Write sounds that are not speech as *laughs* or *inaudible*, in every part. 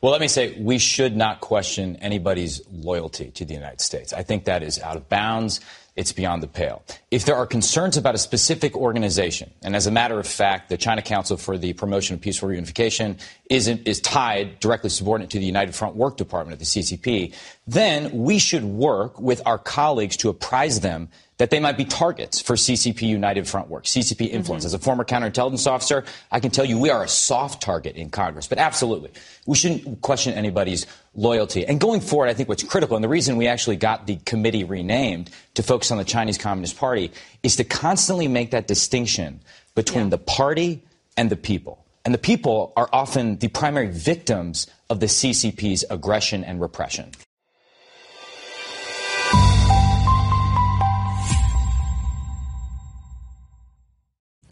Well, let me say we should not question anybody's loyalty to the United States. I think that is out of bounds it's beyond the pale. If there are concerns about a specific organization, and as a matter of fact, the China Council for the Promotion of Peaceful Reunification is, is tied directly subordinate to the United Front Work Department of the CCP, then we should work with our colleagues to apprise them that they might be targets for CCP United Front work, CCP influence. Mm-hmm. As a former counterintelligence officer, I can tell you we are a soft target in Congress. But absolutely, we shouldn't question anybody's loyalty. And going forward, I think what's critical, and the reason we actually got the committee renamed to focus on the Chinese Communist Party, is to constantly make that distinction between yeah. the party and the people. And the people are often the primary victims of the CCP's aggression and repression.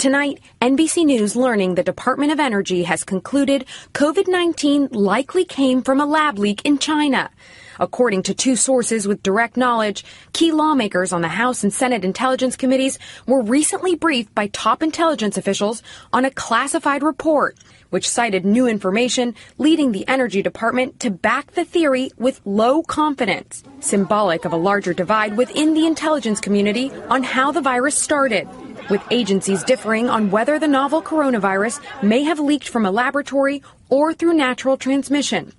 Tonight, NBC News learning the Department of Energy has concluded COVID 19 likely came from a lab leak in China. According to two sources with direct knowledge, key lawmakers on the House and Senate Intelligence Committees were recently briefed by top intelligence officials on a classified report, which cited new information leading the Energy Department to back the theory with low confidence, symbolic of a larger divide within the intelligence community on how the virus started with agencies differing on whether the novel coronavirus may have leaked from a laboratory or through natural transmission.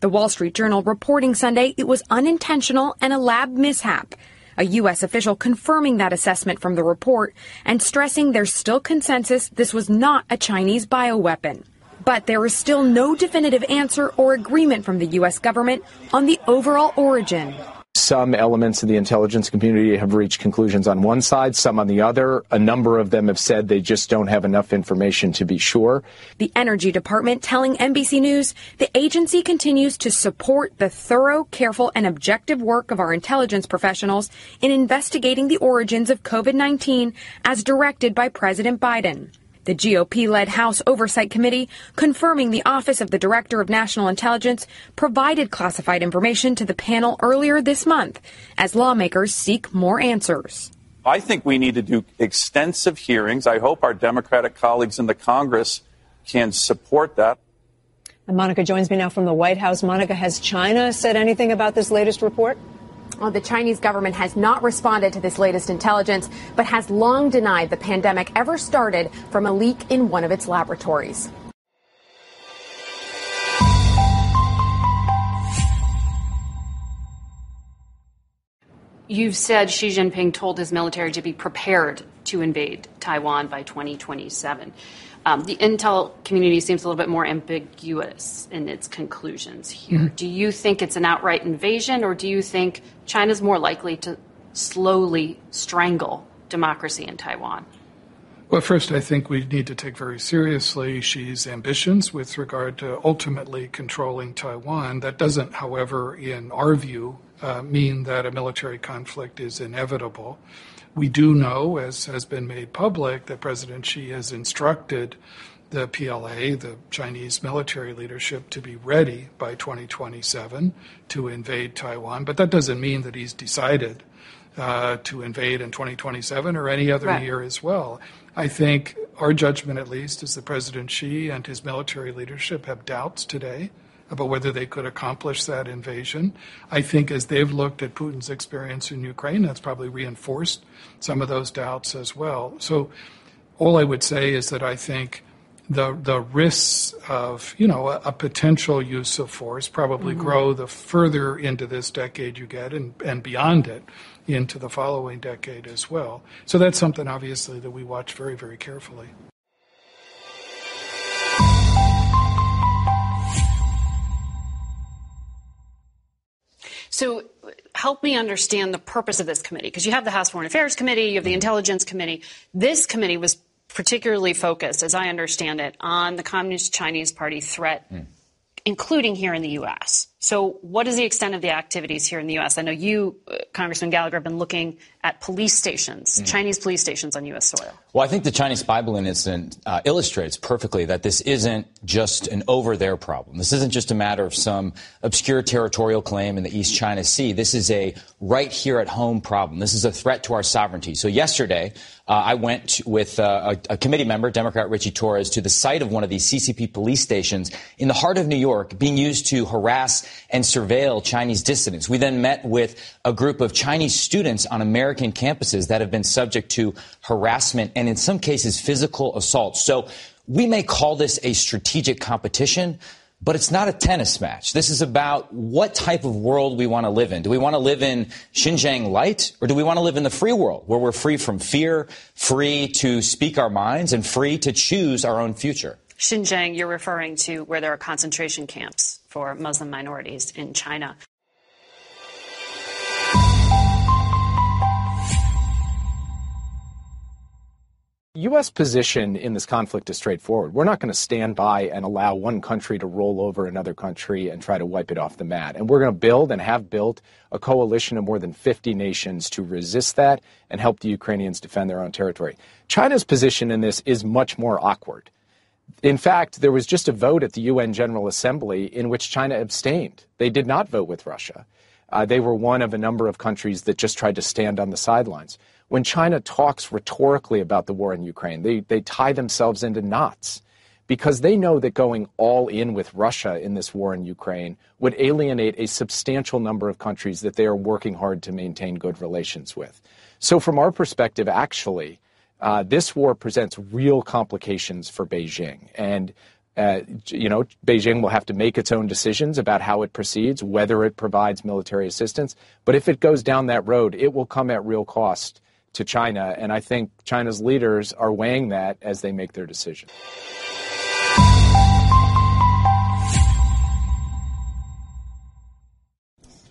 The Wall Street Journal reporting Sunday it was unintentional and a lab mishap. A U.S. official confirming that assessment from the report and stressing there's still consensus this was not a Chinese bioweapon. But there is still no definitive answer or agreement from the U.S. government on the overall origin. Some elements of the intelligence community have reached conclusions on one side, some on the other. A number of them have said they just don't have enough information to be sure. The Energy Department telling NBC News the agency continues to support the thorough, careful, and objective work of our intelligence professionals in investigating the origins of COVID 19 as directed by President Biden. The GOP led House Oversight Committee, confirming the Office of the Director of National Intelligence, provided classified information to the panel earlier this month as lawmakers seek more answers. I think we need to do extensive hearings. I hope our Democratic colleagues in the Congress can support that. And Monica joins me now from the White House. Monica, has China said anything about this latest report? Well, the Chinese government has not responded to this latest intelligence, but has long denied the pandemic ever started from a leak in one of its laboratories. You've said Xi Jinping told his military to be prepared to invade Taiwan by 2027. Um, the intel community seems a little bit more ambiguous in its conclusions here. Mm-hmm. Do you think it's an outright invasion, or do you think China's more likely to slowly strangle democracy in Taiwan? Well, first, I think we need to take very seriously Xi's ambitions with regard to ultimately controlling Taiwan. That doesn't, however, in our view, uh, mean that a military conflict is inevitable. We do know, as has been made public, that President Xi has instructed the PLA, the Chinese military leadership, to be ready by 2027 to invade Taiwan. But that doesn't mean that he's decided uh, to invade in 2027 or any other right. year as well. I think our judgment, at least, is that President Xi and his military leadership have doubts today about whether they could accomplish that invasion. I think as they've looked at Putin's experience in Ukraine, that's probably reinforced some of those doubts as well. So all I would say is that I think the the risks of you know a, a potential use of force probably mm-hmm. grow the further into this decade you get and, and beyond it into the following decade as well. So that's something obviously that we watch very very carefully. So help me understand the purpose of this committee, because you have the House Foreign Affairs Committee, you have the mm-hmm. Intelligence Committee. This committee was particularly focused, as I understand it, on the Communist Chinese Party threat, mm. including here in the U.S. So, what is the extent of the activities here in the U.S.? I know you, uh, Congressman Gallagher, have been looking at police stations, mm-hmm. Chinese police stations on U.S. soil. Well, I think the Chinese spy balloon incident uh, illustrates perfectly that this isn't just an over there problem. This isn't just a matter of some obscure territorial claim in the East China Sea. This is a right here at home problem. This is a threat to our sovereignty. So, yesterday, uh, I went with uh, a, a, committee member, Democrat Richie Torres, to the site of one of these CCP police stations in the heart of New York being used to harass and surveil Chinese dissidents. We then met with a group of Chinese students on American campuses that have been subject to harassment and in some cases physical assault. So we may call this a strategic competition, but it's not a tennis match. This is about what type of world we want to live in. Do we want to live in Xinjiang light or do we want to live in the free world where we're free from fear, free to speak our minds and free to choose our own future? Xinjiang, you're referring to where there are concentration camps for Muslim minorities in China. U.S. position in this conflict is straightforward. We're not going to stand by and allow one country to roll over another country and try to wipe it off the mat. And we're going to build and have built a coalition of more than 50 nations to resist that and help the Ukrainians defend their own territory. China's position in this is much more awkward. In fact, there was just a vote at the UN General Assembly in which China abstained. They did not vote with Russia. Uh, they were one of a number of countries that just tried to stand on the sidelines when China talks rhetorically about the war in Ukraine, they, they tie themselves into knots because they know that going all in with Russia in this war in Ukraine would alienate a substantial number of countries that they are working hard to maintain good relations with. So, from our perspective, actually, uh, this war presents real complications for Beijing. And uh, you know, Beijing will have to make its own decisions about how it proceeds, whether it provides military assistance. But if it goes down that road, it will come at real cost to China. And I think China's leaders are weighing that as they make their decision.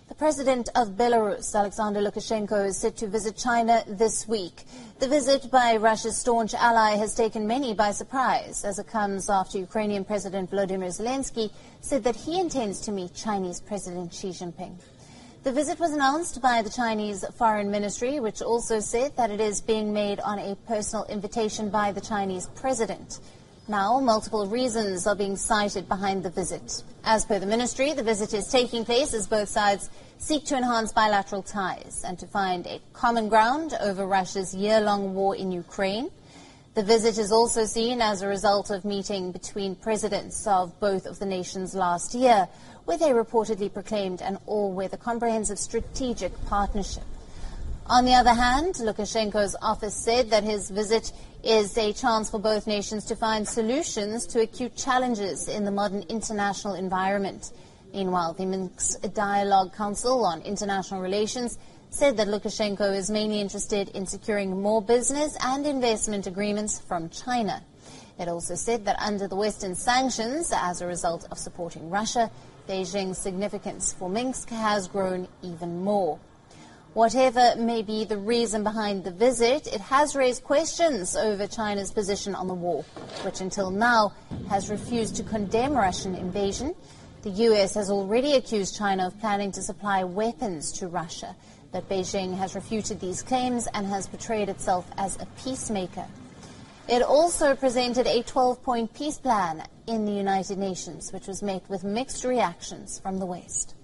The president of Belarus, Alexander Lukashenko, is set to visit China this week. The visit by Russia's staunch ally has taken many by surprise, as it comes after Ukrainian President Volodymyr Zelensky said that he intends to meet Chinese President Xi Jinping. The visit was announced by the Chinese Foreign Ministry, which also said that it is being made on a personal invitation by the Chinese president. Now, multiple reasons are being cited behind the visit. As per the ministry, the visit is taking place as both sides seek to enhance bilateral ties and to find a common ground over Russia's year-long war in Ukraine. The visit is also seen as a result of meeting between presidents of both of the nations last year, where they reportedly proclaimed an all-weather comprehensive strategic partnership. On the other hand, Lukashenko's office said that his visit is a chance for both nations to find solutions to acute challenges in the modern international environment. Meanwhile, the Minsk Dialogue Council on International Relations said that Lukashenko is mainly interested in securing more business and investment agreements from China. It also said that under the Western sanctions, as a result of supporting Russia, Beijing's significance for Minsk has grown even more. Whatever may be the reason behind the visit, it has raised questions over China's position on the war, which until now has refused to condemn Russian invasion. The U.S. has already accused China of planning to supply weapons to Russia, but Beijing has refuted these claims and has portrayed itself as a peacemaker. It also presented a 12-point peace plan in the United Nations, which was met with mixed reactions from the West.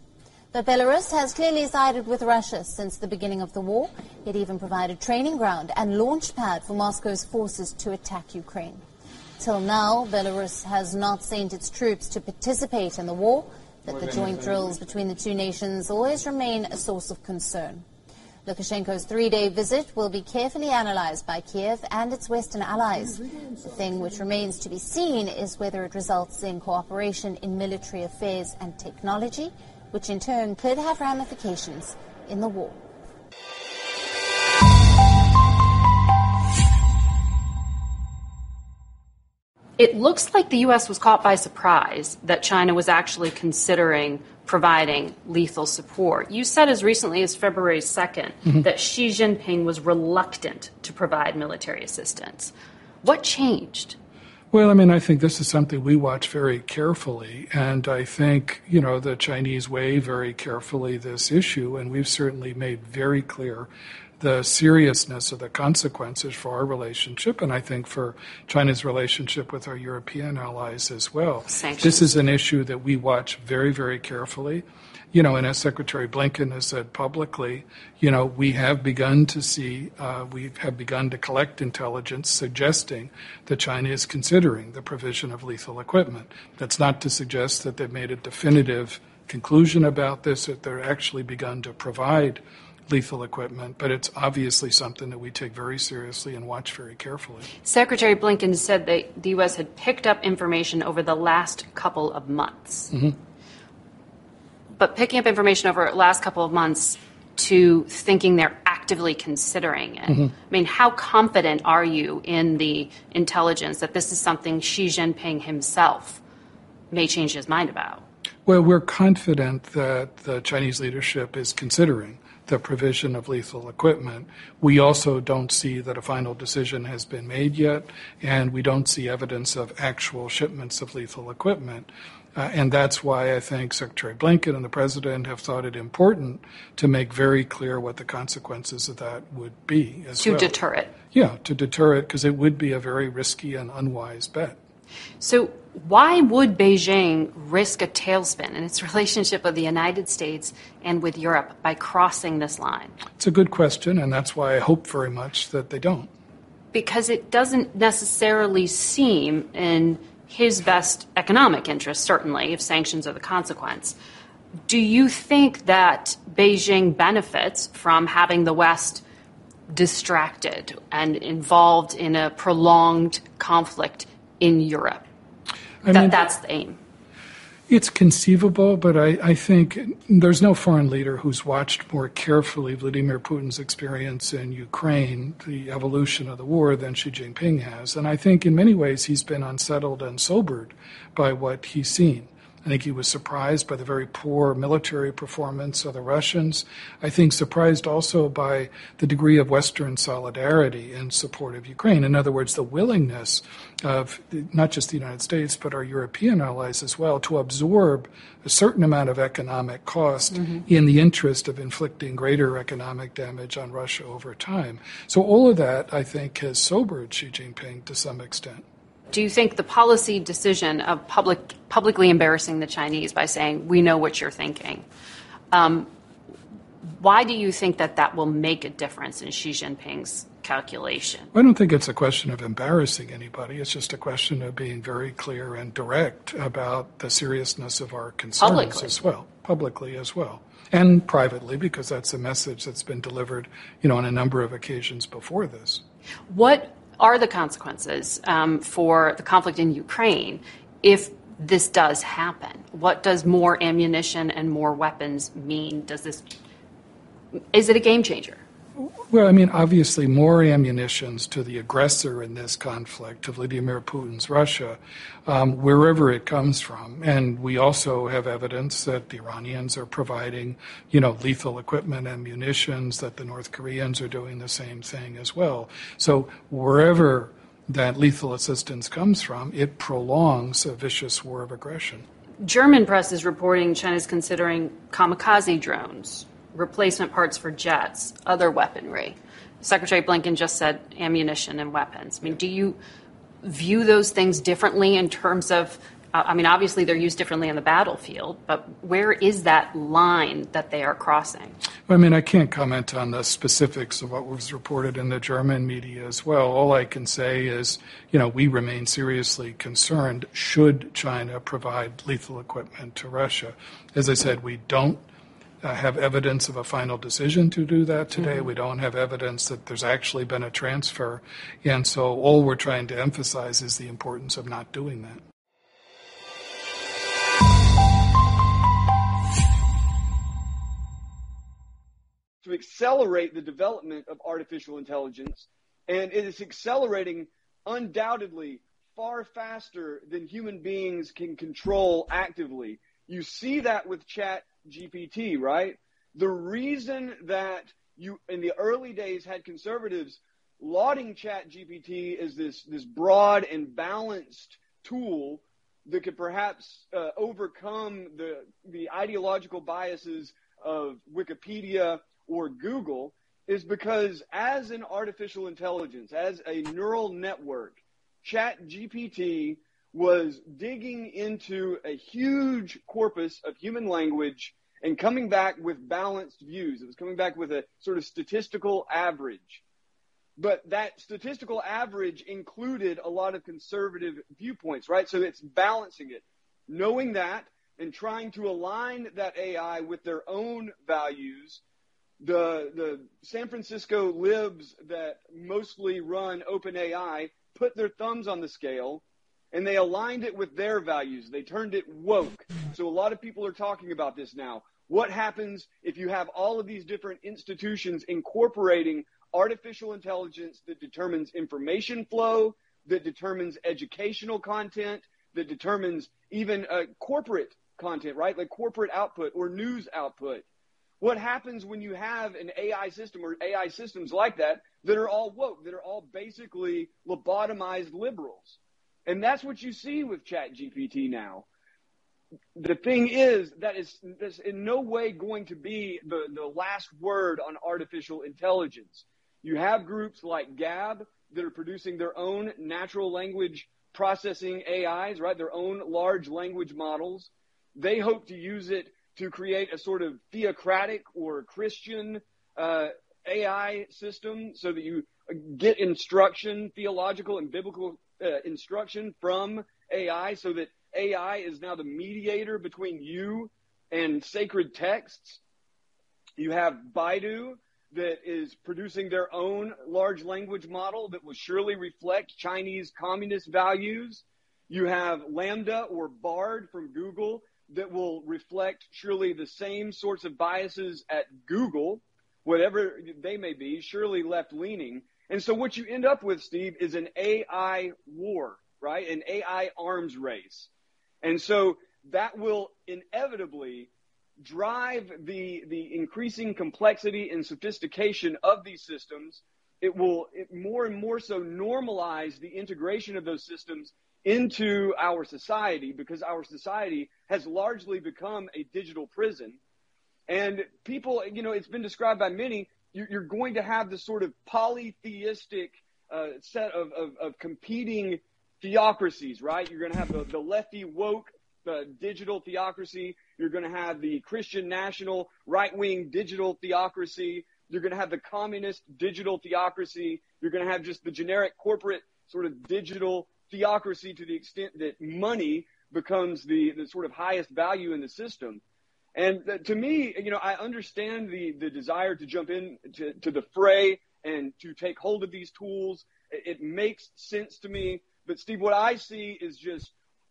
But Belarus has clearly sided with Russia since the beginning of the war. It even provided training ground and launch pad for Moscow's forces to attack Ukraine. Till now, Belarus has not sent its troops to participate in the war, but the joint drills between the two nations always remain a source of concern. Lukashenko's three-day visit will be carefully analyzed by Kiev and its Western allies. The thing which remains to be seen is whether it results in cooperation in military affairs and technology, which in turn could have ramifications in the war. It looks like the U.S. was caught by surprise that China was actually considering providing lethal support. You said as recently as February 2nd mm-hmm. that Xi Jinping was reluctant to provide military assistance. What changed? Well, I mean, I think this is something we watch very carefully. And I think, you know, the Chinese weigh very carefully this issue. And we've certainly made very clear the seriousness of the consequences for our relationship, and I think for China's relationship with our European allies as well. Sanctions. This is an issue that we watch very, very carefully. You know, and as Secretary Blinken has said publicly, you know, we have begun to see, uh, we have begun to collect intelligence suggesting that China is considering the provision of lethal equipment. That's not to suggest that they've made a definitive conclusion about this, that they're actually begun to provide lethal equipment, but it's obviously something that we take very seriously and watch very carefully. Secretary Blinken said that the U.S. had picked up information over the last couple of months. Mm-hmm. But picking up information over the last couple of months to thinking they're actively considering it. Mm-hmm. I mean, how confident are you in the intelligence that this is something Xi Jinping himself may change his mind about? Well, we're confident that the Chinese leadership is considering the provision of lethal equipment. We also don't see that a final decision has been made yet, and we don't see evidence of actual shipments of lethal equipment. Uh, and that's why I think Secretary Blinken and the President have thought it important to make very clear what the consequences of that would be as to well. deter it. Yeah, to deter it, because it would be a very risky and unwise bet. So, why would Beijing risk a tailspin in its *laughs* relationship with the United States and with Europe by crossing this line? It's a good question, and that's why I hope very much that they don't. Because it doesn't necessarily seem in his best economic interest, certainly, if sanctions are the consequence. Do you think that Beijing benefits from having the West distracted and involved in a prolonged conflict in Europe? I That, mean, that's the aim. It's conceivable, but I, I think there's no foreign leader who's watched more carefully Vladimir Putin's experience in Ukraine, the evolution of the war, than Xi Jinping has. And I think in many ways he's been unsettled and sobered by what he's seen. I think he was surprised by the very poor military performance of the Russians. I think surprised also by the degree of Western solidarity in support of Ukraine. In other words, the willingness of not just the United States, but our European allies as well to absorb a certain amount of economic cost mm-hmm. in the interest of inflicting greater economic damage on Russia over time. So all of that, I think, has sobered Xi Jinping to some extent. Do you think the policy decision of public, publicly embarrassing the Chinese by saying, we know what you're thinking, um, why do you think that that will make a difference in Xi Jinping's calculation? I don't think it's a question of embarrassing anybody. It's just a question of being very clear and direct about the seriousness of our concerns Publicly. as well, publicly as well, and privately, because that's a message that's been delivered, you know, on a number of occasions before this. What are the consequences um, for the conflict in Ukraine if this does happen? What does more ammunition and more weapons mean? Does this is it a game changer? Well, I mean, obviously, more ammunitions to the aggressor in this conflict, to Vladimir Putin's Russia, um, wherever it comes from. And we also have evidence that the Iranians are providing, you know, lethal equipment and munitions, that the North Koreans are doing the same thing as well. So wherever that lethal assistance comes from, it prolongs a vicious war of aggression. German press is reporting China's considering kamikaze drones, replacement parts for jets, other weaponry. Secretary Blinken just said ammunition and weapons. I mean, do you view those things differently in terms of? uh, I mean, obviously they're used differently on the battlefield, but where is that line that they are crossing? I mean, I can't comment on the specifics of what was reported in the German media as well. All I can say is, you know, we remain seriously concerned should China provide lethal equipment to Russia. As I said, we don't uh, have evidence of a final decision to do that today. We don't have evidence that there's actually been a transfer. And so all we're trying to emphasize is the importance of not doing that. to accelerate the development of artificial intelligence, and it is accelerating undoubtedly far faster than human beings can control actively. You see that with Chat GPT, right? The reason that you in the early days had conservatives lauding ChatGPT as this, this broad and balanced tool that could perhaps uh, overcome the, the ideological biases of Wikipedia or Google is because as an artificial intelligence, as a neural network, ChatGPT was digging into a huge corpus of human language and coming back with balanced views. It was coming back with a sort of statistical average. But that statistical average included a lot of conservative viewpoints, right? So it's balancing it. Knowing that and trying to align that AI with their own values, the, the San Francisco libs that mostly run OpenAI put their thumbs on the scale and they aligned it with their values. They turned it woke. So a lot of people are talking about this now. What happens if you have all of these different institutions incorporating artificial intelligence that determines information flow, that determines educational content, that determines even uh, corporate content, right? Like corporate output or news output. What happens when you have an AI system or AI systems like that that are all woke, that are all basically lobotomized liberals? And that's what you see with ChatGPT now. The thing is that is that's in no way going to be the, the last word on artificial intelligence. You have groups like Gab that are producing their own natural language processing AIs, right? Their own large language models. They hope to use it to create a sort of theocratic or Christian uh, AI system so that you get instruction, theological and biblical uh, instruction from AI so that AI is now the mediator between you and sacred texts. You have Baidu that is producing their own large language model that will surely reflect Chinese communist values. You have Lambda or Bard from Google that will reflect surely the same sorts of biases at Google, whatever they may be, surely left leaning. And so what you end up with, Steve, is an AI war, right? An AI arms race. And so that will inevitably drive the, the increasing complexity and sophistication of these systems. It will it more and more so normalize the integration of those systems into our society because our society has largely become a digital prison. And people, you know, it's been described by many, you're going to have this sort of polytheistic uh, set of, of, of, competing theocracies, right? You're going to have the, the lefty woke digital theocracy. You're going to have the Christian national right wing digital theocracy. You're going to have the communist digital theocracy. You're going to have just the generic corporate sort of digital theocracy to the extent that money becomes the, the sort of highest value in the system. And to me, you know, I understand the, the desire to jump in to, to the fray and to take hold of these tools. It, it makes sense to me. But Steve, what I see is just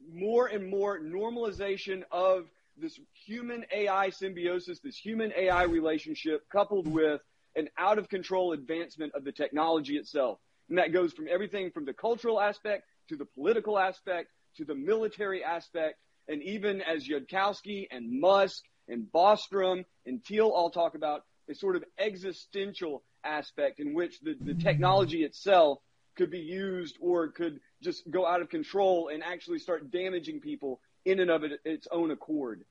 more and more normalization of this human AI symbiosis, this human AI relationship, coupled with an out of control advancement of the technology itself. And that goes from everything from the cultural aspect to the political aspect to the military aspect. And even as Yudkowsky and Musk and Bostrom and Thiel all talk about, a sort of existential aspect in which the, the technology itself could be used or could just go out of control and actually start damaging people in and of it, its own accord.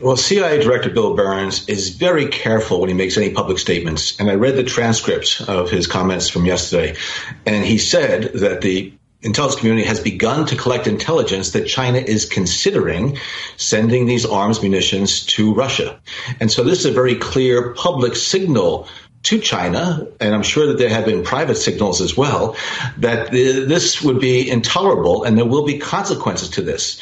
Well, CIA Director Bill Burns is very careful when he makes any public statements. And I read the transcripts of his comments from yesterday. And he said that the intelligence community has begun to collect intelligence that China is considering sending these arms munitions to Russia. And so this is a very clear public signal to China, and I'm sure that there have been private signals as well, that this would be intolerable and there will be consequences to this.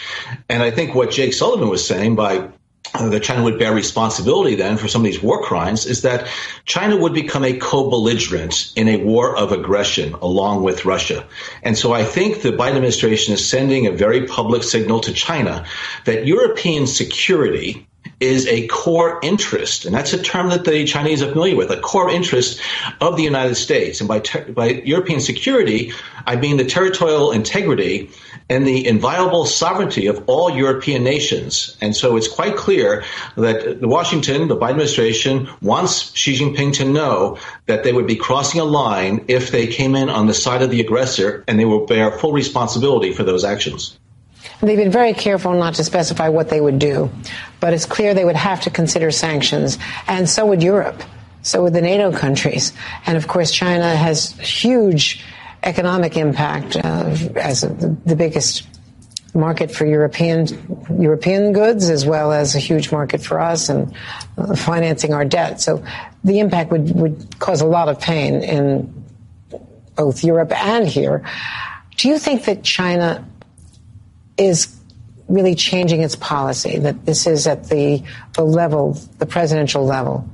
And I think what Jake Sullivan was saying by that China would bear responsibility then for some of these war crimes is that China would become a co-belligerent in a war of aggression along with Russia. And so I think the Biden administration is sending a very public signal to China that European security is a core interest, and that's a term that the Chinese are familiar with, a core interest of the United States. And by, ter- by European security, I mean the territorial integrity and the inviolable sovereignty of all European nations. And so it's quite clear that the Washington, the Biden administration, wants Xi Jinping to know that they would be crossing a line if they came in on the side of the aggressor and they will bear full responsibility for those actions. They've been very careful not to specify what they would do, but it's clear they would have to consider sanctions, and so would Europe, so would the NATO countries, and of course China has huge economic impact uh, as the, biggest market for European European goods as well as a huge market for us and uh, financing our debt. So the impact would, would cause a lot of pain in both Europe and here. Do you think that China is really changing its policy, that this is at the, the level, the presidential level,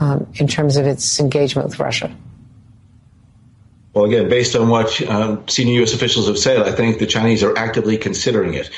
um, in terms of its engagement with Russia? Well, again, based on what um, senior U.S. officials have said, I think the Chinese are actively considering it.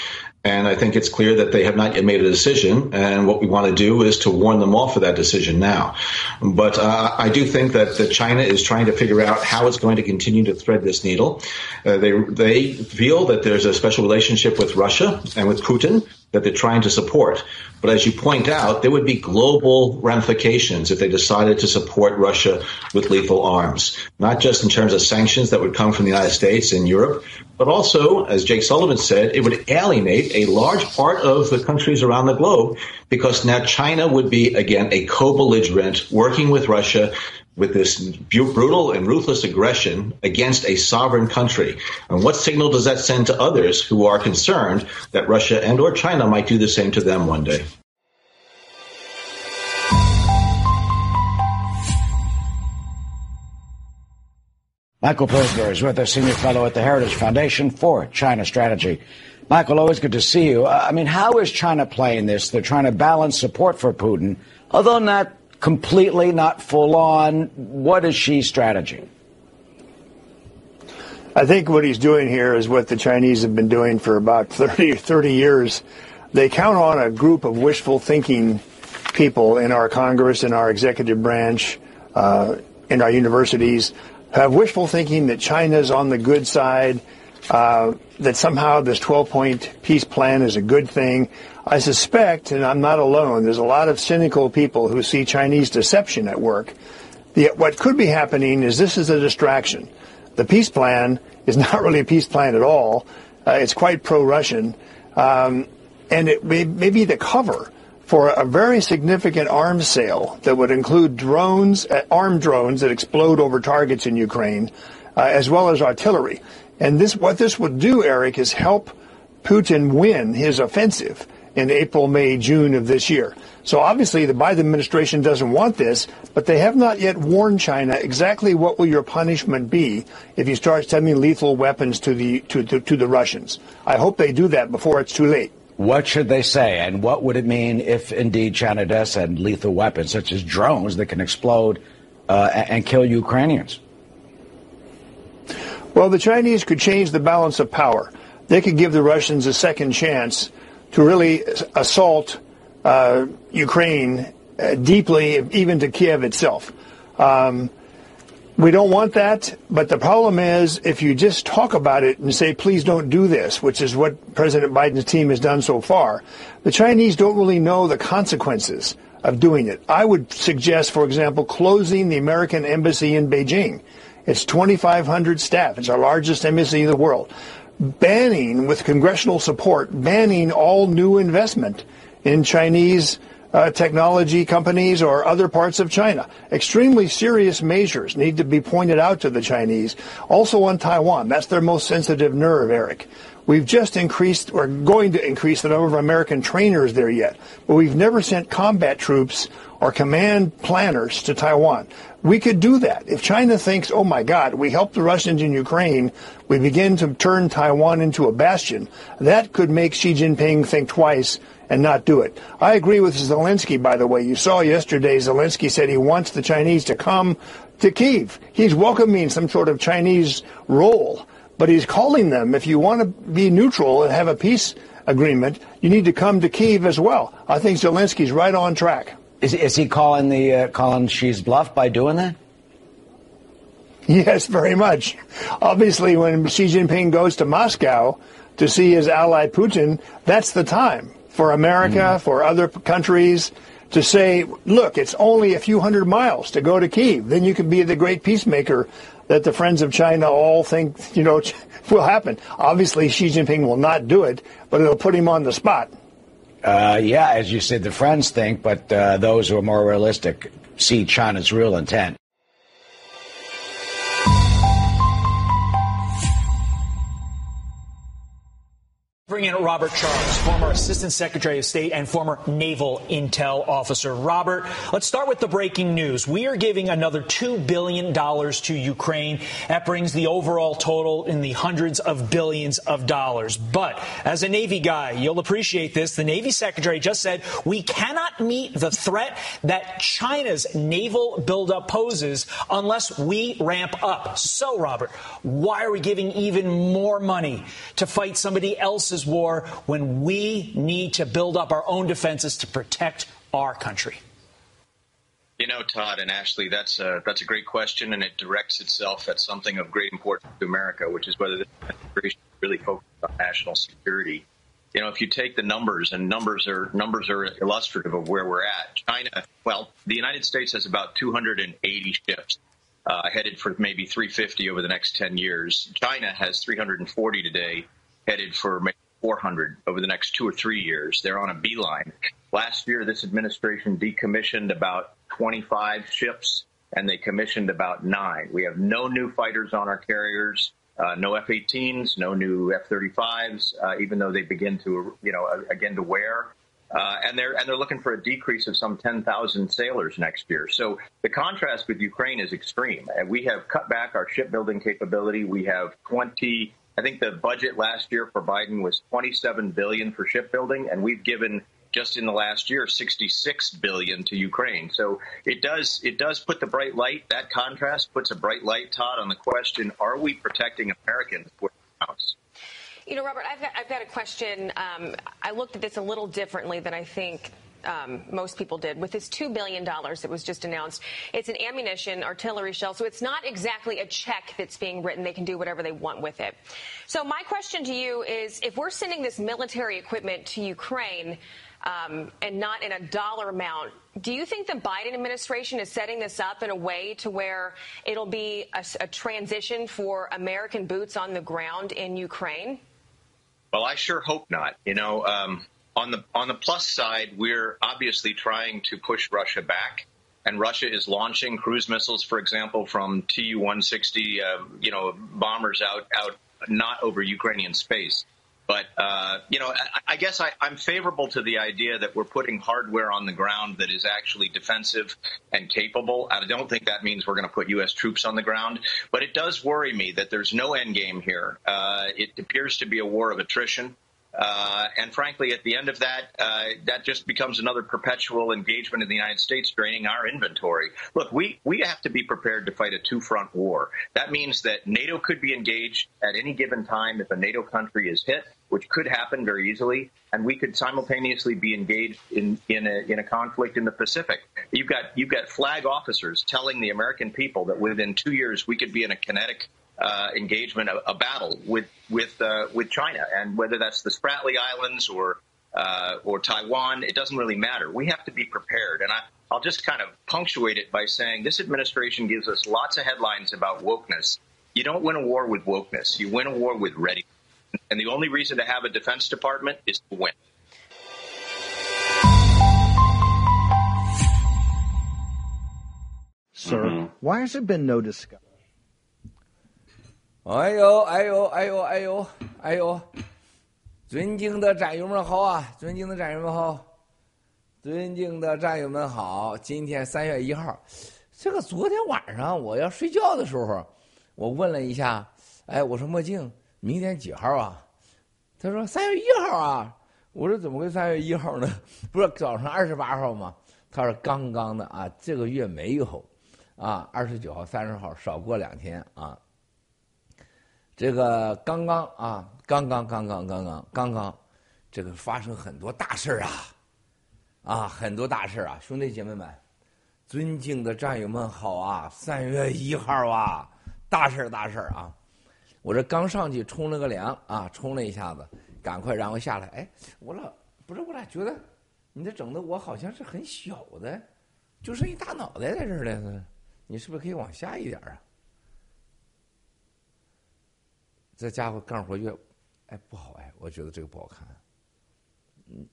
And I think it's clear that they have not yet made a decision. And what we want to do is to warn them off of that decision now. But uh, I do think that, that China is trying to figure out how it's going to continue to thread this needle. Uh, they they feel that there's a special relationship with Russia and with Putin that they're trying to support. But as you point out, there would be global ramifications if they decided to support Russia with lethal arms, not just in terms of sanctions that would come from the United States and Europe, but also, as Jake Sullivan said, it would alienate a large part of the countries around the globe because now China would be, again, a co-belligerent working with Russia with this brutal and ruthless aggression against a sovereign country. And what signal does that send to others who are concerned that Russia and or China might do the same to them one day? Michael Posner is with us, senior fellow at the Heritage Foundation for China Strategy. Michael, always good to see you. I mean, how is China playing this? They're trying to balance support for Putin, although not completely, not full on. What is Xi's strategy? I think what he's doing here is what the Chinese have been doing for about 30, *laughs* 30 years. They count on a group of wishful thinking people in our Congress, in our executive branch, uh, in our universities, have wishful thinking that China's on the good side, uh, that somehow this 12 point peace plan is a good thing. I suspect, and I'm not alone, there's a lot of cynical people who see Chinese deception at work. The, what could be happening is this is a distraction. The peace plan is *laughs* not really a peace plan at all. Uh, it's quite pro-Russian, um, and it may, may, be the cover for a very significant arms sale that would include drones, uh, armed drones that explode over targets in Ukraine, uh, as well as artillery. And this, what this would do, Eric, is help Putin win his offensive in April, May, June of this year. So obviously the Biden administration doesn't want this, but they have not yet warned China exactly what will your punishment be if you start sending lethal weapons to the to, to, to the Russians. I hope they do that before it's too late. What should they say, and what would it mean if indeed China does send lethal weapons, such as drones that can explode uh, and kill Ukrainians? Well, the Chinese could change the balance of power. They could give the Russians a second chance to really assault uh, Ukraine uh, deeply, even to Kiev itself. Um, we don't want that, but the problem is if you just talk about it and say, please don't do this, which is what President Biden's team has done so far, the Chinese don't really know the consequences of doing it. I would suggest, for example, closing the American embassy in Beijing. It's 2,500 staff. It's our largest embassy in the world banning, with congressional support, banning all new investment in Chinese uh, technology companies or other parts of China. Extremely serious measures need to be pointed out to the Chinese. Also on Taiwan, that's their most sensitive nerve, Eric. We've just increased, or going to increase the number of American trainers there yet, but we've never sent combat troops or command planners to Taiwan. We could do that. If China thinks, oh my God, we helped the Russians in Ukraine, we begin to turn Taiwan into a bastion, that could make Xi Jinping think twice and not do it. I agree with Zelensky, by the way. You saw yesterday Zelensky said he wants the Chinese to come to Kiev. He's welcoming some sort of Chinese role, but he's calling them, if you want to be neutral and have a peace agreement, you need to come to Kiev as well. I think Zelensky's right on track. Is, is he calling the uh, calling Xi's bluff by doing that? Yes, very much. Obviously, when Xi Jinping goes to Moscow to see his ally Putin, that's the time for America, mm. for other countries to say, look, it's only a few hundred miles to go to Kiev. Then you can be the great peacemaker that the friends of China all think, you know, *laughs* will happen. Obviously, Xi Jinping will not do it, but it'll put him on the spot. Uh, yeah, as you said, the friends think, but uh, those who are more realistic see China's real intent. Bring in Robert Charles, former Assistant Secretary of State and former Naval Intel Officer. Robert, let's start with the breaking news. We are giving another $2 billion to Ukraine. That brings the overall total in the hundreds of billions of dollars. But as a Navy guy, you'll appreciate this. The Navy Secretary just said we cannot meet the threat that China's naval buildup poses unless we ramp up. So, Robert, why are we giving even more money to fight somebody else's war when we need to build up our own defenses to protect our country? You know, Todd and Ashley, that's a, that's a great question, and it directs itself at something of great importance to America, which is whether this administration really focuses on national security. You know, if you take the numbers, and numbers are numbers are illustrative of where we're at. China, well, the United States has about 280 ships uh, headed for maybe 350 over the next 10 years. China has 340 today, headed for maybe 400 over the next two or three years. They're on a beeline. Last year, this administration decommissioned about 25 ships, and they commissioned about nine. We have no new fighters on our carriers. Uh, no F-18s, no new F-35s, uh, even though they begin to, you know, again to wear. Uh, and they're and they're looking for a decrease of some 10,000 sailors next year. So the contrast with Ukraine is extreme. We have cut back our shipbuilding capability. We have 20 I think the budget last year for Biden was 27 billion for shipbuilding, and we've given just in the last year 66 billion to Ukraine. So it does it does put the bright light. That contrast puts a bright light, Todd, on the question: Are we protecting Americans? You know, Robert, I've got, I've got a question. Um, I looked at this a little differently than I think um, most people did. With this $2 billion that was just announced, it's an ammunition, artillery shell, so it's not exactly a check that's being written. They can do whatever they want with it. So my question to you is, if we're sending this military equipment to Ukraine, um, and not in a dollar amount. Do you think the Biden administration is setting this up in a way to where it'll be a, a transition for American boots on the ground in Ukraine? Well, I sure hope not. You know, um, on the on the plus side, we're obviously trying to push Russia back, and Russia is launching cruise missiles, for example, from Tu-160, uh, you know, bombers out out not over Ukrainian space. But uh, you know, I, I guess I, I'm favorable to the idea that we're putting hardware on the ground that is actually defensive and capable. I don't think that means we're going to put U.S. troops on the ground, but it does worry me that there's no end game here. Uh, it appears to be a war of attrition. Uh, and frankly, at the end of that, uh, that just becomes another perpetual engagement in the United States, draining our inventory. Look, we, we have to be prepared to fight a two front war. That means that NATO could be engaged at any given time if a NATO country is hit, which could happen very easily, and we could simultaneously be engaged in, in, a, in a conflict in the Pacific. You've got, you've got flag officers telling the American people that within two years we could be in a kinetic uh, engagement, a, a, battle with with uh, with China, and whether that's the Spratly Islands or uh, or Taiwan, it doesn't really matter. We have to be prepared, and I, I'll just kind of punctuate it by saying this administration gives us lots of headlines about wokeness. You don't win a war with wokeness; you win a war with readiness. And the only reason to have a Defense Department is to win. Sir, mm-hmm. why has there been no discussion? 哎呦，哎呦，哎呦，哎呦，哎呦！尊敬的战友们好啊！尊敬的战友们好！尊敬的战友们好！今天三月一号，这个昨天晚上我要睡觉的时候，我问了一下，哎，我说墨镜，明天几号啊？他说三月一号啊。我说怎么会三月一号呢？*laughs* 不是早上二十八号吗？他说刚刚的啊，这个月没有啊，二十九号、三十号少过两天啊。这个刚刚啊，刚刚刚刚刚刚刚刚，这个发生很多大事啊，啊，很多大事啊，兄弟姐妹们，尊敬的战友们好啊！三月一号啊，大事大事啊！我这刚上去冲了个凉啊，冲了一下子，赶快然后下来。哎，我老不是我俩觉得，你这整的我好像是很小的，就剩一大脑袋在这儿了。你是不是可以往下一点啊？这家伙干活越，哎不好哎，我觉得这个不好看。嗯，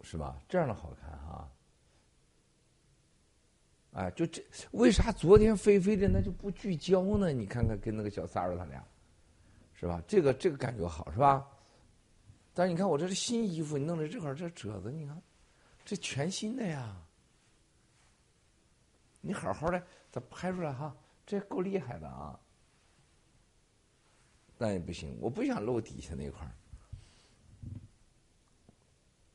是吧？这样的好看哈。哎，就这，为啥昨天飞飞的那就不聚焦呢？你看看跟那个小三儿他俩，是吧？这个这个感觉好是吧？但是你看我这是新衣服，你弄的这块这褶子，你看，这全新的呀。你好好的，咱拍出来哈，这够厉害的啊。但也不行，我不想露底下那块儿。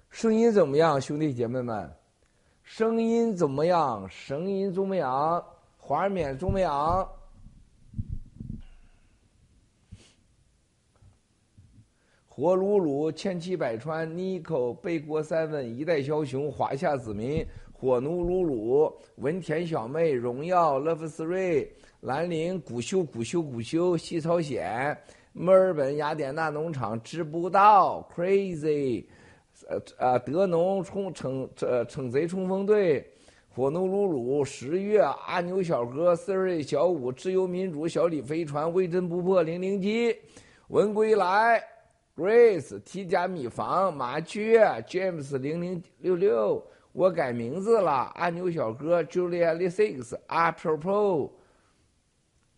声音怎么样，兄弟姐妹们？声音怎么样？声音怎么样？华冕怎么样？火鲁鲁、千骑百川、尼克、北国三问、一代枭雄、华夏子民、火奴鲁鲁、文田小妹、荣耀、Love Three、兰陵、古修、古修、古修、西朝鲜。墨尔本雅典娜农场知不道，crazy，呃呃，德农冲惩呃惩贼冲锋队，火奴鲁鲁，十月阿牛小哥，Siri 小五，自由民主，小李飞船，微针不破零零七，文归来，Grace T 加米房，麻雀，James 零零六六，我改名字了，阿牛小哥，Julia Lee Six，Apropos。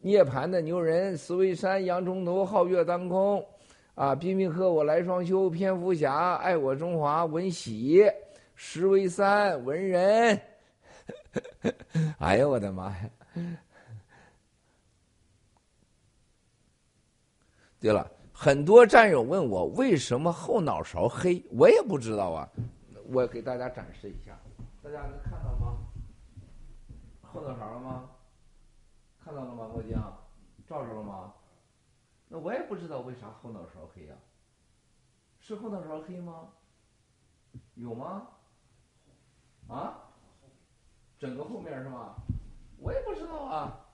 涅槃的牛人，斯威山，洋葱头，皓月当空，啊，冰冰和，我来双休，蝙蝠侠，爱我中华，文喜，石为三，文人，*laughs* 哎呦我的妈呀！对了，很多战友问我为什么后脑勺黑，我也不知道啊，我给大家展示一下，大家能看到吗？后脑勺了吗？看到了吗，墨镜？照着了吗？那我也不知道为啥后脑勺黑呀？是后脑勺黑吗？有吗？啊？整个后面是吗？我也不知道啊。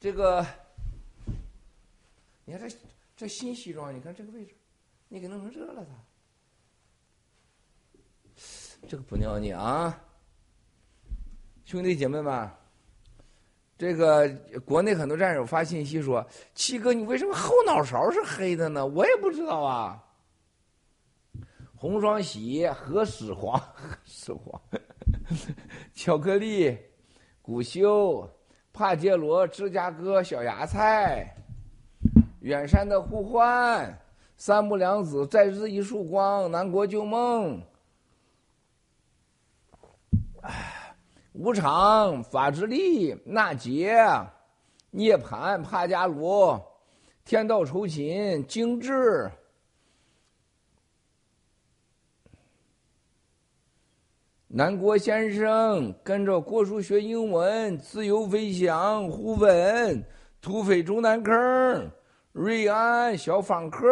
这个，你看这这新西装，你看这个位置，你给弄成这了，他。这个不尿你啊，兄弟姐妹们。这个国内很多战友发信息说：“七哥，你为什么后脑勺是黑的呢？”我也不知道啊。红双喜、何始皇、何始皇、巧克力、古修、帕杰罗、芝加哥、小芽菜、远山的呼唤、三木良子、在日一束光、南国旧梦。哎。无常、法之力、纳杰、涅盘、帕加罗、天道酬勤、精致、南国先生，跟着郭叔学英文，自由飞翔，胡粉、土匪中南坑、瑞安、小访客、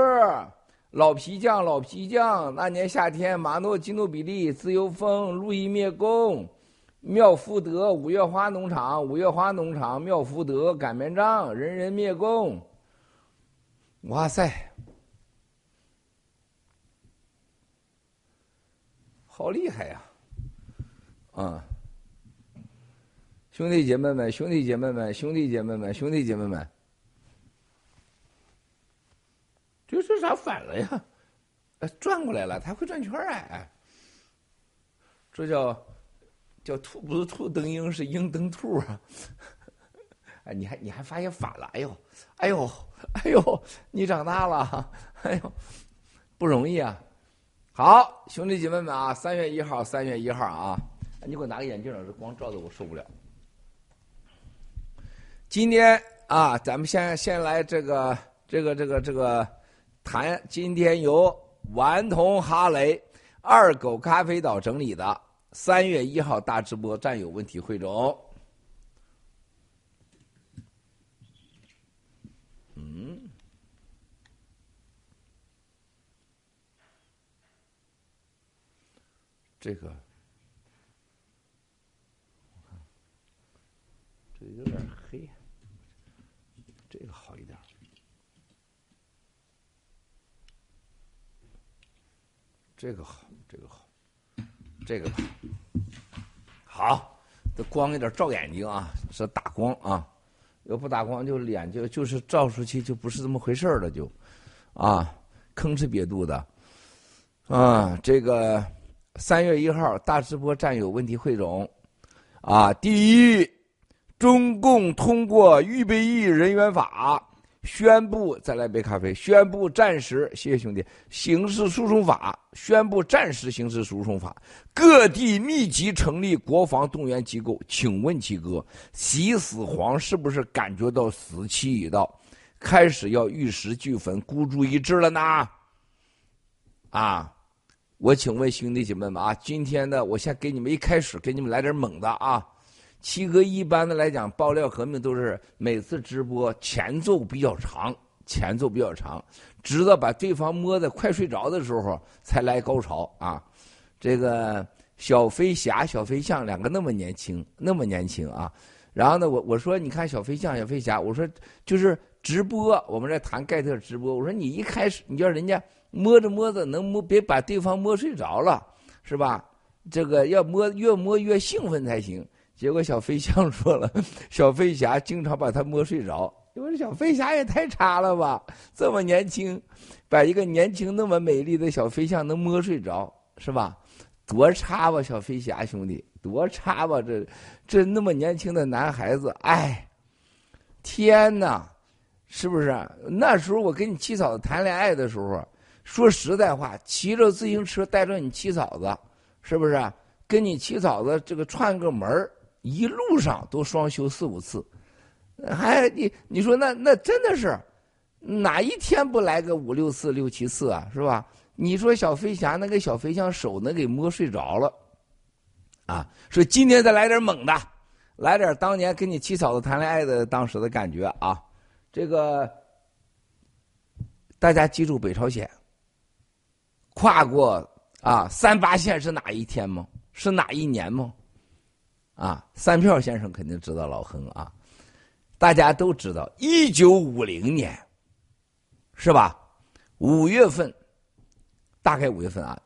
老皮匠、老皮匠，那年夏天，马诺基诺比利、自由风、路易灭共。妙福德五月花农场，五月花农场，妙福德擀面杖，人人灭共。哇塞，好厉害呀！啊，兄弟姐妹们，兄弟姐妹们，兄弟姐妹们，兄弟姐妹们，这是咋反了呀？哎转过来了，他会转圈哎，这叫。叫兔不是兔蹬鹰，是鹰蹬兔啊！哎，你还你还发现反了？哎呦，哎呦，哎呦，你长大了，哎呦，不容易啊！好，兄弟姐妹们啊，三月一号，三月一号啊，你给我拿个眼镜这光照的我受不了。今天啊，咱们先先来这个这个这个这个谈，今天由顽童哈雷二狗咖啡岛整理的。三月一号大直播战友问题汇总。嗯，这个，我看，这有点黑，这个好一点。这个好。这个吧，好，这光有点照眼睛啊，是打光啊，要不打光就脸就就是照出去就不是这么回事了，就，啊，吭哧瘪肚的，啊，这个三月一号大直播战友问题汇总，啊，第一，中共通过预备役人员法。宣布再来杯咖啡。宣布暂时，谢谢兄弟。刑事诉讼法宣布暂时刑事诉讼法，各地密集成立国防动员机构。请问七哥，习死皇是不是感觉到死期已到，开始要玉石俱焚、孤注一掷了呢？啊，我请问兄弟姐妹们啊，今天呢，我先给你们一开始给你们来点猛的啊。七哥一般的来讲，爆料革命都是每次直播前奏比较长，前奏比较长，直到把对方摸的快睡着的时候才来高潮啊。这个小飞侠、小飞象两个那么年轻，那么年轻啊。然后呢，我我说你看小飞象、小飞侠，我说就是直播，我们在谈盖特直播。我说你一开始你叫人家摸着摸着能摸，别把对方摸睡着了，是吧？这个要摸越摸越兴奋才行。结果小飞象说了，*laughs* 小飞侠经常把他摸睡着。我说小飞侠也太差了吧，这么年轻，把一个年轻那么美丽的小飞象能摸睡着，是吧？多差吧，小飞侠兄弟，多差吧！这这那么年轻的男孩子，哎，天哪，是不是？那时候我跟你七嫂子谈恋爱的时候，说实在话，骑着自行车带着你七嫂子，是不是？跟你七嫂子这个串个门儿。一路上都双休四五次，还你你说那那真的是哪一天不来个五六次六七次啊？是吧？你说小飞侠那个小飞象手能给摸睡着了，啊！说今天再来点猛的，来点当年跟你七嫂子谈恋爱的当时的感觉啊！这个大家记住北朝鲜跨过啊三八线是哪一天吗？是哪一年吗？啊，三票先生肯定知道老亨啊，大家都知道，一九五零年，是吧？五月份，大概五月份啊，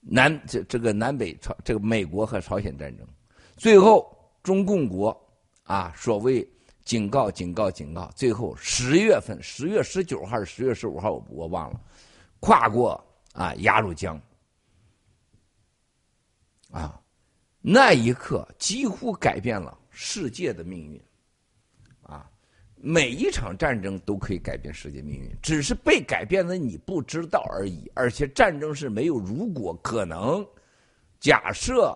南这这个南北朝这个美国和朝鲜战争，最后中共国啊，所谓警告警告警告，最后十月份，十月十九号还是十月十五号，我我忘了，跨过啊鸭绿江，啊。那一刻几乎改变了世界的命运，啊，每一场战争都可以改变世界命运，只是被改变的你不知道而已。而且战争是没有如果可能，假设，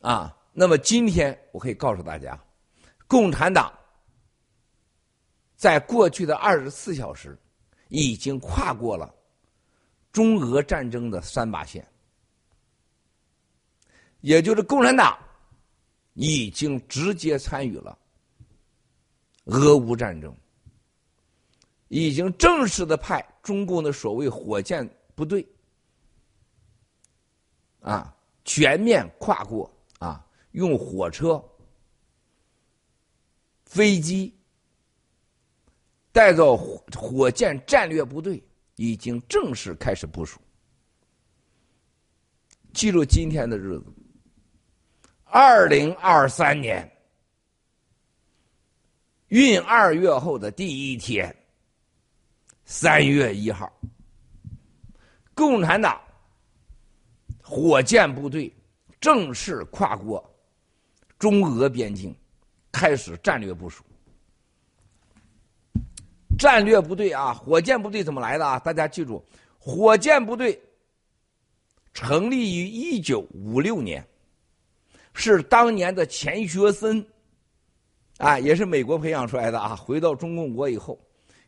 啊，那么今天我可以告诉大家，共产党在过去的二十四小时已经跨过了中俄战争的三把线。也就是共产党已经直接参与了俄乌战争，已经正式的派中共的所谓火箭部队啊全面跨过啊，用火车、飞机带着火火箭战略部队，已经正式开始部署。记住今天的日子。二零二三年运二月后的第一天，三月一号，共产党火箭部队正式跨过中俄边境，开始战略部署。战略部队啊，火箭部队怎么来的啊？大家记住，火箭部队成立于一九五六年。是当年的钱学森，啊，也是美国培养出来的啊。回到中共国以后，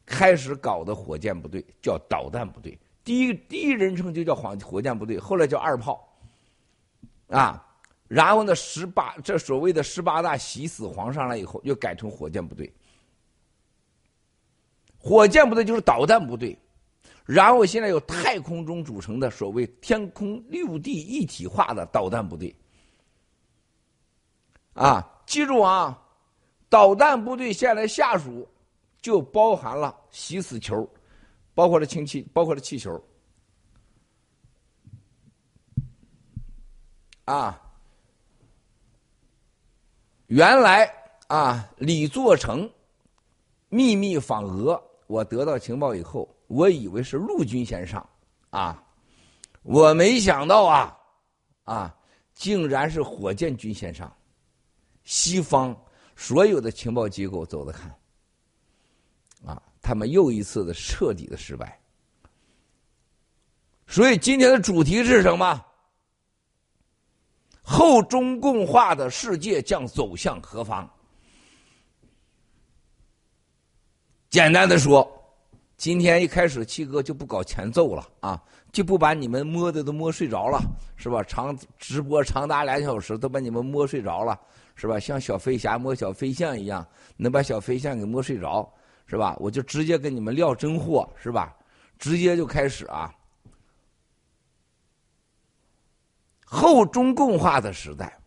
开始搞的火箭部队叫导弹部队，第一第一人称就叫火火箭部队，后来叫二炮，啊，然后呢，十八这所谓的十八大习死皇上来以后，又改成火箭部队。火箭部队就是导弹部队，然后现在有太空中组成的所谓天空六地一体化的导弹部队。啊，记住啊，导弹部队现在下属就包含了吸死球，包括了氢气，包括了气球。啊，原来啊，李作成秘密访俄，我得到情报以后，我以为是陆军先上，啊，我没想到啊，啊，竟然是火箭军先上。西方所有的情报机构走着看，啊，他们又一次的彻底的失败。所以今天的主题是什么？后中共化的世界将走向何方？简单的说，今天一开始七哥就不搞前奏了啊，就不把你们摸的都摸睡着了，是吧？长直播长达两小时，都把你们摸睡着了，是吧？像小飞侠摸小飞象一样，能把小飞象给摸睡着，是吧？我就直接跟你们撂真货，是吧？直接就开始啊。后中共化的时代，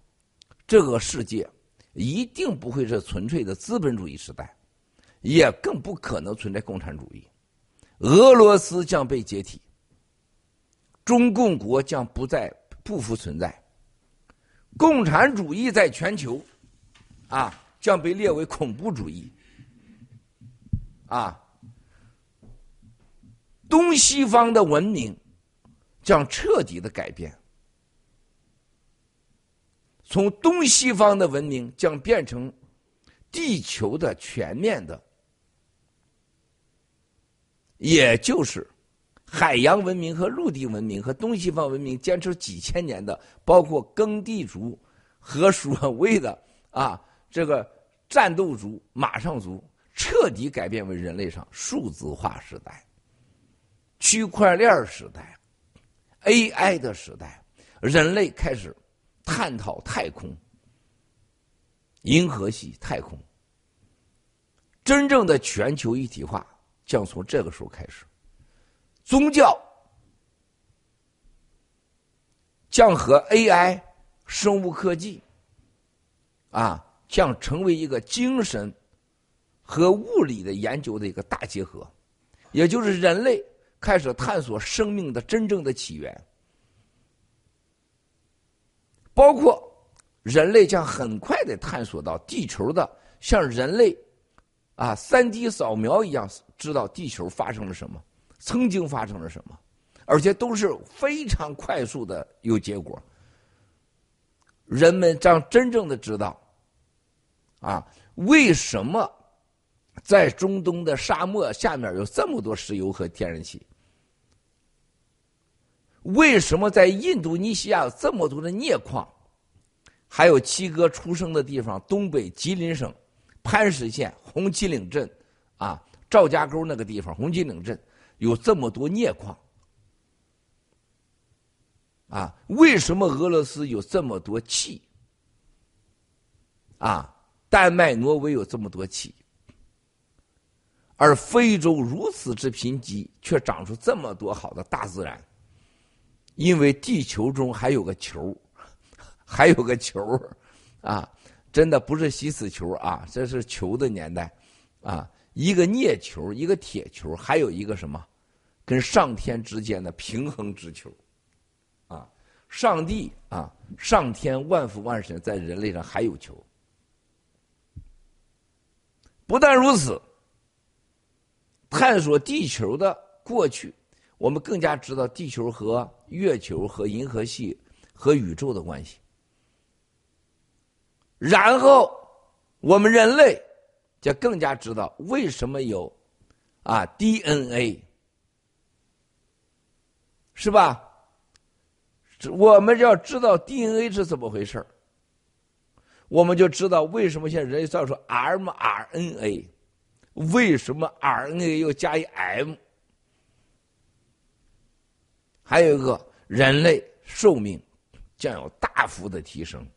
这个世界一定不会是纯粹的资本主义时代，也更不可能存在共产主义。俄罗斯将被解体，中共国将不再不复存在，共产主义在全球啊将被列为恐怖主义，啊，东西方的文明将彻底的改变。从东西方的文明将变成地球的全面的，也就是海洋文明和陆地文明和东西方文明坚持几千年的，包括耕地族和所谓的啊这个战斗族、马上族，彻底改变为人类上数字化时代、区块链时代、AI 的时代，人类开始。探讨太空、银河系、太空，真正的全球一体化将从这个时候开始。宗教将和 AI、生物科技啊，将成为一个精神和物理的研究的一个大结合，也就是人类开始探索生命的真正的起源。包括人类将很快的探索到地球的，像人类啊，三 D 扫描一样，知道地球发生了什么，曾经发生了什么，而且都是非常快速的有结果。人们将真正的知道，啊，为什么在中东的沙漠下面有这么多石油和天然气？为什么在印度尼西亚有这么多的镍矿？还有七哥出生的地方，东北吉林省磐石县红旗岭镇，啊，赵家沟那个地方，红旗岭镇有这么多镍矿。啊，为什么俄罗斯有这么多气？啊，丹麦、挪威有这么多气，而非洲如此之贫瘠，却长出这么多好的大自然。因为地球中还有个球，*laughs* 还有个球，啊，真的不是吸死球啊，这是球的年代，啊，一个镍球，一个铁球，还有一个什么，跟上天之间的平衡之球，啊，上帝啊，上天万福万神在人类上还有球，不但如此，探索地球的过去。我们更加知道地球和月球和银河系和宇宙的关系，然后我们人类就更加知道为什么有啊 DNA，是吧？我们要知道 DNA 是怎么回事我们就知道为什么现在人类造出 mRNA，为什么 RNA 又加一 M。还有一个人类寿命将有大幅的提升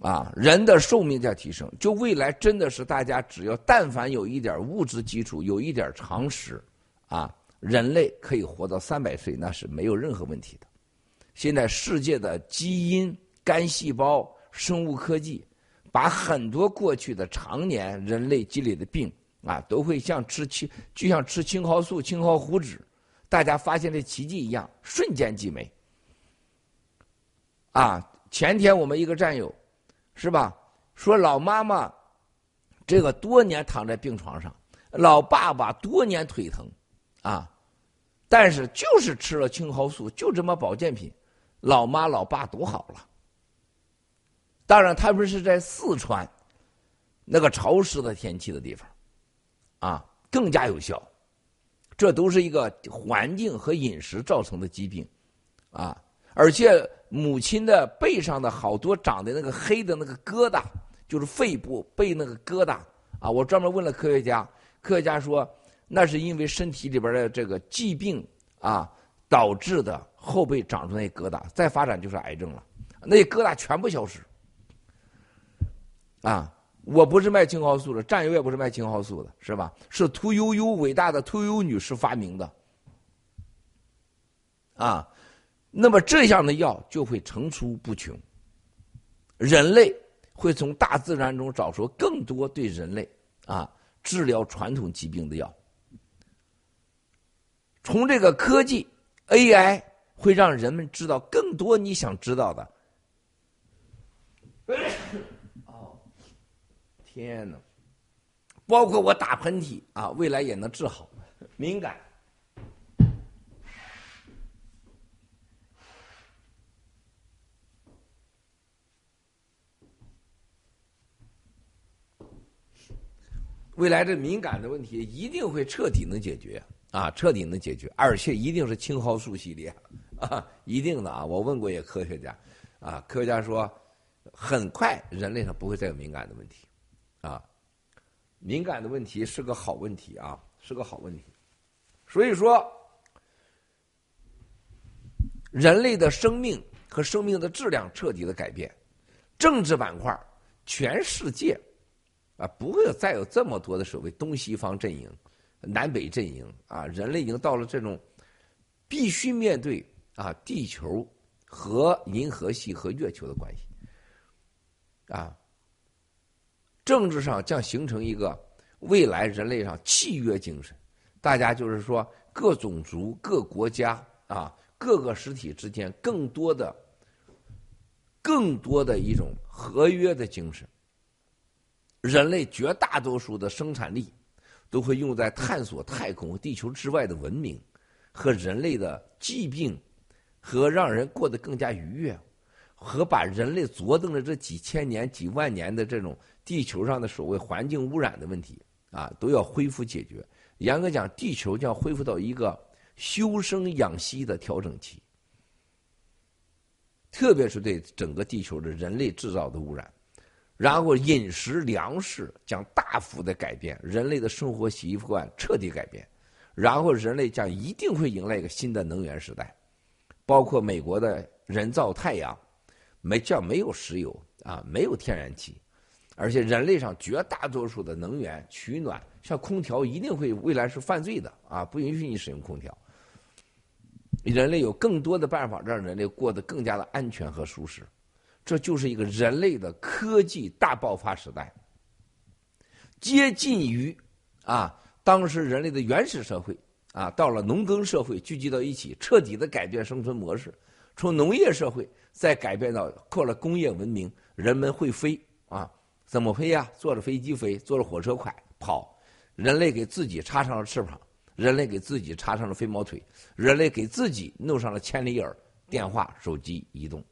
啊，人的寿命在提升，就未来真的是大家只要但凡有一点物质基础，有一点常识，啊，人类可以活到三百岁，那是没有任何问题的。现在世界的基因、干细胞、生物科技，把很多过去的常年人类积累的病啊，都会像吃青，就像吃青蒿素、青蒿糊脂，大家发现的奇迹一样，瞬间即没。啊，前天我们一个战友。是吧？说老妈妈这个多年躺在病床上，老爸爸多年腿疼，啊，但是就是吃了青蒿素，就这么保健品，老妈老爸都好了。当然，他们是在四川那个潮湿的天气的地方，啊，更加有效。这都是一个环境和饮食造成的疾病，啊。而且母亲的背上的好多长的那个黑的那个疙瘩，就是肺部背那个疙瘩啊！我专门问了科学家，科学家说那是因为身体里边的这个疾病啊导致的后背长出那疙瘩，再发展就是癌症了，那些疙瘩全部消失。啊，我不是卖青蒿素的，战友也不是卖青蒿素的，是吧？是屠呦呦伟大的屠呦呦女士发明的，啊。那么这样的药就会层出不穷，人类会从大自然中找出更多对人类啊治疗传统疾病的药。从这个科技 AI 会让人们知道更多你想知道的。哦，*coughs* 天哪！包括我打喷嚏啊，未来也能治好敏感。未来这敏感的问题一定会彻底能解决啊，啊彻底能解决，而且一定是青蒿素系列啊，一定的啊！我问过一个科学家，啊，科学家说，很快人类上不会再有敏感的问题，啊，敏感的问题是个好问题啊，是个好问题。所以说，人类的生命和生命的质量彻底的改变，政治板块，全世界。啊，不会有再有这么多的所谓东西方阵营、南北阵营啊！人类已经到了这种必须面对啊，地球和银河系和月球的关系啊，政治上将形成一个未来人类上契约精神，大家就是说各种族、各国家啊、各个实体之间更多的、更多的一种合约的精神。人类绝大多数的生产力都会用在探索太空和地球之外的文明和人类的疾病和让人过得更加愉悦，和把人类坐等了这几千年、几万年的这种地球上的所谓环境污染的问题啊，都要恢复解决。严格讲，地球将恢复到一个休生养息的调整期，特别是对整个地球的人类制造的污染。然后饮食粮食将大幅的改变，人类的生活习惯彻底改变，然后人类将一定会迎来一个新的能源时代，包括美国的人造太阳，没叫没有石油啊，没有天然气，而且人类上绝大多数的能源取暖，像空调一定会未来是犯罪的啊，不允许你使用空调。人类有更多的办法让人类过得更加的安全和舒适。这就是一个人类的科技大爆发时代，接近于啊，当时人类的原始社会啊，到了农耕社会聚集到一起，彻底的改变生存模式。从农业社会再改变到过了工业文明，人们会飞啊，怎么飞呀？坐着飞机飞，坐着火车快跑。人类给自己插上了翅膀，人类给自己插上了飞毛腿，人类给自己弄上了千里眼、电话、手机、移动。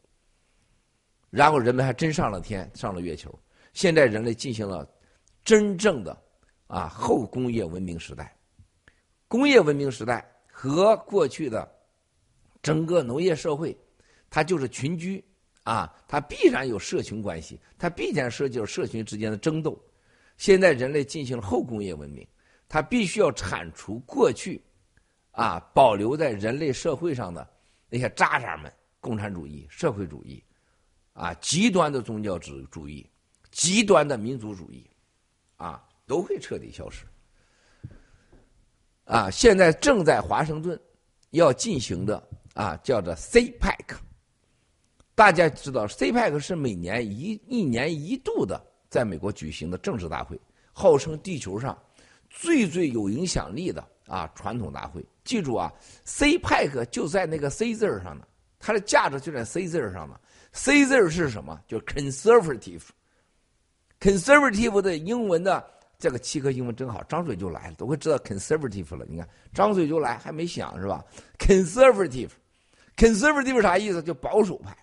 然后人们还真上了天，上了月球。现在人类进行了真正的啊后工业文明时代。工业文明时代和过去的整个农业社会，它就是群居啊，它必然有社群关系，它必然涉及到社群之间的争斗。现在人类进行了后工业文明，它必须要铲除过去啊保留在人类社会上的那些渣渣们——共产主义、社会主义。啊，极端的宗教主主义、极端的民族主义，啊，都会彻底消失。啊，现在正在华盛顿要进行的啊，叫做 CPEC。大家知道，CPEC 是每年一一年一度的在美国举行的政治大会，号称地球上最最有影响力的啊传统大会。记住啊，CPEC 就在那个 C 字上呢，它的价值就在 C 字上呢。C 字是什么？就 conservative。conservative 的英文的这个七颗英文真好，张嘴就来了，都会知道 conservative 了。你看，张嘴就来，还没想是吧？conservative，conservative 啥意思？就保守派。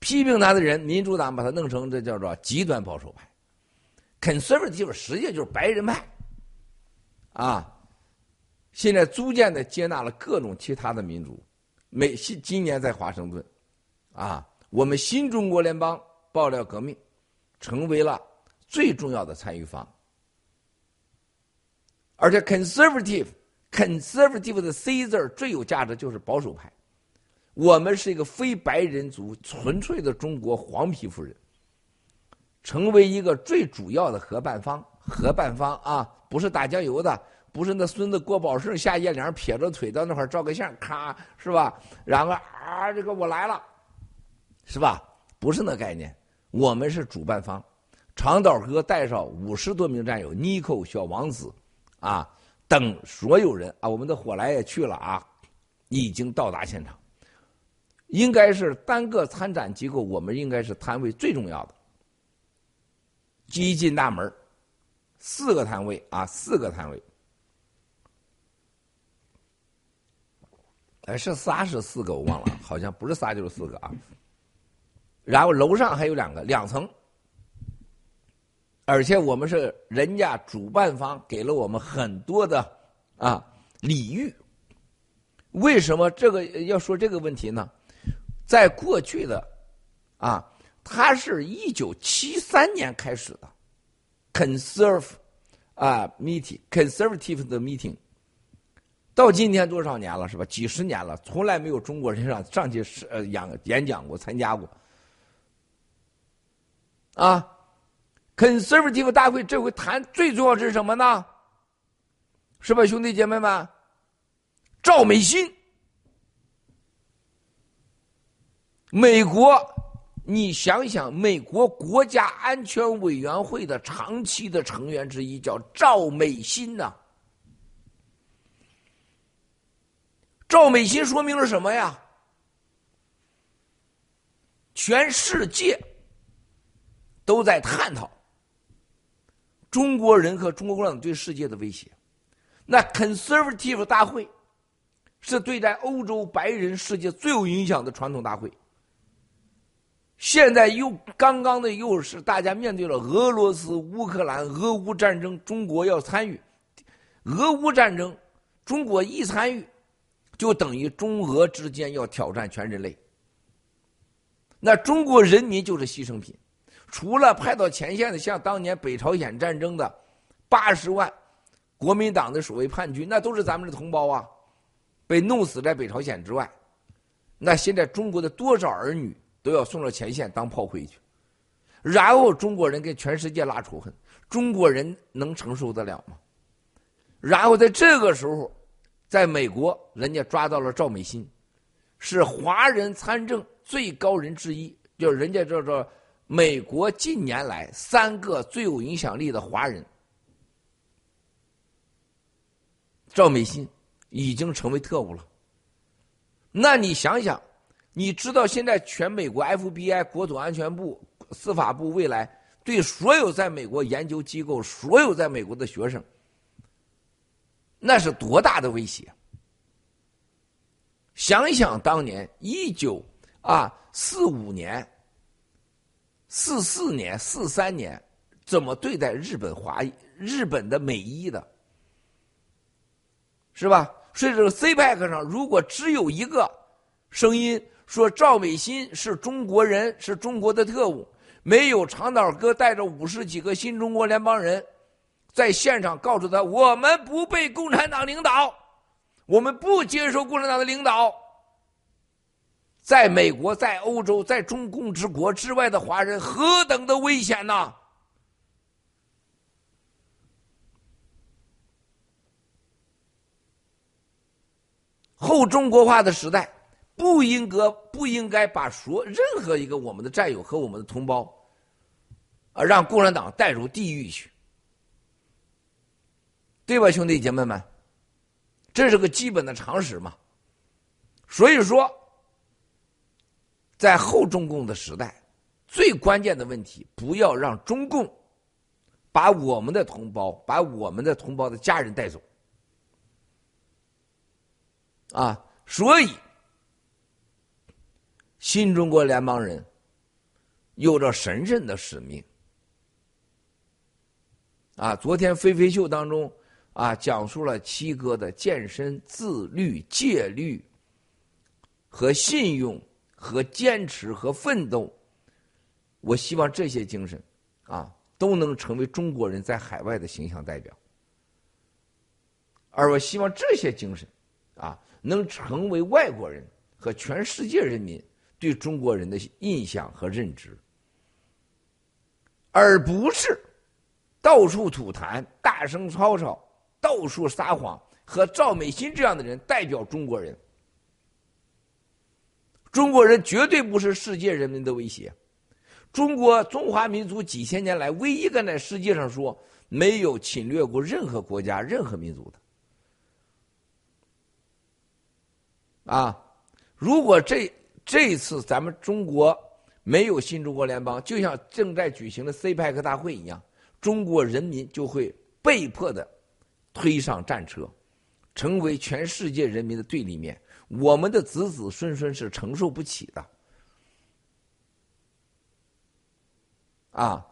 批评他的人，民主党把他弄成这叫做极端保守派。conservative 实际上就是白人派。啊，现在逐渐的接纳了各种其他的民族。美新今年在华盛顿，啊，我们新中国联邦爆料革命，成为了最重要的参与方。而且 conservative，conservative 的 C 字最有价值就是保守派。我们是一个非白人族，纯粹的中国黄皮肤人，成为一个最主要的合办方。合办方啊，不是打酱油的。不是那孙子郭宝胜下夜凉撇着腿到那块照个相，咔是吧？然后啊，这个我来了，是吧？不是那概念。我们是主办方，长岛哥带上五十多名战友，妮蔻小王子，啊等所有人啊，我们的火来也去了啊，已经到达现场。应该是单个参展机构，我们应该是摊位最重要的。一进大门，四个摊位啊，四个摊位。哎，是仨是四个，我忘了，好像不是仨就是四个啊。然后楼上还有两个，两层，而且我们是人家主办方给了我们很多的啊礼遇。为什么这个要说这个问题呢？在过去的啊，它是一九七三年开始的，conserve 啊 meeting，conservative 的 meeting。到今天多少年了，是吧？几十年了，从来没有中国人上上去是呃演演讲过、参加过。啊，conservative 大会这回谈最重要是什么呢？是吧，兄弟姐妹们？赵美心，美国，你想想，美国国家安全委员会的长期的成员之一叫赵美心呐。赵美心说明了什么呀？全世界都在探讨中国人和中国共产党对世界的威胁。那 conservative 大会是对待欧洲白人世界最有影响的传统大会。现在又刚刚的又是大家面对了俄罗斯、乌克兰、俄乌战争，中国要参与俄乌战争，中国一参与。就等于中俄之间要挑战全人类，那中国人民就是牺牲品。除了派到前线的，像当年北朝鲜战争的八十万国民党的所谓叛军，那都是咱们的同胞啊，被弄死在北朝鲜之外。那现在中国的多少儿女都要送到前线当炮灰去，然后中国人跟全世界拉仇恨，中国人能承受得了吗？然后在这个时候。在美国，人家抓到了赵美心，是华人参政最高人之一，就人家叫做美国近年来三个最有影响力的华人。赵美心已经成为特务了。那你想想，你知道现在全美国 FBI 国土安全部、司法部未来对所有在美国研究机构、所有在美国的学生。那是多大的威胁！想想当年一九啊四五年、四四年、四三年，怎么对待日本华日本的美伊的，是吧？所以这个 CPEC 上，如果只有一个声音说赵美心是中国人，是中国的特务，没有长岛哥带着五十几个新中国联邦人。在现场告诉他：“我们不被共产党领导，我们不接受共产党的领导。”在美国、在欧洲、在中共之国之外的华人何等的危险呐！后中国化的时代，不应该不应该把所任何一个我们的战友和我们的同胞，啊，让共产党带入地狱去，对吧，兄弟姐妹们？这是个基本的常识嘛。所以说。在后中共的时代，最关键的问题，不要让中共把我们的同胞、把我们的同胞的家人带走。啊，所以新中国联邦人有着神圣的使命。啊，昨天飞飞秀当中啊，讲述了七哥的健身、自律、戒律和信用。和坚持和奋斗，我希望这些精神，啊，都能成为中国人在海外的形象代表。而我希望这些精神，啊，能成为外国人和全世界人民对中国人的印象和认知，而不是到处吐痰、大声吵吵、到处撒谎，和赵美心这样的人代表中国人。中国人绝对不是世界人民的威胁。中国中华民族几千年来唯一个在世界上说没有侵略过任何国家、任何民族的。啊，如果这这次咱们中国没有新中国联邦，就像正在举行的 CPEC 大会一样，中国人民就会被迫的推上战车，成为全世界人民的对立面。我们的子子孙孙是承受不起的，啊，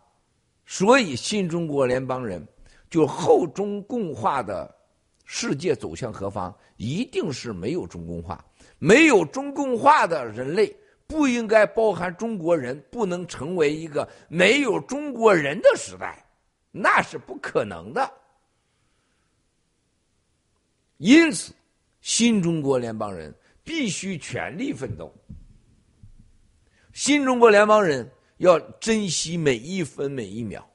所以新中国联邦人就后中共化的世界走向何方，一定是没有中共化，没有中共化的人类不应该包含中国人，不能成为一个没有中国人的时代，那是不可能的，因此。新中国联邦人必须全力奋斗。新中国联邦人要珍惜每一分每一秒。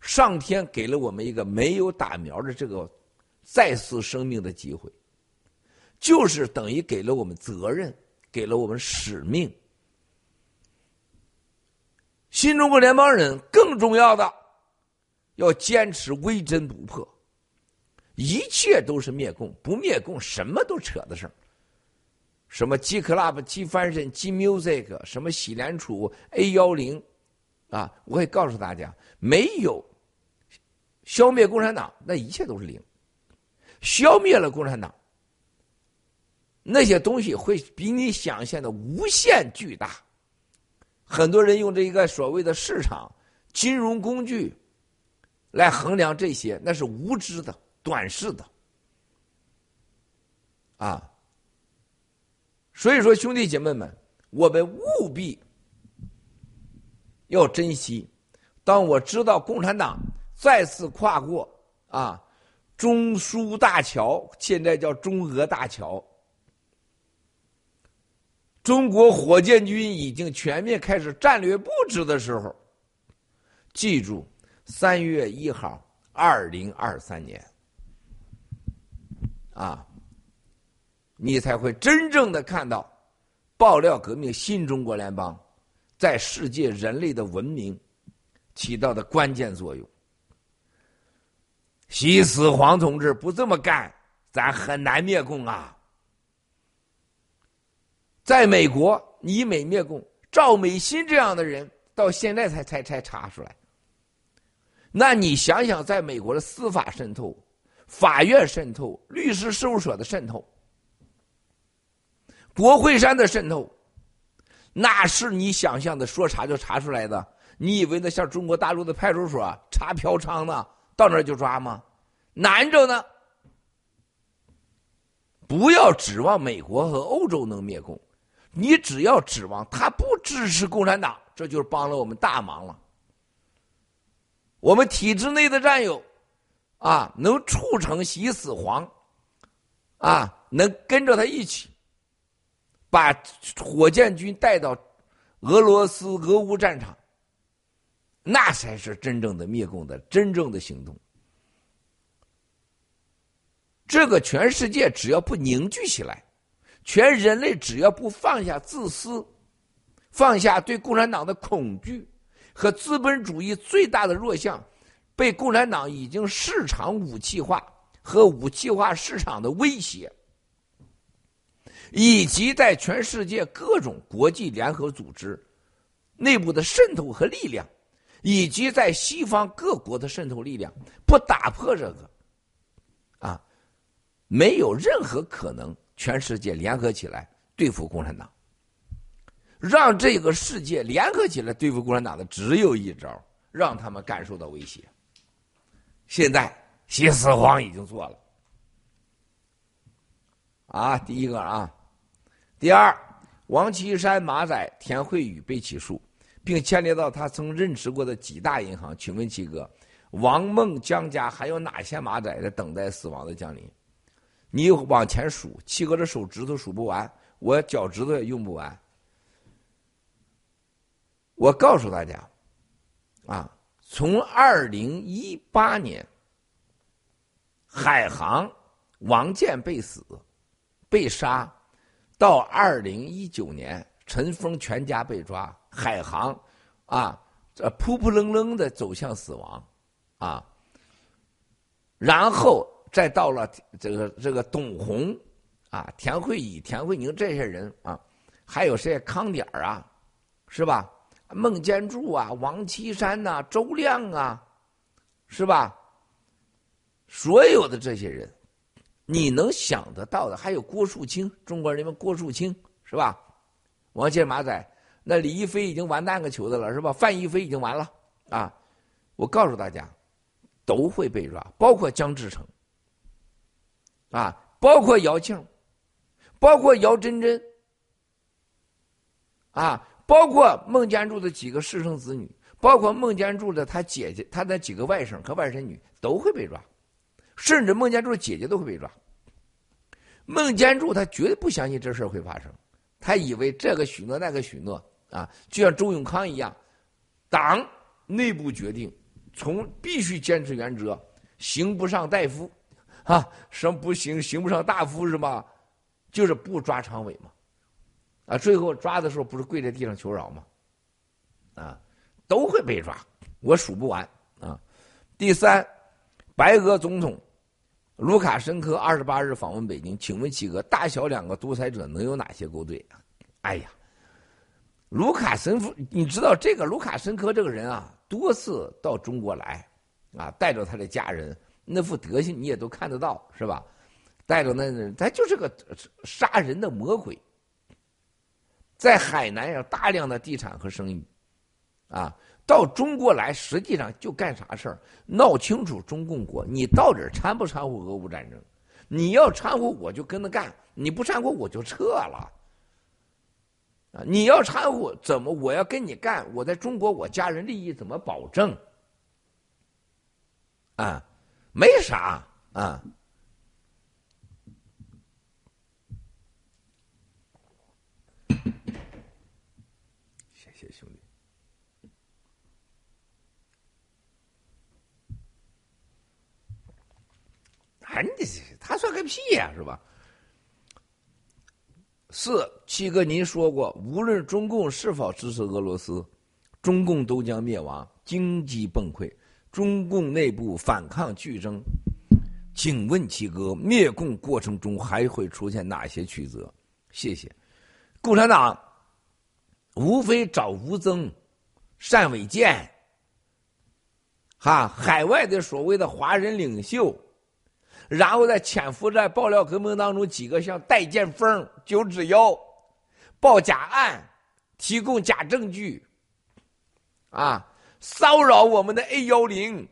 上天给了我们一个没有打苗的这个再次生命的机会，就是等于给了我们责任，给了我们使命。新中国联邦人更重要的要坚持微针不破。一切都是灭共，不灭共什么都扯的事什么 G Club、G Fashion、G Music，什么喜联储 A 幺零，啊，我可以告诉大家，没有消灭共产党，那一切都是零。消灭了共产党，那些东西会比你想象的无限巨大。很多人用这一个所谓的市场金融工具来衡量这些，那是无知的。短视的，啊，所以说兄弟姐妹们，我们务必要珍惜。当我知道共产党再次跨过啊中苏大桥，现在叫中俄大桥，中国火箭军已经全面开始战略布置的时候，记住，三月一号，二零二三年。啊，你才会真正的看到爆料革命新中国联邦在世界人类的文明起到的关键作用。西四黄同志不这么干，咱很难灭共啊！在美国，你美灭共，赵美心这样的人到现在才才才查出来。那你想想，在美国的司法渗透。法院渗透，律师事务所的渗透，国会山的渗透，那是你想象的说查就查出来的？你以为那像中国大陆的派出所查嫖娼呢，到那儿就抓吗？难着呢！不要指望美国和欧洲能灭共，你只要指望他不支持共产党，这就是帮了我们大忙了。我们体制内的战友。啊，能促成习死黄，啊，能跟着他一起把火箭军带到俄罗斯俄乌战场，那才是真正的灭共的真正的行动。这个全世界只要不凝聚起来，全人类只要不放下自私，放下对共产党的恐惧和资本主义最大的弱项，被共产党已经市场武器化和武器化市场的威胁。以及在全世界各种国际联合组织内部的渗透和力量，以及在西方各国的渗透力量，不打破这个，啊，没有任何可能全世界联合起来对付共产党。让这个世界联合起来对付共产党的只有一招，让他们感受到威胁。现在西四皇已经做了，啊，第一个啊。第二，王岐山、马仔、田慧宇被起诉，并牵连到他曾任职过的几大银行。请问七哥，王孟江家还有哪些马仔在等待死亡的降临？你往前数，七哥的手指头数不完，我脚趾头也用不完。我告诉大家，啊，从二零一八年，海航王建被死，被杀。到二零一九年，陈峰全家被抓，海航，啊，这扑扑棱棱的走向死亡，啊，然后再到了这个这个董红，啊，田慧仪、田慧宁这些人啊，还有谁康点啊，是吧？孟建柱啊，王岐山呐，周亮啊，是吧？所有的这些人。你能想得到的，还有郭树清，中国人民郭树清是吧？王健马仔，那李一飞已经完蛋个球的了是吧？范一飞已经完了啊！我告诉大家，都会被抓，包括江志成，啊，包括姚庆，包括姚真真，啊，包括孟建柱的几个私生子女，包括孟建柱的他姐姐，他的几个外甥和外甥女都会被抓。甚至孟建柱的姐姐都会被抓。孟建柱他绝对不相信这事会发生，他以为这个许诺那个许诺啊，就像周永康一样，党内部决定，从必须坚持原则，刑不上大夫，啊，什么不行，刑不上大夫是吧？就是不抓常委嘛，啊，最后抓的时候不是跪在地上求饶吗？啊，都会被抓，我数不完啊。第三，白俄总统。卢卡申科二十八日访问北京，请问七哥，大小两个独裁者能有哪些勾兑？哎呀，卢卡申夫，你知道这个卢卡申科这个人啊，多次到中国来，啊，带着他的家人，那副德行你也都看得到，是吧？带着那，他就是个杀人的魔鬼，在海南有大量的地产和生意，啊。到中国来，实际上就干啥事儿？闹清楚中共国，你到底掺不掺和俄乌战争？你要掺和，我就跟着干；你不掺和，我就撤了。啊，你要掺和，怎么我要跟你干？我在中国，我家人利益怎么保证？啊，没啥啊。谢兄弟哎，你他算个屁呀，是吧？四七哥，您说过，无论中共是否支持俄罗斯，中共都将灭亡，经济崩溃，中共内部反抗剧增。请问七哥，灭共过程中还会出现哪些曲折？谢谢。共产党无非找吴增、单伟建，哈，海外的所谓的华人领袖。然后在潜伏在爆料革命当中，几个像戴剑锋、九指妖，报假案，提供假证据，啊，骚扰我们的 A 幺零，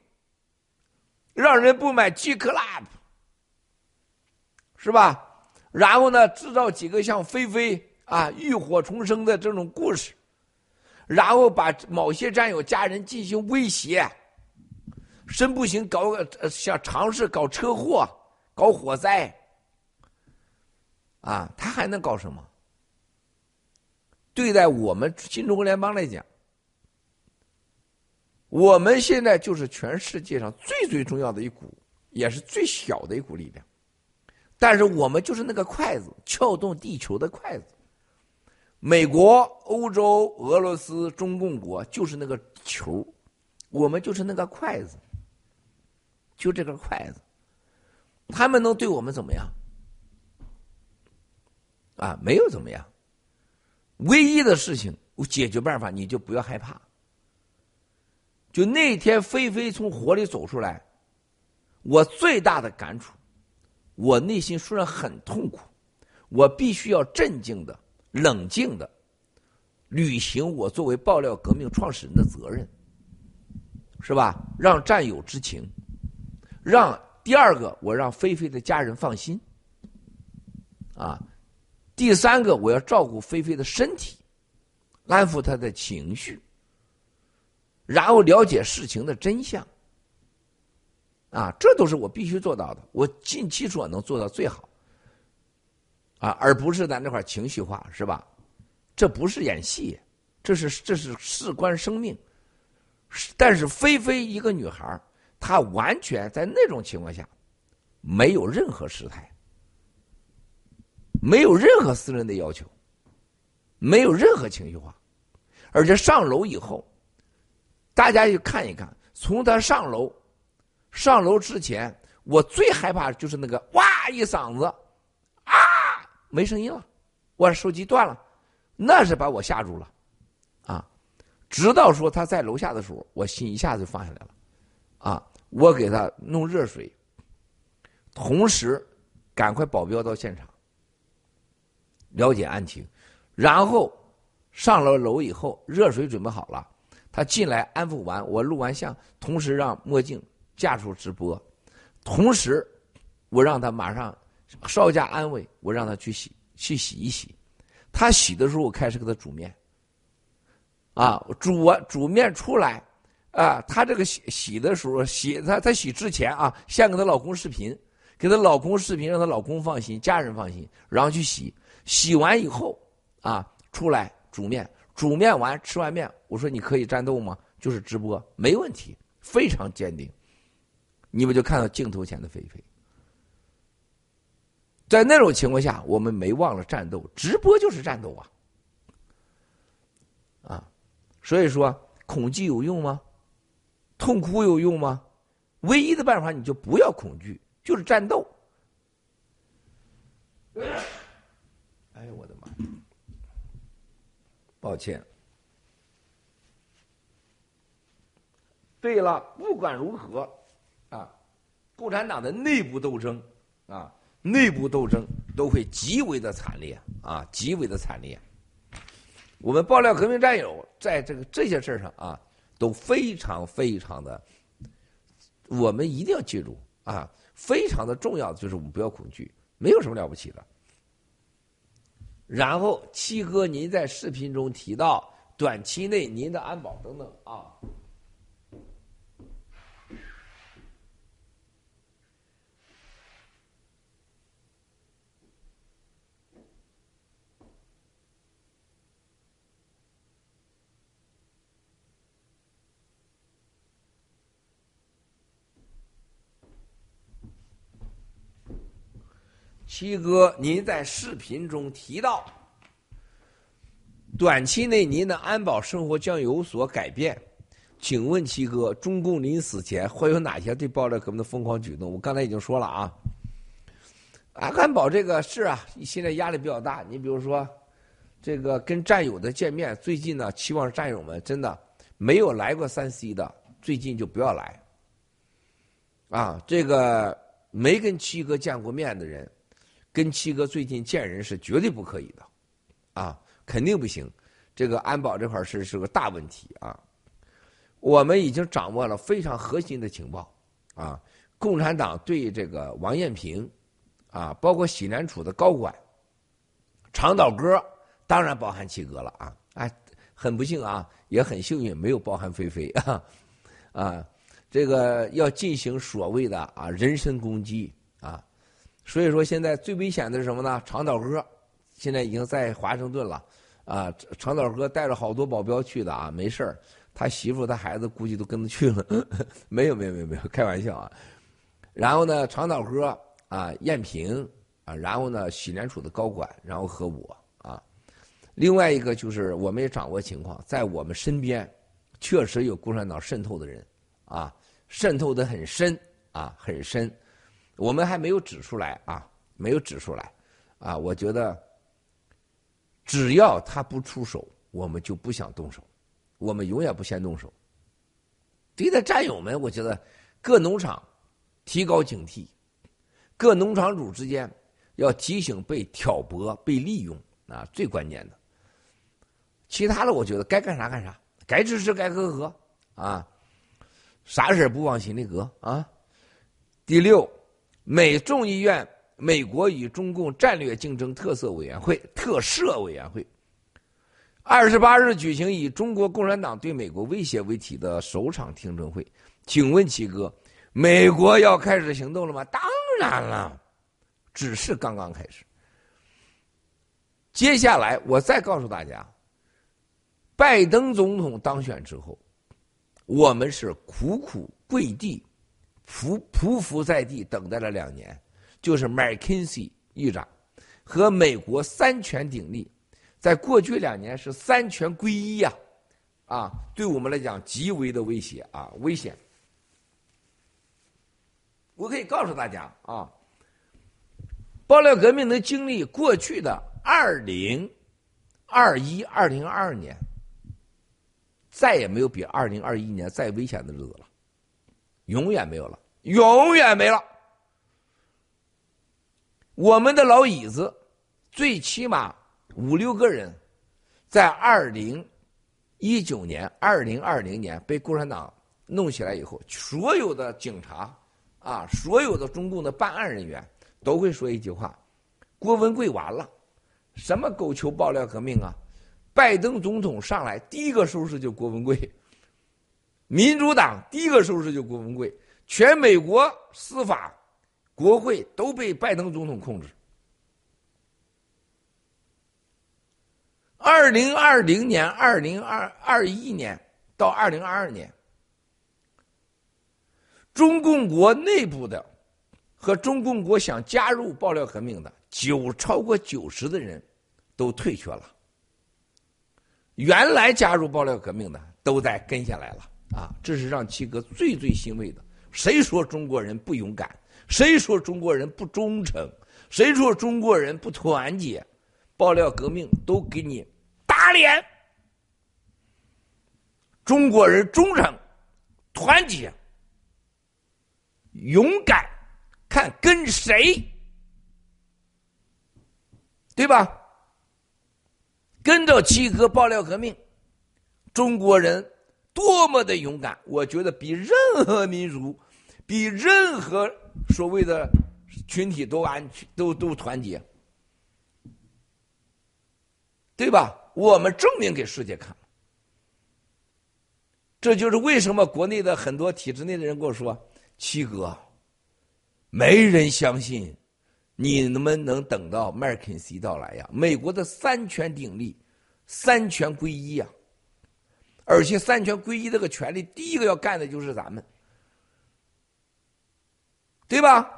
让人不买 G Club，是吧？然后呢，制造几个像菲菲啊浴火重生的这种故事，然后把某些战友家人进行威胁。真不行，搞个想尝试搞车祸、搞火灾，啊，他还能搞什么？对待我们新中国联邦来讲，我们现在就是全世界上最最重要的一股，也是最小的一股力量。但是我们就是那个筷子，撬动地球的筷子。美国、欧洲、俄罗斯、中共国就是那个球，我们就是那个筷子，就这个筷子，他们能对我们怎么样？啊，没有怎么样。唯一的事情，解决办法你就不要害怕。就那天菲菲从火里走出来，我最大的感触。我内心虽然很痛苦，我必须要镇静的、冷静的履行我作为爆料革命创始人的责任，是吧？让战友知情，让第二个我让菲菲的家人放心，啊，第三个我要照顾菲菲的身体，安抚她的情绪，然后了解事情的真相。啊，这都是我必须做到的，我尽其所能做到最好，啊，而不是在那块情绪化，是吧？这不是演戏，这是这是事关生命。但是菲菲一个女孩，她完全在那种情况下，没有任何失态，没有任何私人的要求，没有任何情绪化，而且上楼以后，大家去看一看，从她上楼。上楼之前，我最害怕就是那个哇一嗓子，没声音了，我手机断了，那是把我吓住了，啊，直到说他在楼下的时候，我心一下子就放下来了，啊，我给他弄热水，同时赶快保镖到现场了解案情，然后上了楼以后，热水准备好了，他进来安抚完，我录完像，同时让墨镜。架出直播，同时我让他马上稍加安慰，我让他去洗去洗一洗。他洗的时候，我开始给他煮面。啊，煮完煮面出来，啊，他这个洗洗的时候，洗他他洗之前啊，先给他老公视频，给他老公视频，让他老公放心，家人放心，然后去洗。洗完以后，啊，出来煮面，煮面完吃完面，我说你可以战斗吗？就是直播，没问题，非常坚定。你们就看到镜头前的菲菲，在那种情况下，我们没忘了战斗，直播就是战斗啊，啊，所以说恐惧有用吗？痛苦有用吗？唯一的办法，你就不要恐惧，就是战斗。哎呦我的妈！抱歉。对了，不管如何。啊共产党的内部斗争，啊，内部斗争都会极为的惨烈，啊，极为的惨烈。我们爆料革命战友在这个这些事儿上啊，都非常非常的，我们一定要记住啊，非常的重要的就是我们不要恐惧，没有什么了不起的。然后七哥，您在视频中提到短期内您的安保等等啊。七哥，您在视频中提到，短期内您的安保生活将有所改变，请问七哥，中共临死前会有哪些对爆料革命的疯狂举动？我刚才已经说了啊，安保这个是啊，现在压力比较大。你比如说，这个跟战友的见面，最近呢，期望战友们真的没有来过三 C 的，最近就不要来。啊，这个没跟七哥见过面的人。跟七哥最近见人是绝对不可以的，啊，肯定不行。这个安保这块是是个大问题啊。我们已经掌握了非常核心的情报啊。共产党对这个王艳平啊，包括西南处的高管长岛哥，当然包含七哥了啊。哎，很不幸啊，也很幸运，没有包含菲菲 *laughs* 啊。啊，这个要进行所谓的啊人身攻击。所以说，现在最危险的是什么呢？长岛哥现在已经在华盛顿了，啊，长岛哥带着好多保镖去的啊，没事儿。他媳妇、他孩子估计都跟着去了。*laughs* 没有，没有，没有，没有，开玩笑啊。然后呢，长岛哥啊，艳萍啊，然后呢，洗联储的高管，然后和我啊。另外一个就是我们也掌握情况，在我们身边确实有共产党渗透的人啊，渗透的很深啊，很深。我们还没有指出来啊，没有指出来啊。我觉得。只要他不出手，我们就不想动手，我们永远不先动手。对待战友们，我觉得各农场提高警惕，各农场主之间要提醒被挑拨、被利用啊，最关键的。其他的，我觉得该干啥干啥，该支持该呵呵啊，啥事不往心里搁啊。第六，美众议院。美国与中共战略竞争特色委员会特设委员会二十八日举行以“中国共产党对美国威胁”为题的首场听证会。请问齐哥，美国要开始行动了吗？当然了，只是刚刚开始。接下来我再告诉大家，拜登总统当选之后，我们是苦苦跪地、匍匍匐在地等待了两年。就是 McKinsey 议长和美国三权鼎立，在过去两年是三权归一呀，啊，对我们来讲极为的威胁啊，危险。我可以告诉大家啊，爆料革命的经历，过去的二零二一、二零二二年，再也没有比二零二一年再危险的日子了，永远没有了，永远没了。我们的老椅子，最起码五六个人，在二零一九年、二零二零年被共产党弄起来以后，所有的警察啊，所有的中共的办案人员都会说一句话：郭文贵完了，什么狗球爆料革命啊！拜登总统上来第一个收拾就郭文贵，民主党第一个收拾就郭文贵，全美国司法。国会都被拜登总统控制。二零二零年、二零二二一年到二零二二年，中共国内部的和中共国想加入爆料革命的九超过九十的人都退却了。原来加入爆料革命的都在跟下来了啊！这是让七哥最最欣慰的。谁说中国人不勇敢？谁说中国人不忠诚？谁说中国人不团结？爆料革命都给你打脸！中国人忠诚、团结、勇敢，看跟谁，对吧？跟着七哥爆料革命，中国人多么的勇敢！我觉得比任何民族。*laughs* 比任何所谓的群体都安全，都都团结，对吧？我们证明给世界看。这就是为什么国内的很多体制内的人跟我说：“七哥，没人相信你们能等到麦肯锡到来呀？美国的三权鼎立，三权归一呀！而且三权归一这个权利，第一个要干的就是咱们。”对吧？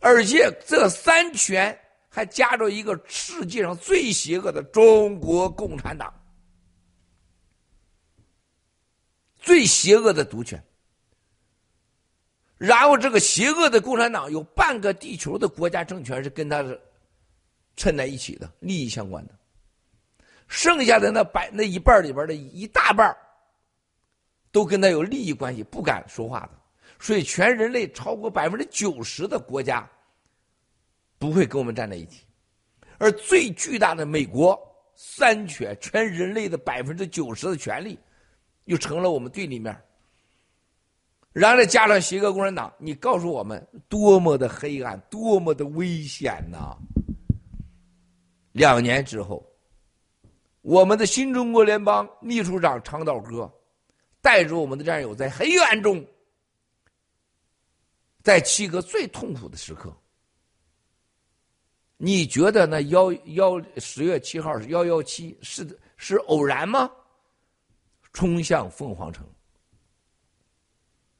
而且这三权还夹着一个世界上最邪恶的中国共产党，最邪恶的独权。然后这个邪恶的共产党有半个地球的国家政权是跟他是衬在一起的，利益相关的。剩下的那百那一半里边的一大半都跟他有利益关系，不敢说话的。所以，全人类超过百分之九十的国家不会跟我们站在一起，而最巨大的美国三权，全人类的百分之九十的权利又成了我们对立面。然后再加上邪恶共产党，你告诉我们多么的黑暗，多么的危险呐！两年之后，我们的新中国联邦秘书长长岛哥带着我们的战友在黑暗中。在七哥最痛苦的时刻，你觉得那幺幺十月七号是幺幺七是是偶然吗？冲向凤凰城，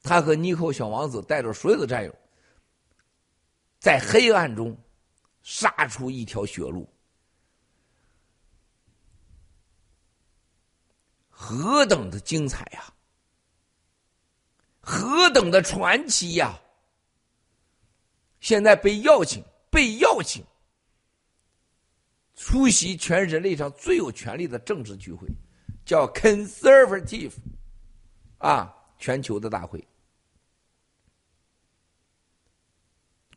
他和尼寇小王子带着所有的战友，在黑暗中杀出一条血路，何等的精彩呀！何等的传奇呀！现在被邀请，被邀请出席全人类上最有权力的政治聚会，叫 Conservative，啊，全球的大会。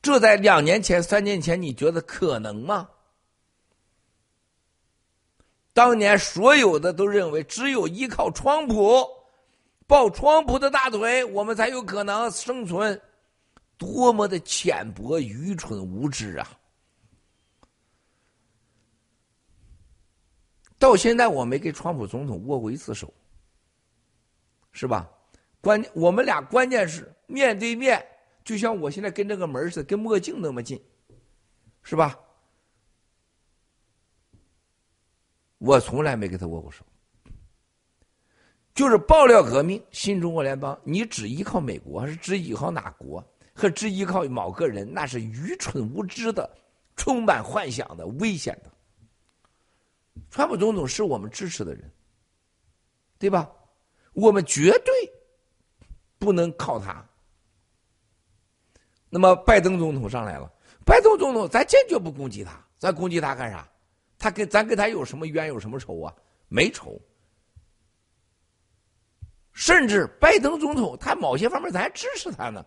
这在两年前、三年前，你觉得可能吗？当年所有的都认为，只有依靠川普，抱川普的大腿，我们才有可能生存。多么的浅薄、愚蠢、无知啊！到现在我没跟川普总统握过一次手，是吧？关我们俩关键是面对面，就像我现在跟这个门似的，跟墨镜那么近，是吧？我从来没跟他握过手，就是爆料革命、新中国联邦，你只依靠美国，还是只依靠哪国？和只依靠某个人，那是愚蠢无知的、充满幻想的、危险的。川普总统是我们支持的人，对吧？我们绝对不能靠他。那么拜登总统上来了，拜登总统咱坚决不攻击他，咱攻击他干啥？他跟咱跟他有什么冤有什么仇啊？没仇。甚至拜登总统他某些方面咱还支持他呢。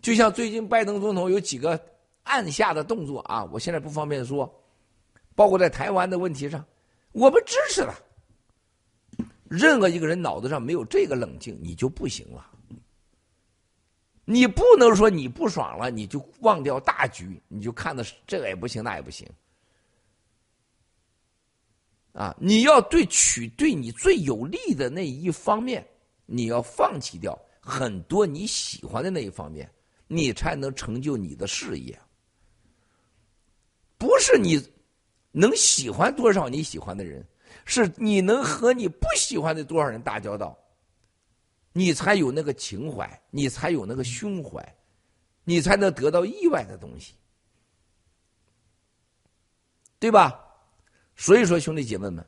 就像最近拜登总统有几个暗下的动作啊，我现在不方便说，包括在台湾的问题上，我们支持他。任何一个人脑子上没有这个冷静，你就不行了。你不能说你不爽了，你就忘掉大局，你就看的这个也不行，那也不行。啊，你要对取对你最有利的那一方面，你要放弃掉很多你喜欢的那一方面。你才能成就你的事业，不是你能喜欢多少你喜欢的人，是你能和你不喜欢的多少人打交道，你才有那个情怀，你才有那个胸怀，你才能得到意外的东西，对吧？所以说，兄弟姐妹们，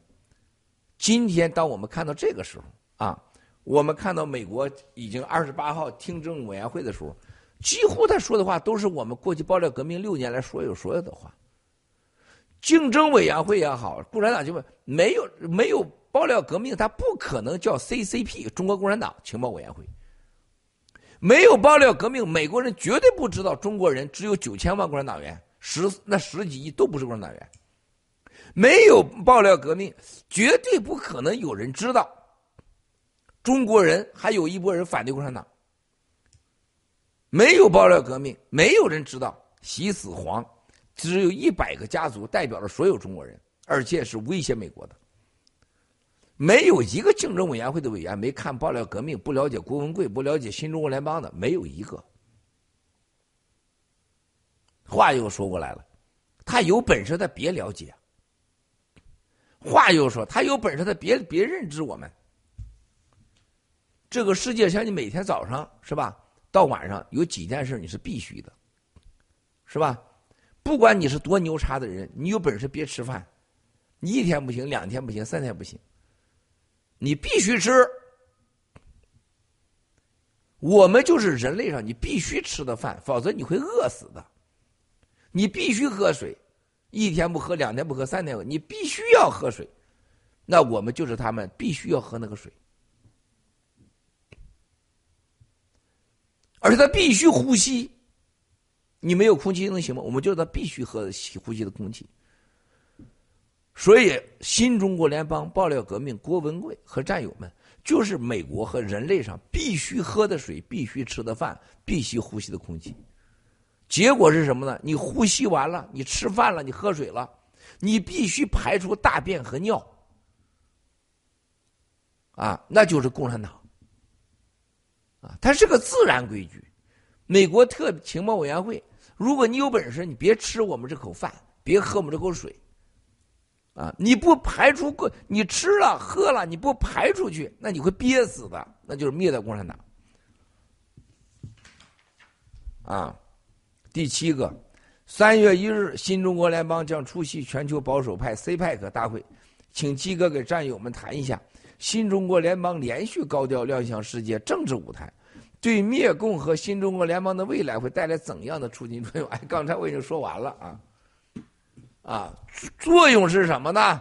今天当我们看到这个时候啊，我们看到美国已经二十八号听证委员会的时候。几乎他说的话都是我们过去爆料革命六年来所有所有的话。竞争委员会也好，共产党就问没有没有爆料革命，他不可能叫 CCP 中国共产党情报委员会。没有爆料革命，美国人绝对不知道中国人只有九千万共产党员，十那十几亿都不是共产党员。没有爆料革命，绝对不可能有人知道中国人还有一波人反对共产党。没有爆料革命，没有人知道习死黄，只有一百个家族代表了所有中国人，而且是威胁美国的。没有一个竞争委员会的委员没看爆料革命，不了解郭文贵，不了解新中国联邦的，没有一个。话又说过来了，他有本事他别了解。话又说他有本事他别别认知我们。这个世界像你每天早上是吧？到晚上有几件事你是必须的，是吧？不管你是多牛叉的人，你有本事别吃饭，你一天不行，两天不行，三天不行，你必须吃。我们就是人类上你必须吃的饭，否则你会饿死的。你必须喝水，一天不喝，两天不喝，三天喝，你必须要喝水。那我们就是他们必须要喝那个水。而且他必须呼吸，你没有空气能行吗？我们就是他必须喝呼吸的空气。所以，新中国联邦爆料革命，郭文贵和战友们，就是美国和人类上必须喝的水、必须吃的饭、必须呼吸的空气。结果是什么呢？你呼吸完了，你吃饭了，你喝水了，你必须排出大便和尿，啊，那就是共产党。啊，它是个自然规矩。美国特情报委员会如果你有本事，你别吃我们这口饭，别喝我们这口水。啊！你不排除过，你吃了喝了，你不排出去，那你会憋死的，那就是灭掉共产党。啊，第七个，三月一日，新中国联邦将出席全球保守派 CPEC 大会，请基哥给战友们谈一下，新中国联邦连续高调亮相世界政治舞台，对灭共和新中国联邦的未来会带来怎样的促进作用？*laughs* 哎，刚才我已经说完了啊。啊，作用是什么呢？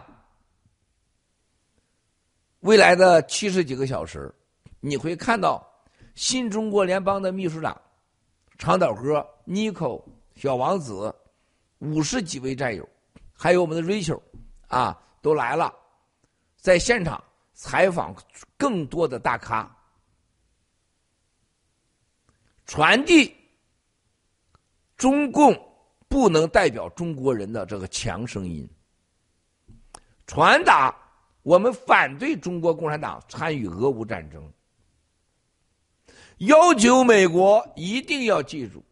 未来的七十几个小时，你会看到新中国联邦的秘书长长岛哥、Nico 小王子、五十几位战友，还有我们的 Rachel 啊，都来了，在现场采访更多的大咖，传递中共。不能代表中国人的这个强声音，传达我们反对中国共产党参与俄乌战争，要求美国一定要记住，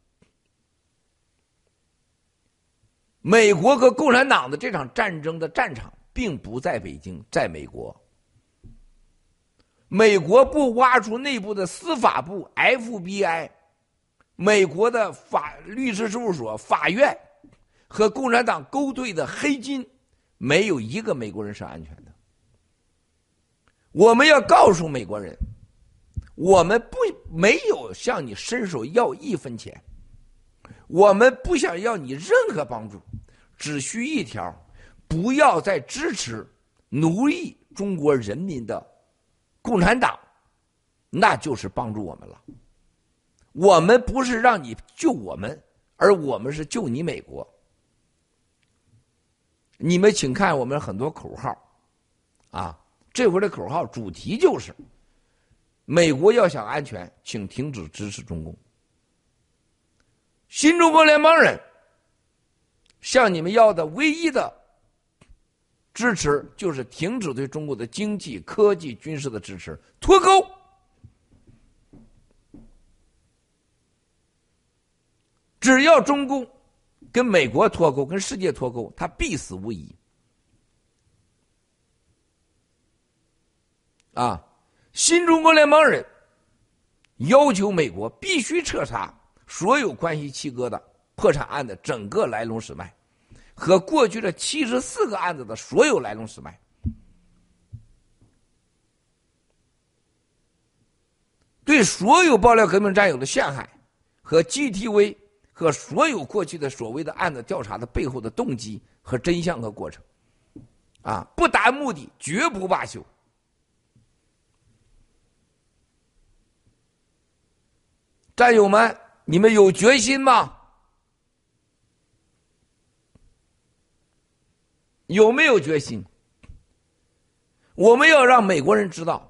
美国和共产党的这场战争的战场并不在北京，在美国。美国不挖出内部的司法部 FBI。美国的法律师事务所、法院和共产党勾兑的黑金，没有一个美国人是安全的。我们要告诉美国人，我们不没有向你伸手要一分钱，我们不想要你任何帮助，只需一条：不要再支持奴役中国人民的共产党，那就是帮助我们了。我们不是让你救我们，而我们是救你美国。你们请看我们很多口号，啊，这回的口号主题就是：美国要想安全，请停止支持中共。新中国联邦人向你们要的唯一的支持，就是停止对中国的经济、科技、军事的支持，脱钩。只要中共跟美国脱钩、跟世界脱钩，他必死无疑。啊，新中国联邦人要求美国必须彻查所有关系七哥的破产案的整个来龙史脉，和过去的七十四个案子的所有来龙史脉，对所有爆料革命战友的陷害和 GTV。和所有过去的所谓的案子调查的背后的动机和真相和过程，啊，不达目的绝不罢休。战友们，你们有决心吗？有没有决心？我们要让美国人知道，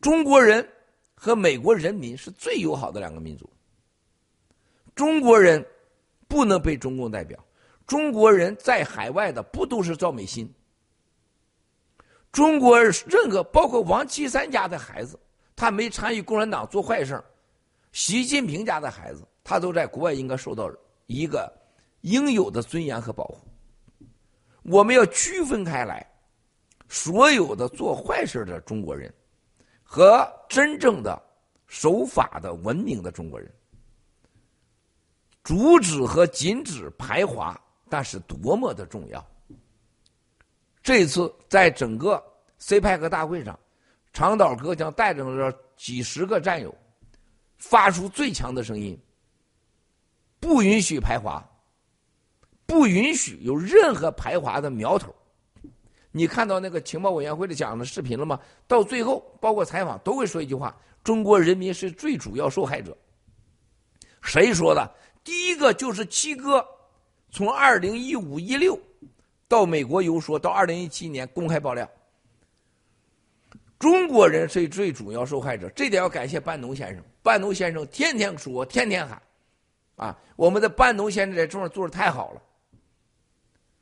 中国人和美国人民是最友好的两个民族。中国人不能被中共代表，中国人在海外的不都是赵美心？中国任何包括王岐山家的孩子，他没参与共产党做坏事习近平家的孩子，他都在国外应该受到一个应有的尊严和保护。我们要区分开来，所有的做坏事的中国人，和真正的守法的文明的中国人。阻止和禁止排华，那是多么的重要！这次在整个 CPEC 大会上，长岛哥将带领着几十个战友，发出最强的声音：不允许排华，不允许有任何排华的苗头。你看到那个情报委员会的讲的视频了吗？到最后，包括采访都会说一句话：中国人民是最主要受害者。谁说的？第一个就是七哥，从二零一五一六到美国游说，到二零一七年公开爆料，中国人是最主要受害者。这点要感谢班农先生，班农先生天天说，天天喊，啊，我们的班农先生在这上做的太好了。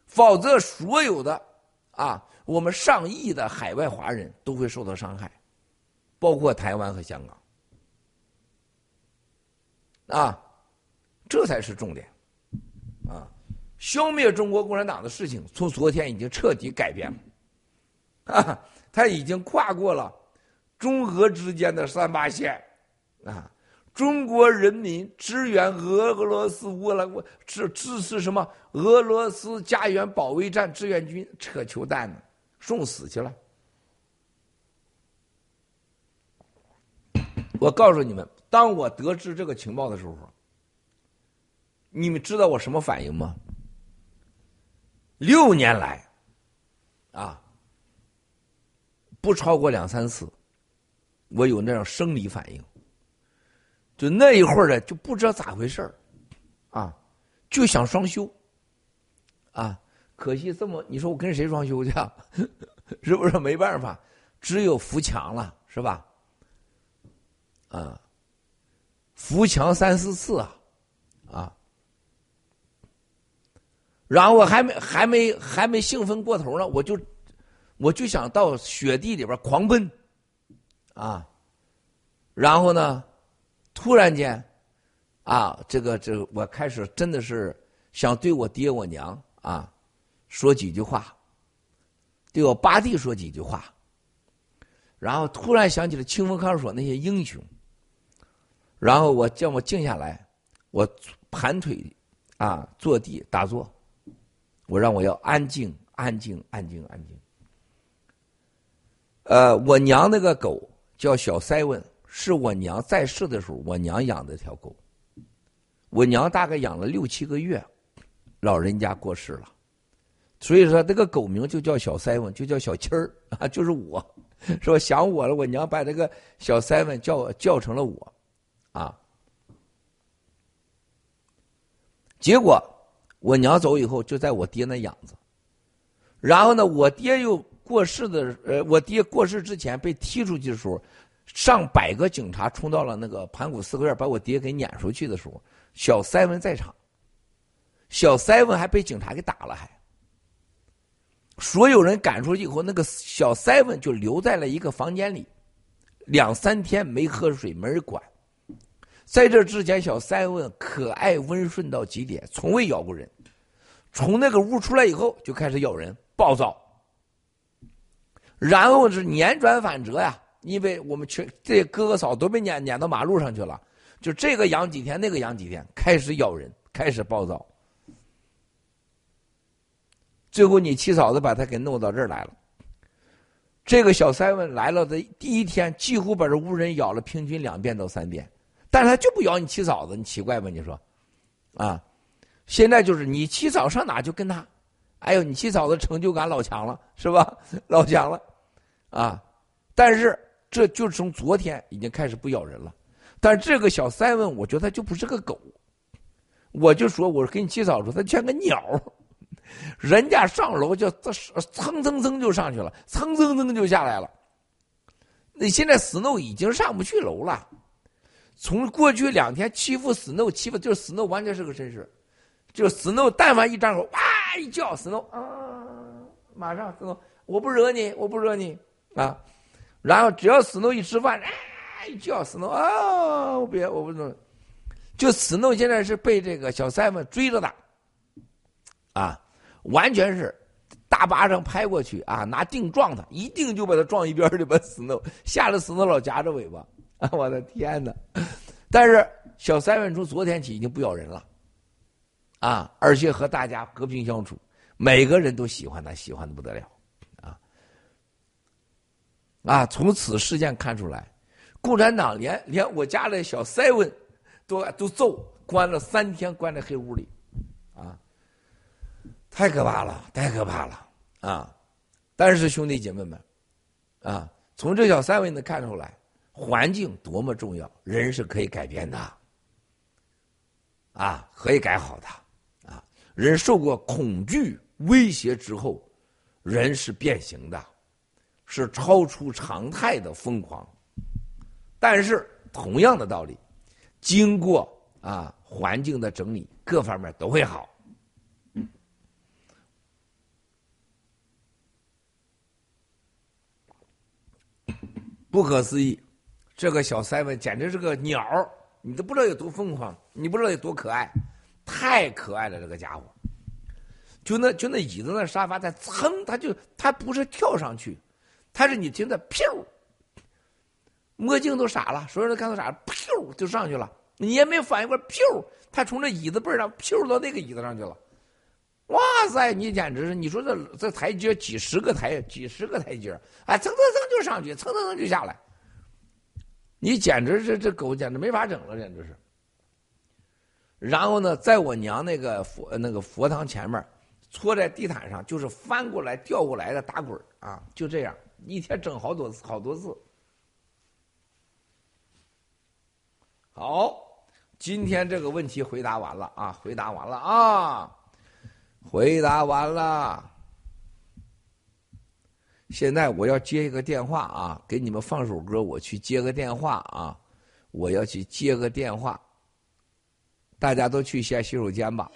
否则，所有的啊，我们上亿的海外华人都会受到伤害，包括台湾和香港，啊。这才是重点，啊，消灭中国共产党的事情，从昨天已经彻底改变了，啊，他已经跨过了中俄之间的三八线，啊，中国人民支援俄俄罗斯乌兰国支支持什么俄罗斯家园保卫战志愿军扯球蛋呢，送死去了。我告诉你们，当我得知这个情报的时候，你们知道我什么反应吗？六年来，啊，不超过两三次，我有那样生理反应。就那一会儿呢，就不知道咋回事儿，啊，就想双休，啊，可惜这么，你说我跟谁双休去？啊？*laughs* 是不是没办法？只有扶墙了，是吧？啊，扶墙三四次啊，啊，然后我还没还没还没兴奋过头呢，我就我就想到雪地里边狂奔，啊，然后呢，突然间，啊，这个这个我开始真的是想对我爹我娘啊说几句话，对我八弟说几句话，然后突然想起了清风看守所那些英雄。然后我叫我静下来，我盘腿啊坐地打坐，我让我要安静安静安静安静。呃，我娘那个狗叫小塞文，是我娘在世的时候我娘养的条狗。我娘大概养了六七个月，老人家过世了，所以说这个狗名就叫小塞文，就叫小七儿啊，就是我，说想我了，我娘把这个小塞文叫叫成了我。啊！结果我娘走以后，就在我爹那养着。然后呢，我爹又过世的，呃，我爹过世之前被踢出去的时候，上百个警察冲到了那个盘古四合院，把我爹给撵出去的时候，小塞文在场。小塞文还被警察给打了，还。所有人赶出去以后，那个小塞文就留在了一个房间里，两三天没喝水，没人管。在这之前，小塞文可爱温顺到极点，从未咬过人。从那个屋出来以后，就开始咬人，暴躁。然后是辗转反折呀，因为我们全这哥哥嫂都被撵撵到马路上去了，就这个养几天，那个养几天，开始咬人，开始暴躁。最后，你七嫂子把他给弄到这儿来了。这个小 seven 来了的第一天，几乎把这屋人咬了，平均两遍到三遍。但是他就不咬你七嫂子，你奇怪吧？你说，啊，现在就是你七嫂上哪就跟他，哎呦，你七嫂子成就感老强了，是吧？老强了，啊！但是这就是从昨天已经开始不咬人了。但这个小塞文，我觉得他就不是个狗，我就说，我跟你七嫂说，他像个鸟，人家上楼就蹭蹭蹭就上去了，蹭蹭蹭就下来了。那现在 Snow 已经上不去楼了。从过去两天欺负 Snow，欺负就是 Snow 完全是个绅士，就 Snow 但凡一张口，哇一叫 Snow 啊，马上 Snow 我不惹你，我不惹你啊，然后只要 Snow 一吃饭，啊叫 Snow 啊，别我不弄，就 Snow 现在是被这个小三们追着打，啊，完全是大巴掌拍过去啊，拿腚撞他，一定就把他撞一边去，把 Snow 吓得 Snow 老夹着尾巴。啊！我的天哪！但是小三文从昨天起已经不咬人了，啊，而且和大家和平相处，每个人都喜欢他，喜欢的不得了，啊！从此事件看出来，共产党连连我家的小塞文都都揍，关了三天，关在黑屋里，啊，太可怕了，太可怕了，啊！但是兄弟姐妹们，啊，从这小塞文能看出来。环境多么重要，人是可以改变的，啊，可以改好的，啊，人受过恐惧威胁之后，人是变形的，是超出常态的疯狂。但是同样的道理，经过啊环境的整理，各方面都会好。不可思议。这个小塞文简直是个鸟你都不知道有多疯狂，你不知道有多可爱，太可爱了，这个家伙。就那就那椅子那沙发，它噌，它就它不是跳上去，他是你听着，噗，墨镜都傻了，所有人都看到傻了，噗就上去了，你也没反应过来，噗，他从这椅子背上噗到那个椅子上去了。哇塞，你简直是！你说这这台阶几十个台，几十个台阶，哎，蹭蹭蹭就上去，蹭蹭蹭就下来。你简直是这狗，简直没法整了，简直是。然后呢，在我娘那个佛那个佛堂前面。搓在地毯上，就是翻过来、掉过来的打滚啊，就这样，*laughs* 一天整好多次，好多次。好，今天这个问题回答完了啊，回答完了啊，回答完了。现在我要接一个电话啊，给你们放首歌，我去接个电话啊，我要去接个电话，大家都去下洗手间吧。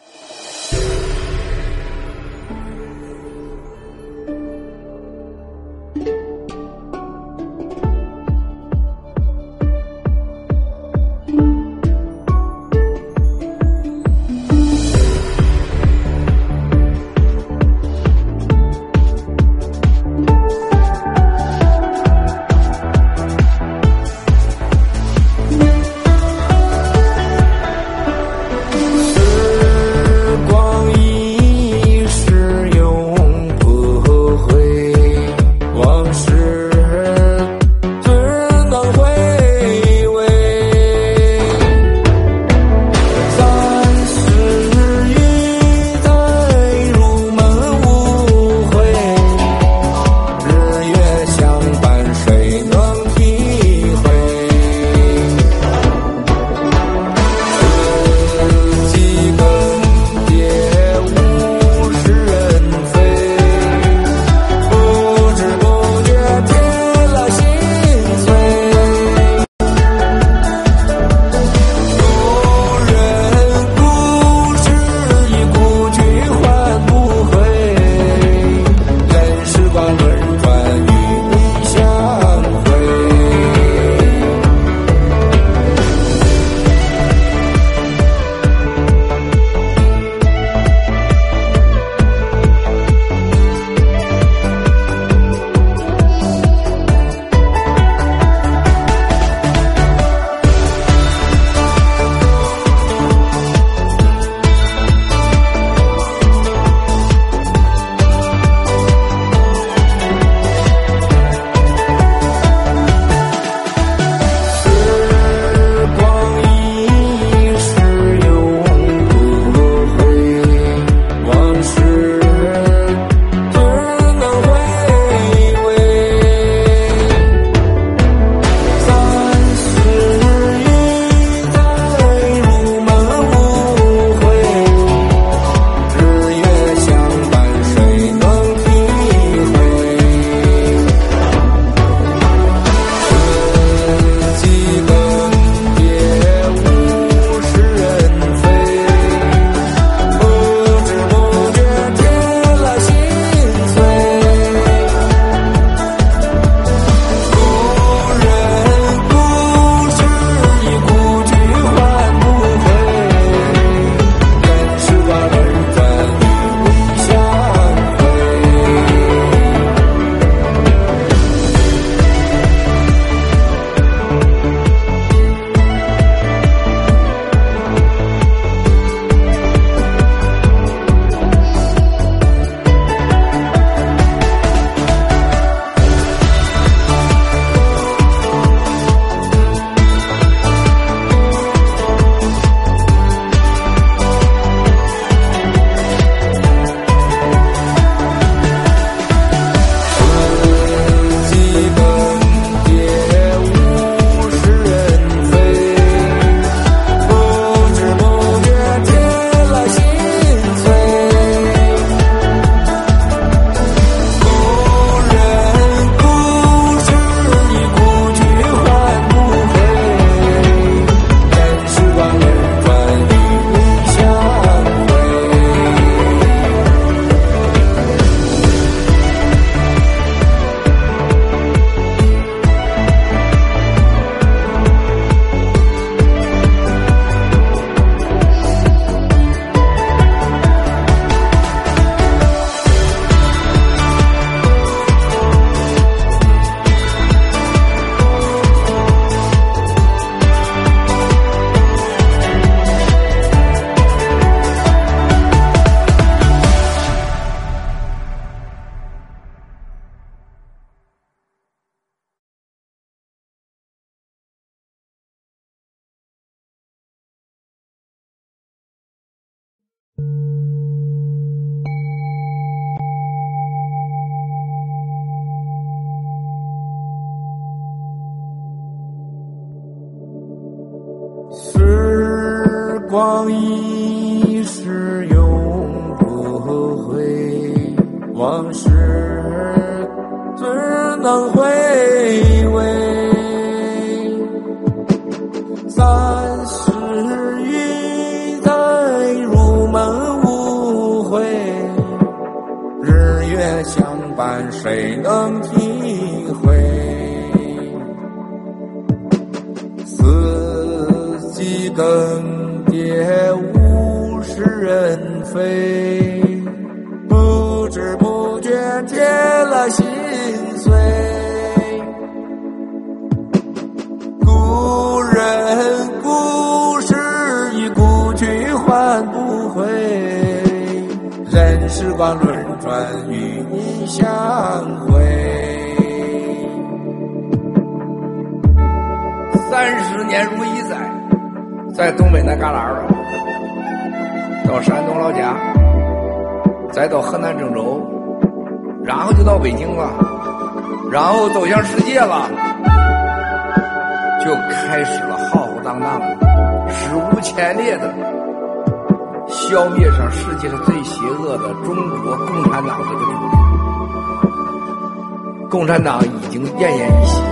共产党已经奄奄一息。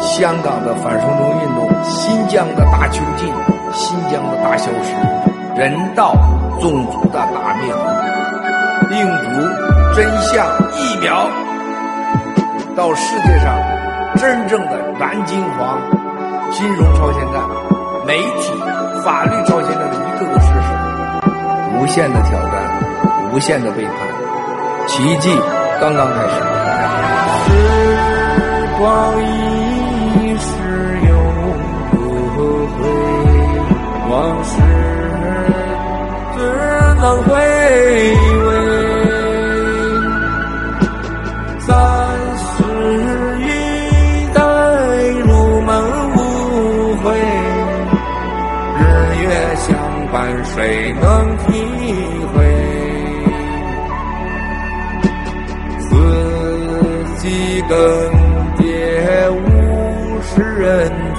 香港的反送中运动，新疆的大囚禁，新疆的大消失，人道、种族的大灭亡，病毒、真相、疫苗，到世界上真正的蓝金黄、金融超限战、媒体、法律超限战的一个个事。实，无限的挑战，无限的背叛，奇迹刚刚开始。时光一逝永不回，往事只能回味。三十一代如梦无悔，日月相伴谁能体会？四季更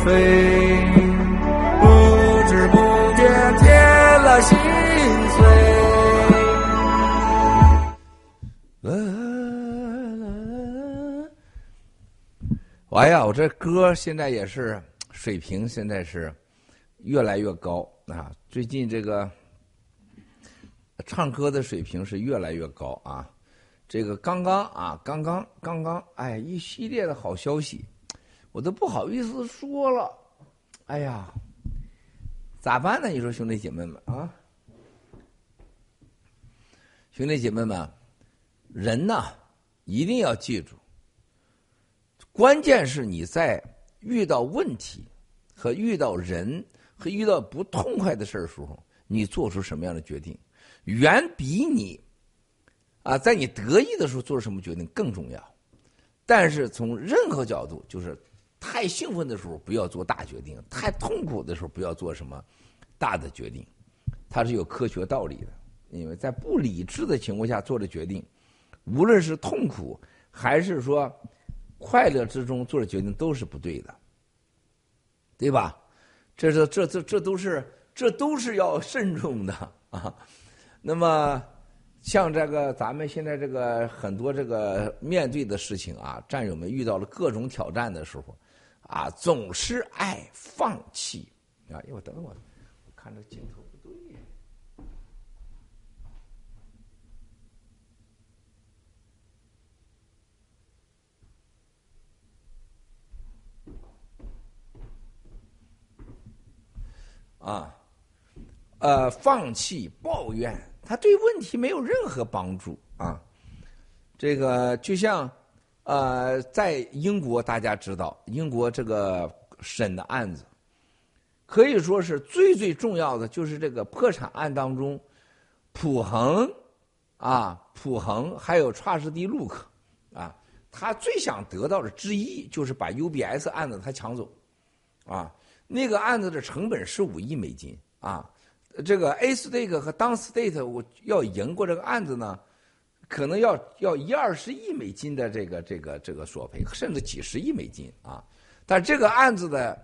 飞，不知不觉添了心碎。哎呀，我这歌现在也是水平，现在是越来越高啊！最近这个唱歌的水平是越来越高啊！这个刚刚啊，刚刚刚刚，哎，一系列的好消息，我都不好意思说了。哎呀，咋办呢？你说兄弟姐妹们啊，兄弟姐妹们，人呐，一定要记住，关键是你在遇到问题和遇到人和遇到不痛快的事儿的时候，你做出什么样的决定，远比你。啊，在你得意的时候做出什么决定更重要，但是从任何角度，就是太兴奋的时候不要做大决定，太痛苦的时候不要做什么大的决定，它是有科学道理的。因为在不理智的情况下做的决定，无论是痛苦还是说快乐之中做的决定都是不对的，对吧？这是这这这都是这都是要慎重的啊。那么。像这个，咱们现在这个很多这个面对的事情啊，战友们遇到了各种挑战的时候，啊，总是爱放弃啊！一会儿等等我，看这镜头不对。啊，呃，放弃抱怨。他对问题没有任何帮助啊！这个就像呃，在英国大家知道，英国这个审的案子可以说是最最重要的，就是这个破产案当中，普恒啊，普恒还有查士迪路克啊，他最想得到的之一就是把 UBS 案子他抢走啊。那个案子的成本十五亿美金啊。这个 A State 和 Down State 我要赢过这个案子呢，可能要要一二十亿美金的这个这个这个索赔，甚至几十亿美金啊。但这个案子的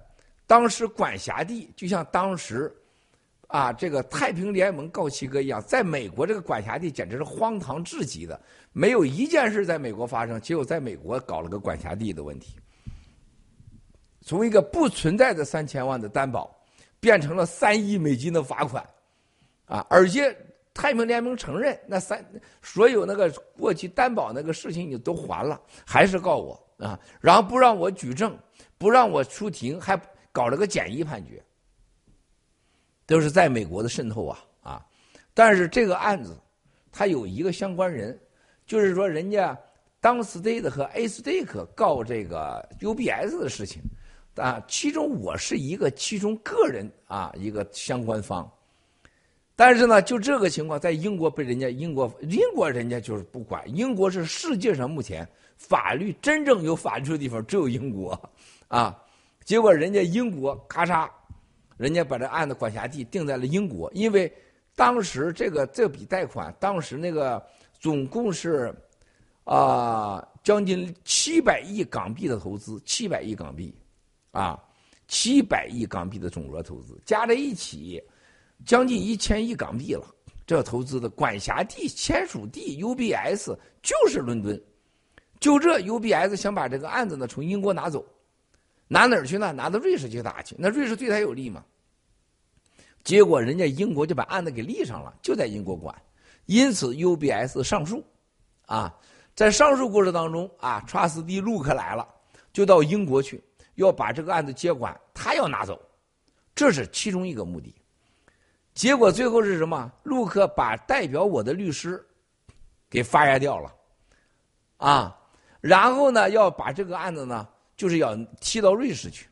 当时管辖地，就像当时啊这个太平联盟告七哥一样，在美国这个管辖地简直是荒唐至极的，没有一件事在美国发生，结果在美国搞了个管辖地的问题。从一个不存在的三千万的担保，变成了三亿美金的罚款，啊！而且太平联盟承认那三所有那个过去担保那个事情你都还了，还是告我啊！然后不让我举证，不让我出庭，还搞了个简易判决，都是在美国的渗透啊啊！但是这个案子，他有一个相关人，就是说人家当 State 和 A State 告这个 UBS 的事情。啊，其中我是一个其中个人啊一个相关方，但是呢，就这个情况，在英国被人家英国英国人家就是不管，英国是世界上目前法律真正有法律的地方只有英国，啊，结果人家英国咔嚓，人家把这案子管辖地定在了英国，因为当时这个这笔贷款，当时那个总共是啊将近七百亿港币的投资，七百亿港币。啊，七百亿港币的总额投资加在一起，将近一千亿港币了。这投资的管辖地、签署地 UBS 就是伦敦。就这 UBS 想把这个案子呢从英国拿走，拿哪儿去呢？拿到瑞士去打去。那瑞士对他有利吗？结果人家英国就把案子给立上了，就在英国管。因此 UBS 上诉，啊，在上诉过程当中啊，查斯蒂路克来了，就到英国去。要把这个案子接管，他要拿走，这是其中一个目的。结果最后是什么？陆克把代表我的律师给发押掉了，啊，然后呢，要把这个案子呢，就是要踢到瑞士去。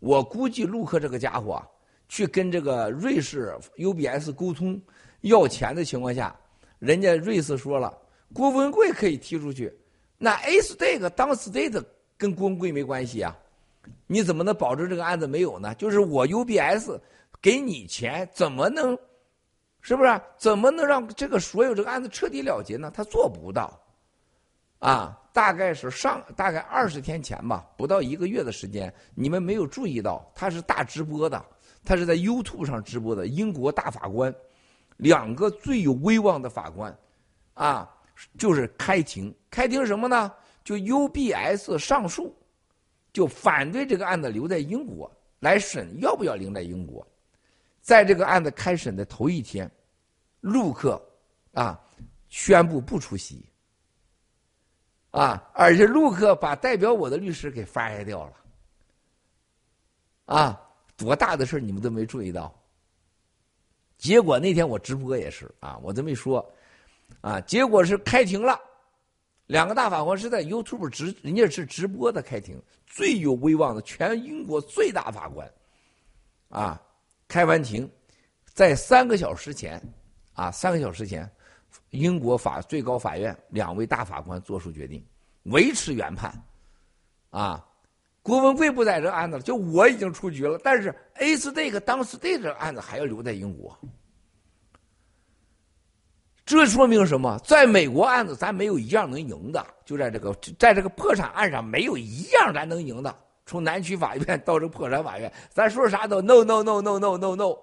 我估计陆克这个家伙啊，去跟这个瑞士 UBS 沟通要钱的情况下，人家瑞士说了，郭文贵可以踢出去，那 A State 当 State 跟郭文贵没关系啊。你怎么能保证这个案子没有呢？就是我 UBS 给你钱，怎么能，是不是？怎么能让这个所有这个案子彻底了结呢？他做不到，啊，大概是上大概二十天前吧，不到一个月的时间，你们没有注意到，他是大直播的，他是在 YouTube 上直播的。英国大法官，两个最有威望的法官，啊，就是开庭，开庭什么呢？就 UBS 上诉。就反对这个案子留在英国来审，要不要留在英国？在这个案子开审的头一天，陆克啊宣布不出席啊，而且陆克把代表我的律师给发押掉了啊，多大的事你们都没注意到。结果那天我直播也是啊，我这么一说啊，结果是开庭了。两个大法官是在 YouTube 直，人家是直播的开庭，最有威望的，全英国最大法官，啊，开完庭，在三个小时前，啊，三个小时前，英国法最高法院两位大法官作出决定，维持原判，啊，郭文贵不在这案子了，就我已经出局了，但是 A Stake 当时这个案子还要留在英国。这说明什么？在美国案子，咱没有一样能赢的。就在这个，在这个破产案上，没有一样咱能赢的。从南区法院到这破产法院，咱说啥都 no no no no no no no。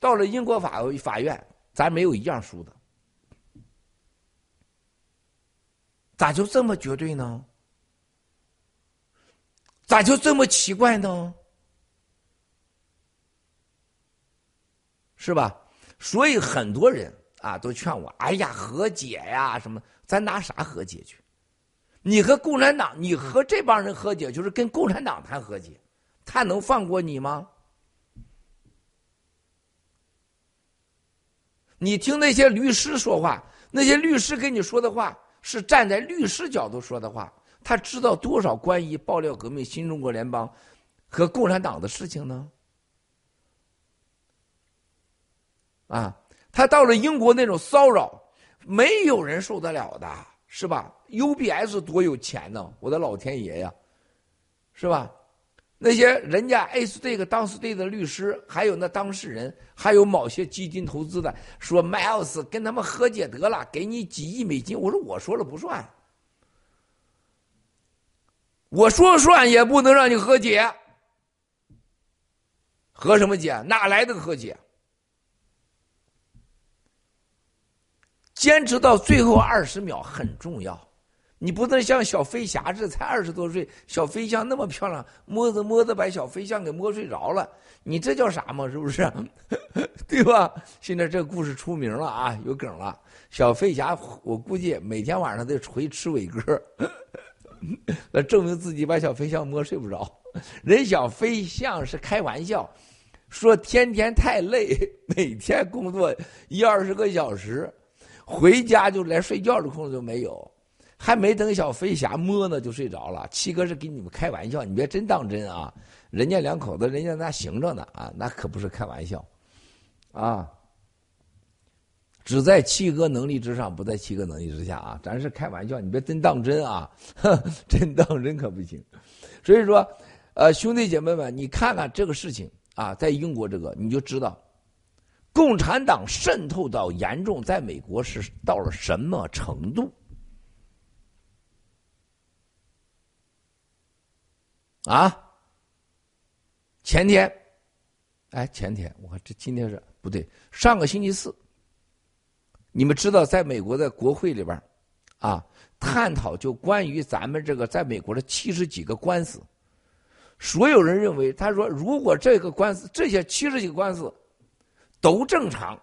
到了英国法法院，咱没有一样输的。咋就这么绝对呢？咋就这么奇怪呢？是吧？所以很多人。啊，都劝我，哎呀，和解呀，什么？咱拿啥和解去？你和共产党，你和这帮人和解，就是跟共产党谈和解，他能放过你吗？你听那些律师说话，那些律师跟你说的话是站在律师角度说的话，他知道多少关于爆料革命、新中国联邦和共产党的事情呢？啊？他到了英国那种骚扰，没有人受得了的，是吧？UBS 多有钱呢，我的老天爷呀，是吧？那些人家 A 是这个当时对的律师，还有那当事人，还有某些基金投资的，说 Miles 跟他们和解得了，给你几亿美金。我说我说了不算，我说算也不能让你和解，和什么解？哪来的和解？坚持到最后二十秒很重要。你不能像小飞侠这才二十多岁，小飞象那么漂亮，摸着摸着把小飞象给摸睡着了，你这叫啥嘛？是不是？*laughs* 对吧？现在这故事出名了啊，有梗了。小飞侠，我估计每天晚上得回吃伟哥，*laughs* 来证明自己把小飞象摸睡不着。人小飞象是开玩笑，说天天太累，每天工作一二十个小时，回家就连睡觉的空都没有。还没等小飞侠摸呢，就睡着了。七哥是给你们开玩笑，你别真当真啊！人家两口子，人家那行着呢啊，那可不是开玩笑，啊！只在七哥能力之上，不在七哥能力之下啊！咱是开玩笑，你别真当真啊！*laughs* 真当真可不行。所以说，呃，兄弟姐妹们，你看看这个事情啊，在英国这个，你就知道，共产党渗透到严重，在美国是到了什么程度。啊！前天，哎，前天，我看这今天是不对，上个星期四，你们知道，在美国的国会里边，啊，探讨就关于咱们这个在美国的七十几个官司，所有人认为，他说，如果这个官司这些七十几个官司都正常。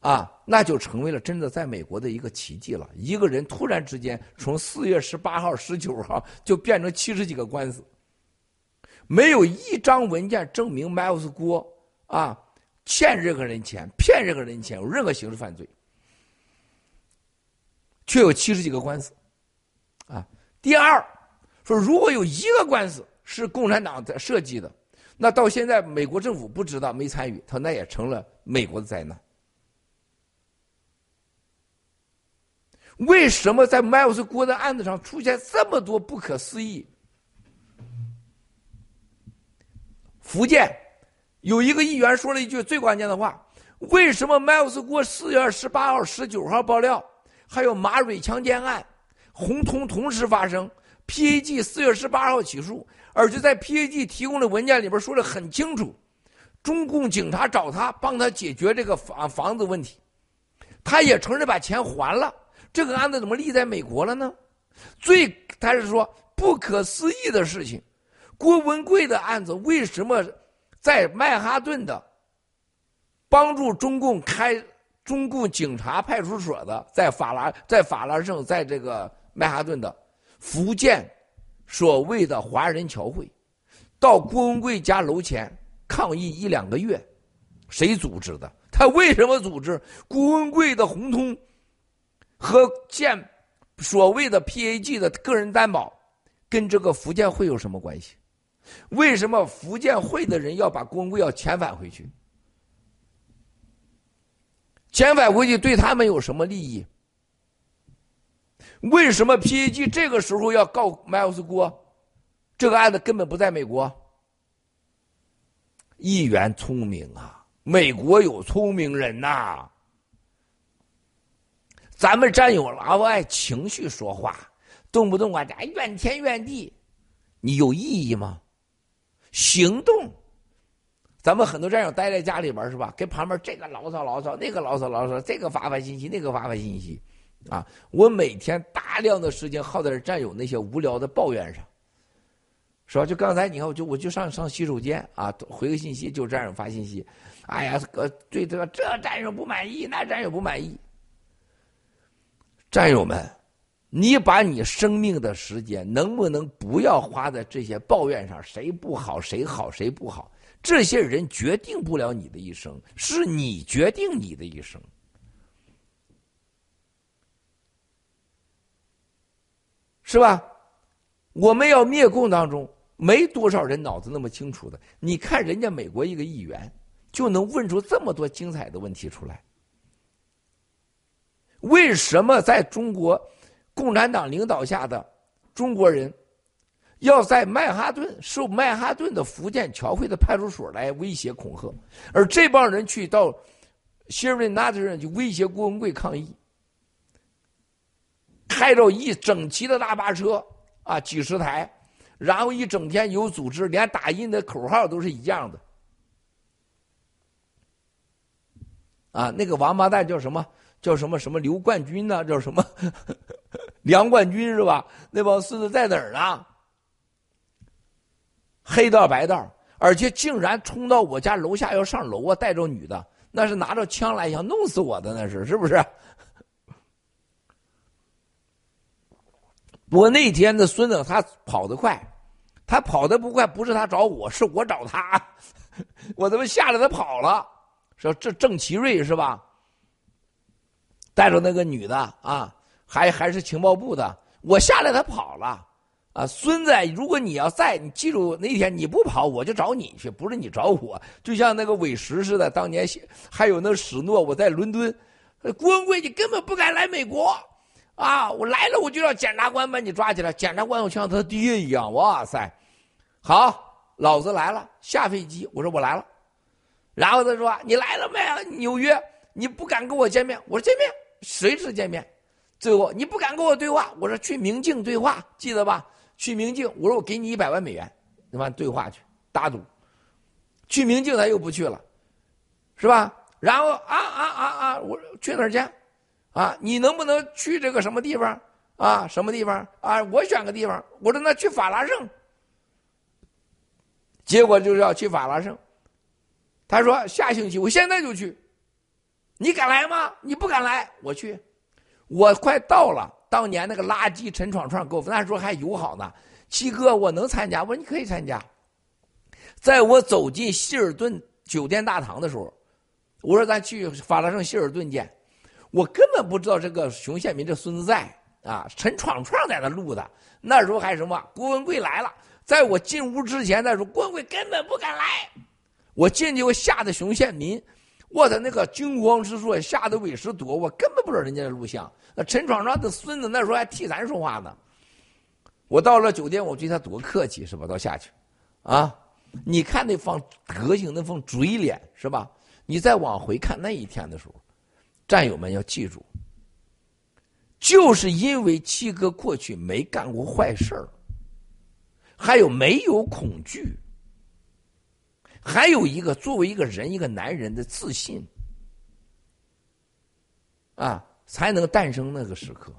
啊，那就成为了真的在美国的一个奇迹了。一个人突然之间从四月十八号、十九号就变成七十几个官司，没有一张文件证明 Miles 郭啊欠任何人钱、骗任何人钱、有任何刑事犯罪，却有七十几个官司。啊，第二说，如果有一个官司是共产党在设计的，那到现在美国政府不知道、没参与，他那也成了美国的灾难。为什么在麦尔斯郭的案子上出现这么多不可思议？福建有一个议员说了一句最关键的话：为什么麦尔斯郭四月十八号、十九号爆料，还有马蕊强奸案、红通同时发生？PAG 四月十八号起诉，而且在 PAG 提供的文件里边说的很清楚，中共警察找他帮他解决这个房房子问题，他也承认把钱还了。这个案子怎么立在美国了呢？最他是说不可思议的事情，郭文贵的案子为什么在曼哈顿的帮助中共开中共警察派出所的，在法拉在法拉盛在这个曼哈顿的福建所谓的华人侨会，到郭文贵家楼前抗议一两个月，谁组织的？他为什么组织郭文贵的红通？和建所谓的 PAG 的个人担保，跟这个福建会有什么关系？为什么福建会的人要把郭文贵要遣返回去？遣返回去对他们有什么利益？为什么 PAG 这个时候要告麦尔斯郭？这个案子根本不在美国。议员聪明啊，美国有聪明人呐。咱们战友老爱情绪说话，动不动啊，怨天怨地，你有意义吗？行动。咱们很多战友待在家里边是吧？跟旁边这个牢骚牢骚，那个牢骚牢骚，这个发发信息，那个发发信息，啊！我每天大量的时间耗在战友那些无聊的抱怨上，是吧？就刚才你看，我就我就上上洗手间啊，回个信息就战友发信息，哎呀，呃，对这个这战友不满意，那战友不满意。战友们，你把你生命的时间能不能不要花在这些抱怨上？谁不好，谁好，谁不好？这些人决定不了你的一生，是你决定你的一生，是吧？我们要灭共当中，没多少人脑子那么清楚的。你看人家美国一个议员，就能问出这么多精彩的问题出来。为什么在中国共产党领导下的中国人要在曼哈顿受曼哈顿的福建侨汇的派出所来威胁恐吓，而这帮人去到希尔顿纳特人就威胁郭文贵抗议，开着一整齐的大巴车啊，几十台，然后一整天有组织，连打印的口号都是一样的。啊，那个王八蛋叫什么？叫什么什么刘冠军呢？叫什么梁冠军是吧？那帮孙子在哪儿呢？黑道白道，而且竟然冲到我家楼下要上楼啊！带着女的，那是拿着枪来想弄死我的，那是是不是？我那天的孙子他跑得快，他跑得不快，不是他找我，是我找他，*laughs* 我他妈吓得他跑了。说这郑奇瑞是吧？带着那个女的啊，还还是情报部的。我下来，他跑了。啊，孙子，如果你要在，你记住那天你不跑，我就找你去，不是你找我。就像那个韦石似的，当年还有那史诺，我在伦敦，郭文贵你根本不敢来美国，啊，我来了我就让检察官把你抓起来。检察官我像他爹一样，哇塞，好，老子来了，下飞机，我说我来了。然后他说：“你来了没？纽约，你不敢跟我见面。”我说：“见面，随时见面？”最后你不敢跟我对话，我说：“去明镜对话，记得吧？去明镜，我说我给你一百万美元，你完对话去打赌。去明镜他又不去了，是吧？然后啊啊啊啊，我去哪儿去？啊，你能不能去这个什么地方？啊，什么地方？啊，我选个地方。我说那去法拉盛。结果就是要去法拉盛。他说：“下星期，我现在就去。你敢来吗？你不敢来，我去。我快到了。当年那个垃圾陈闯闯给我，那时候还友好呢。七哥，我能参加？我说你可以参加。在我走进希尔顿酒店大堂的时候，我说咱去法拉盛希尔顿见。我根本不知道这个熊宪民这孙子在啊，陈闯闯在那录的。那时候还什么？郭文贵来了。在我进屋之前，再说郭文贵根本不敢来。”我进去，我吓得熊宪民，我的那个惊慌失措，吓得韦石躲，我根本不知道人家的录像。那陈闯闯的孙子那时候还替咱说话呢。我到了酒店，我对他多客气是吧？到下去，啊，你看那方德行，那方嘴脸是吧？你再往回看那一天的时候，战友们要记住，就是因为七哥过去没干过坏事儿，还有没有恐惧。还有一个，作为一个人，一个男人的自信，啊，才能诞生那个时刻。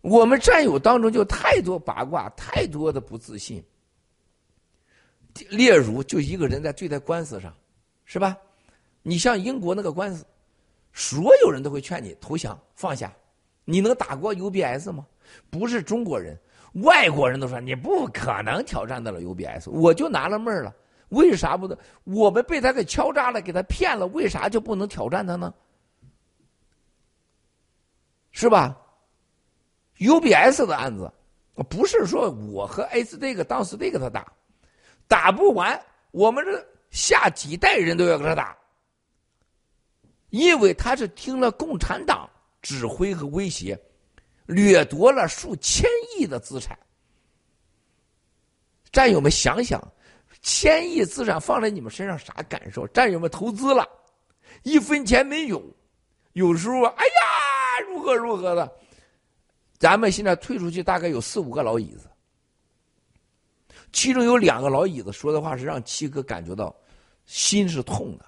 我们战友当中就太多八卦，太多的不自信。例如，就一个人在对待官司上，是吧？你像英国那个官司，所有人都会劝你投降放下。你能打过 UBS 吗？不是中国人。外国人都说你不可能挑战得了 UBS，我就纳了闷了，为啥不能？我们被他给敲诈了，给他骗了，为啥就不能挑战他呢？是吧？UBS 的案子，不是说我和 A 斯这个当时这个他打，打不完，我们这下几代人都要跟他打，因为他是听了共产党指挥和威胁。掠夺了数千亿的资产，战友们想想，千亿资产放在你们身上啥感受？战友们投资了，一分钱没有，有时候哎呀，如何如何的，咱们现在退出去大概有四五个老椅子，其中有两个老椅子说的话是让七哥感觉到心是痛的，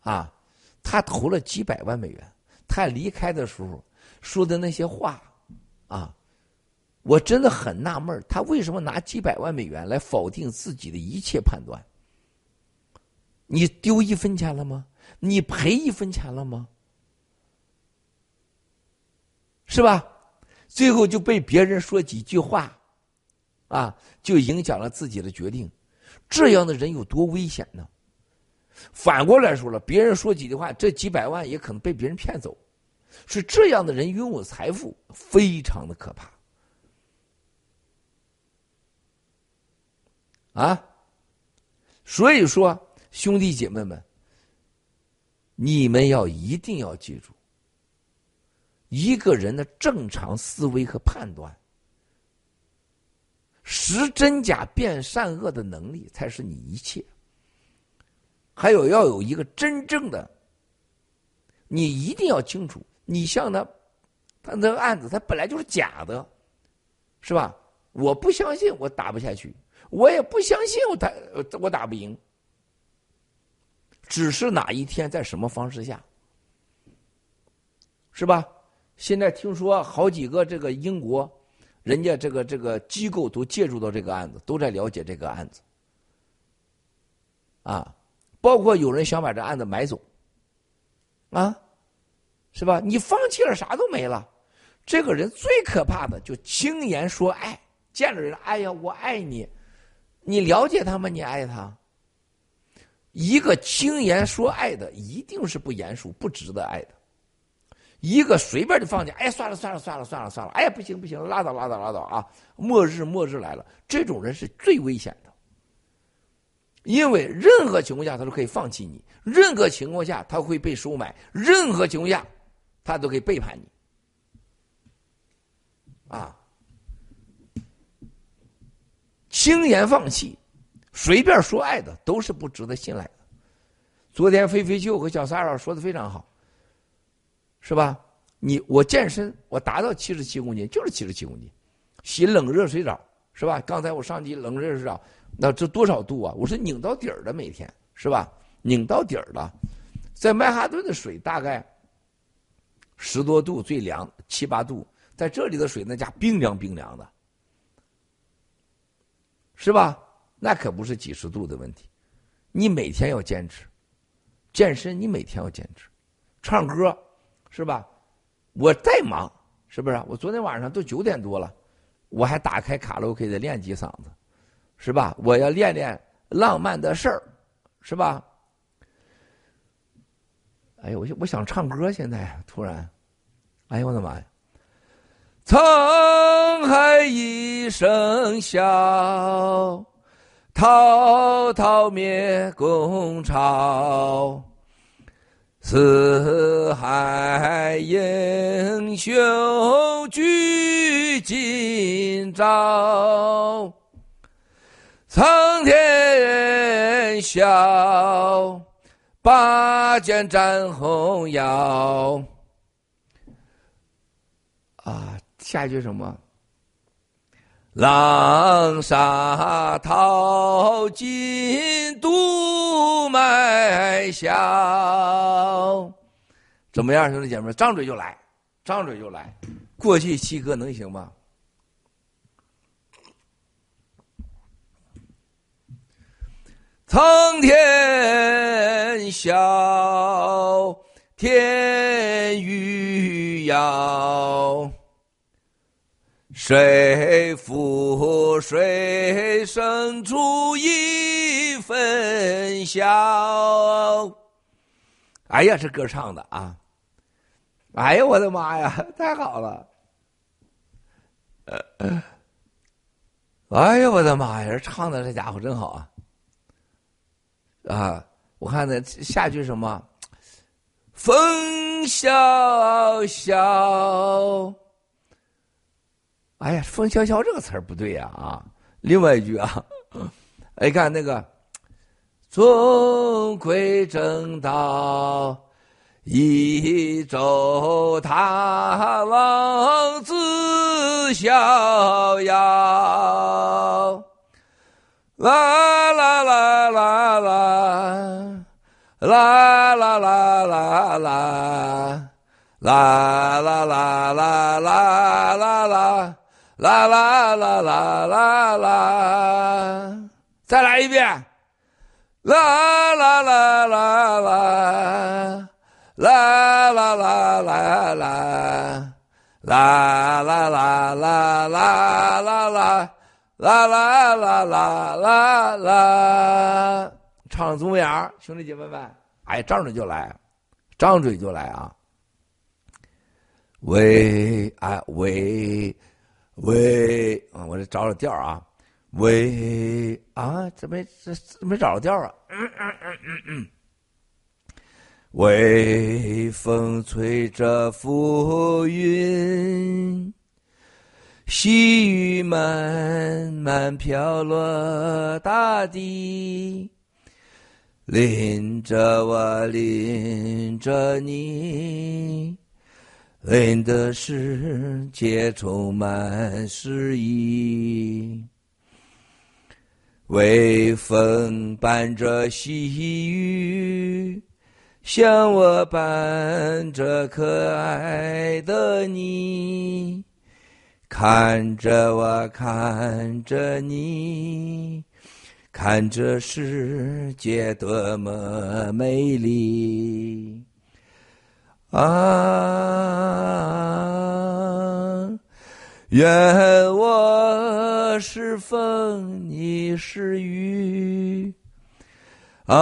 啊，他投了几百万美元，他离开的时候。说的那些话，啊，我真的很纳闷他为什么拿几百万美元来否定自己的一切判断？你丢一分钱了吗？你赔一分钱了吗？是吧？最后就被别人说几句话，啊，就影响了自己的决定。这样的人有多危险呢？反过来说了，别人说几句话，这几百万也可能被别人骗走。是这样的人拥有财富，非常的可怕。啊，所以说兄弟姐妹们，你们要一定要记住，一个人的正常思维和判断，识真假、辨善恶的能力才是你一切。还有要有一个真正的，你一定要清楚，你像他，他那个案子，他本来就是假的，是吧？我不相信，我打不下去，我也不相信我打我打不赢，只是哪一天在什么方式下，是吧？现在听说好几个这个英国，人家这个这个机构都介入到这个案子，都在了解这个案子，啊。包括有人想把这案子买走，啊，是吧？你放弃了，啥都没了。这个人最可怕的就轻言说爱，见了人，哎呀，我爱你，你了解他吗？你爱他？一个轻言说爱的，一定是不严肃、不值得爱的。一个随便就放弃，哎，算了算了算了算了算了，哎呀，不行不行，拉倒拉倒拉倒啊！末日末日来了，这种人是最危险的。因为任何情况下他都可以放弃你，任何情况下他会被收买，任何情况下他都可以背叛你，啊！轻言放弃，随便说爱的都是不值得信赖的。昨天飞飞秀和小三儿说的非常好，是吧？你我健身，我达到七十七公斤，就是七十七公斤，洗冷热水澡，是吧？刚才我上去冷热水澡。那这多少度啊？我是拧到底儿的，每天是吧？拧到底儿的，在曼哈顿的水大概十多度最凉，七八度，在这里的水那家冰凉冰凉的，是吧？那可不是几十度的问题。你每天要坚持健身，你每天要坚持唱歌，是吧？我再忙，是不是？我昨天晚上都九点多了，我还打开卡拉 OK 的练几嗓子。是吧？我要练练浪漫的事儿，是吧？哎呦，我我想唱歌，现在突然，哎呦我的妈呀！沧海一声笑，滔滔灭共潮，四海英雄聚今朝。苍天笑，拔剑斩红腰。啊，下一句什么？浪沙淘尽独卖笑。怎么样，兄弟姐妹？张嘴就来，张嘴就来。过去七哥能行吗？苍天笑，天欲遥，谁负谁胜出一分笑？哎呀，这歌唱的啊！哎呀，我的妈呀，*laughs* 太好了！哎呀，我的妈呀，唱的这家伙真好啊！啊，我看那下句什么？风萧萧。哎呀，风萧萧这个词儿不对呀啊！另外一句啊，*laughs* 哎，看那个，终归正道，一走他浪自逍遥。啦啦啦啦啦，啦啦啦啦啦，啦啦啦啦啦啦啦，啦啦啦啦啦啦，再来一遍，啦啦啦啦啦，啦啦啦啦啦，啦啦啦啦啦啦啦。啦啦啦啦啦啦，唱怎么样，兄弟姐妹们？哎，张嘴就来，张嘴就来啊！喂哎喂喂啊！我这找找调啊！喂啊，怎么这没找着调啊？嗯嗯嗯嗯嗯。微风吹着浮云。细雨慢慢飘落大地，淋着我，淋着你，淋的世界充满诗意。微风伴着细雨，像我伴着可爱的你。看着我，看着你，看这世界多么美丽啊！愿我是风，你是雨啊！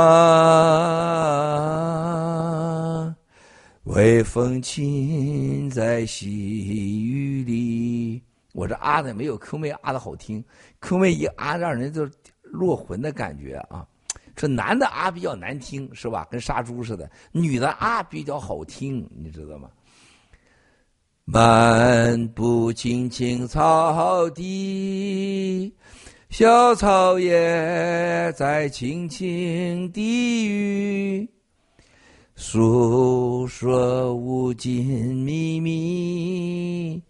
微风轻在细雨里。我这啊的没有 Q 妹啊的好听，Q 妹一啊让人就落魂的感觉啊。这男的啊比较难听是吧？跟杀猪似的。女的啊比较好听，你知道吗？漫步青青草地，小草也在轻轻低语，诉说无尽秘密。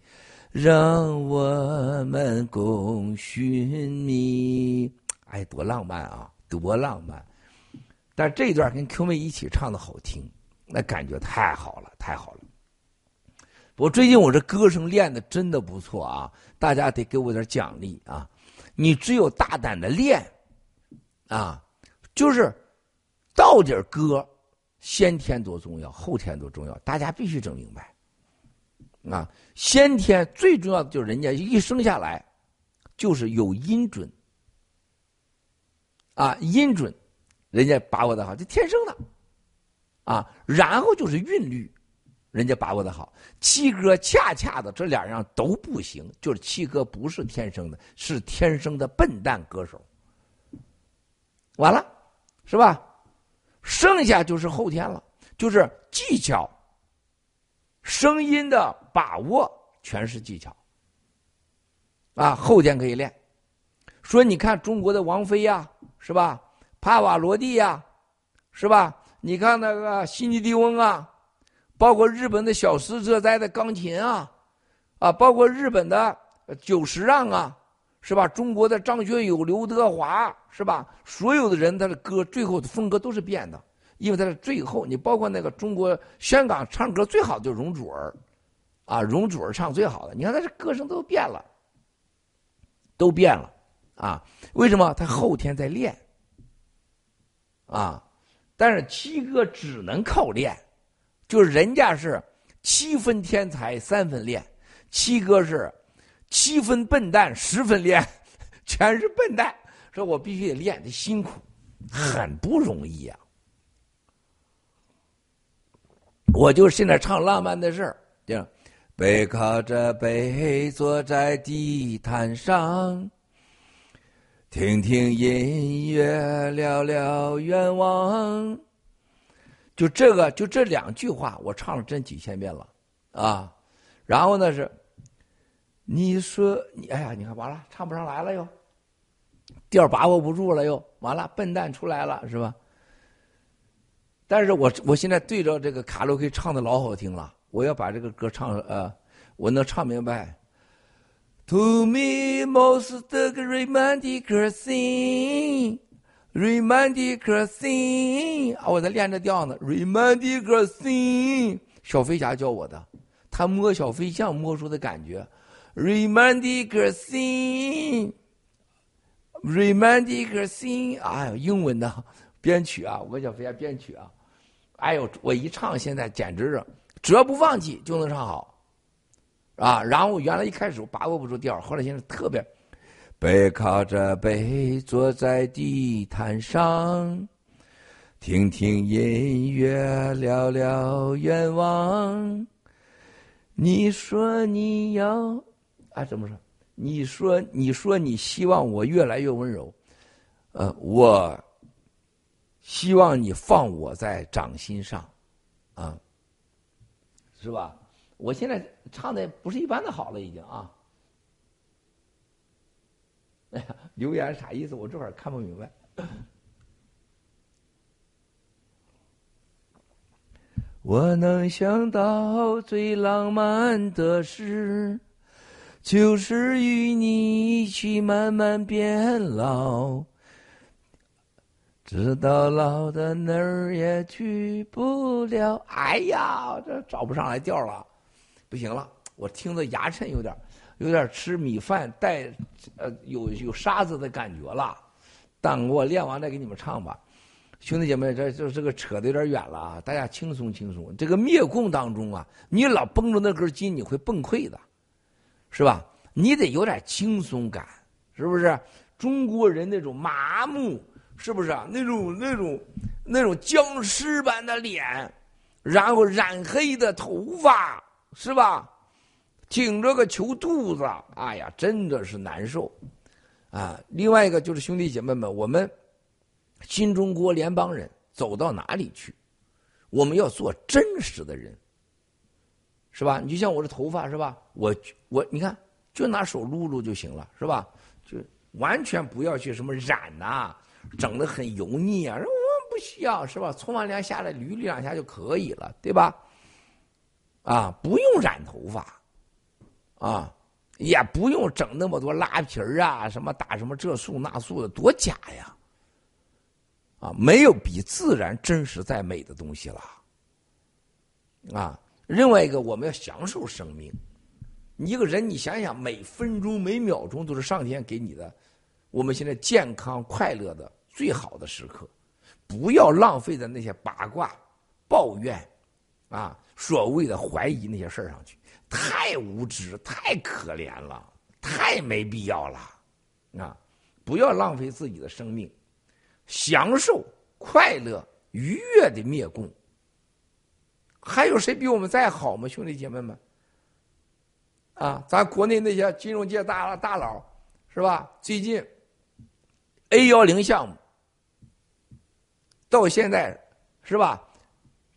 让我们共寻觅，哎，多浪漫啊，多浪漫！但这段跟 Q 妹一起唱的好听，那感觉太好了，太好了。我最近我这歌声练的真的不错啊，大家得给我点奖励啊！你只有大胆的练，啊，就是到底歌，先天多重要，后天多重要，大家必须整明白。啊，先天最重要的就是人家一生下来就是有音准，啊，音准，人家把握的好，这天生的，啊，然后就是韵律，人家把握的好。七哥恰恰的这两样都不行，就是七哥不是天生的，是天生的笨蛋歌手。完了，是吧？剩下就是后天了，就是技巧。声音的把握全是技巧，啊，后天可以练。说你看中国的王菲呀，是吧？帕瓦罗蒂呀，是吧？你看那个辛尼迪翁啊，包括日本的小室哲哉的钢琴啊，啊，包括日本的久石让啊，是吧？中国的张学友、刘德华，是吧？所有的人他的歌最后的风格都是变的。因为他是最后，你包括那个中国香港唱歌最好的就是容祖儿，啊，容祖儿唱最好的。你看他这歌声都变了，都变了，啊，为什么？他后天在练，啊，但是七哥只能靠练，就是人家是七分天才三分练，七哥是七分笨蛋十分练，全是笨蛋。说我必须得练，得辛苦，很不容易呀。我就现在唱浪漫的事儿，就背靠着背坐在地毯上，听听音乐，聊聊愿望。就这个，就这两句话，我唱了真几千遍了啊！然后呢是，你说你哎呀，你看完了，唱不上来了又，调把握不住了又，完了，笨蛋出来了是吧？但是我我现在对着这个卡拉 OK 唱的老好听了，我要把这个歌唱呃，我能唱明白。To me most the romantic thing, romantic thing 啊，我在练着调呢。romantic thing，小飞侠教我的，他摸小飞象摸出的感觉。romantic thing，romantic thing，哎呀，英文的编曲啊，我跟小飞侠编曲啊。哎呦，我一唱，现在简直是只要不放弃就能唱好，啊！然后原来一开始我把握不住调，后来现在特别，背靠着背坐在地毯上，听听音乐，聊聊愿望。你说你要啊？怎么说？你说你说你希望我越来越温柔，呃，我。希望你放我在掌心上，啊，是吧？我现在唱的不是一般的好了，已经啊。哎呀留言啥意思？我这会儿看不明白。我能想到最浪漫的事，就是与你一起慢慢变老，直到老的哪儿也去不了。哎呀，这找不上来调了，不行了，我听着牙碜，有点，有点吃米饭带呃有有沙子的感觉了。等我练完再给你们唱吧。兄弟姐妹，这就这个扯的有点远了啊！大家轻松轻松。这个灭共当中啊，你老绷着那根筋，你会崩溃的，是吧？你得有点轻松感，是不是？中国人那种麻木，是不是啊？那种那种那种僵尸般的脸，然后染黑的头发，是吧？挺着个球肚子，哎呀，真的是难受啊！另外一个就是兄弟姐妹们，我们。新中国联邦人走到哪里去？我们要做真实的人，是吧？你就像我这头发是吧？我我你看，就拿手撸撸就行了，是吧？就完全不要去什么染呐，整的很油腻啊！我们不需要是吧？冲完凉下来捋捋两下就可以了，对吧？啊，不用染头发，啊，也不用整那么多拉皮儿啊，什么打什么这素那素的，多假呀！啊，没有比自然真实再美的东西了。啊，另外一个，我们要享受生命。一个人，你想想，每分钟每秒钟都是上天给你的，我们现在健康快乐的最好的时刻，不要浪费在那些八卦、抱怨，啊，所谓的怀疑那些事儿上去，太无知，太可怜了，太没必要了。啊，不要浪费自己的生命。享受快乐愉悦的灭共，还有谁比我们再好吗？兄弟姐妹们，啊，咱国内那些金融界大大佬是吧？最近 A 幺零项目到现在是吧？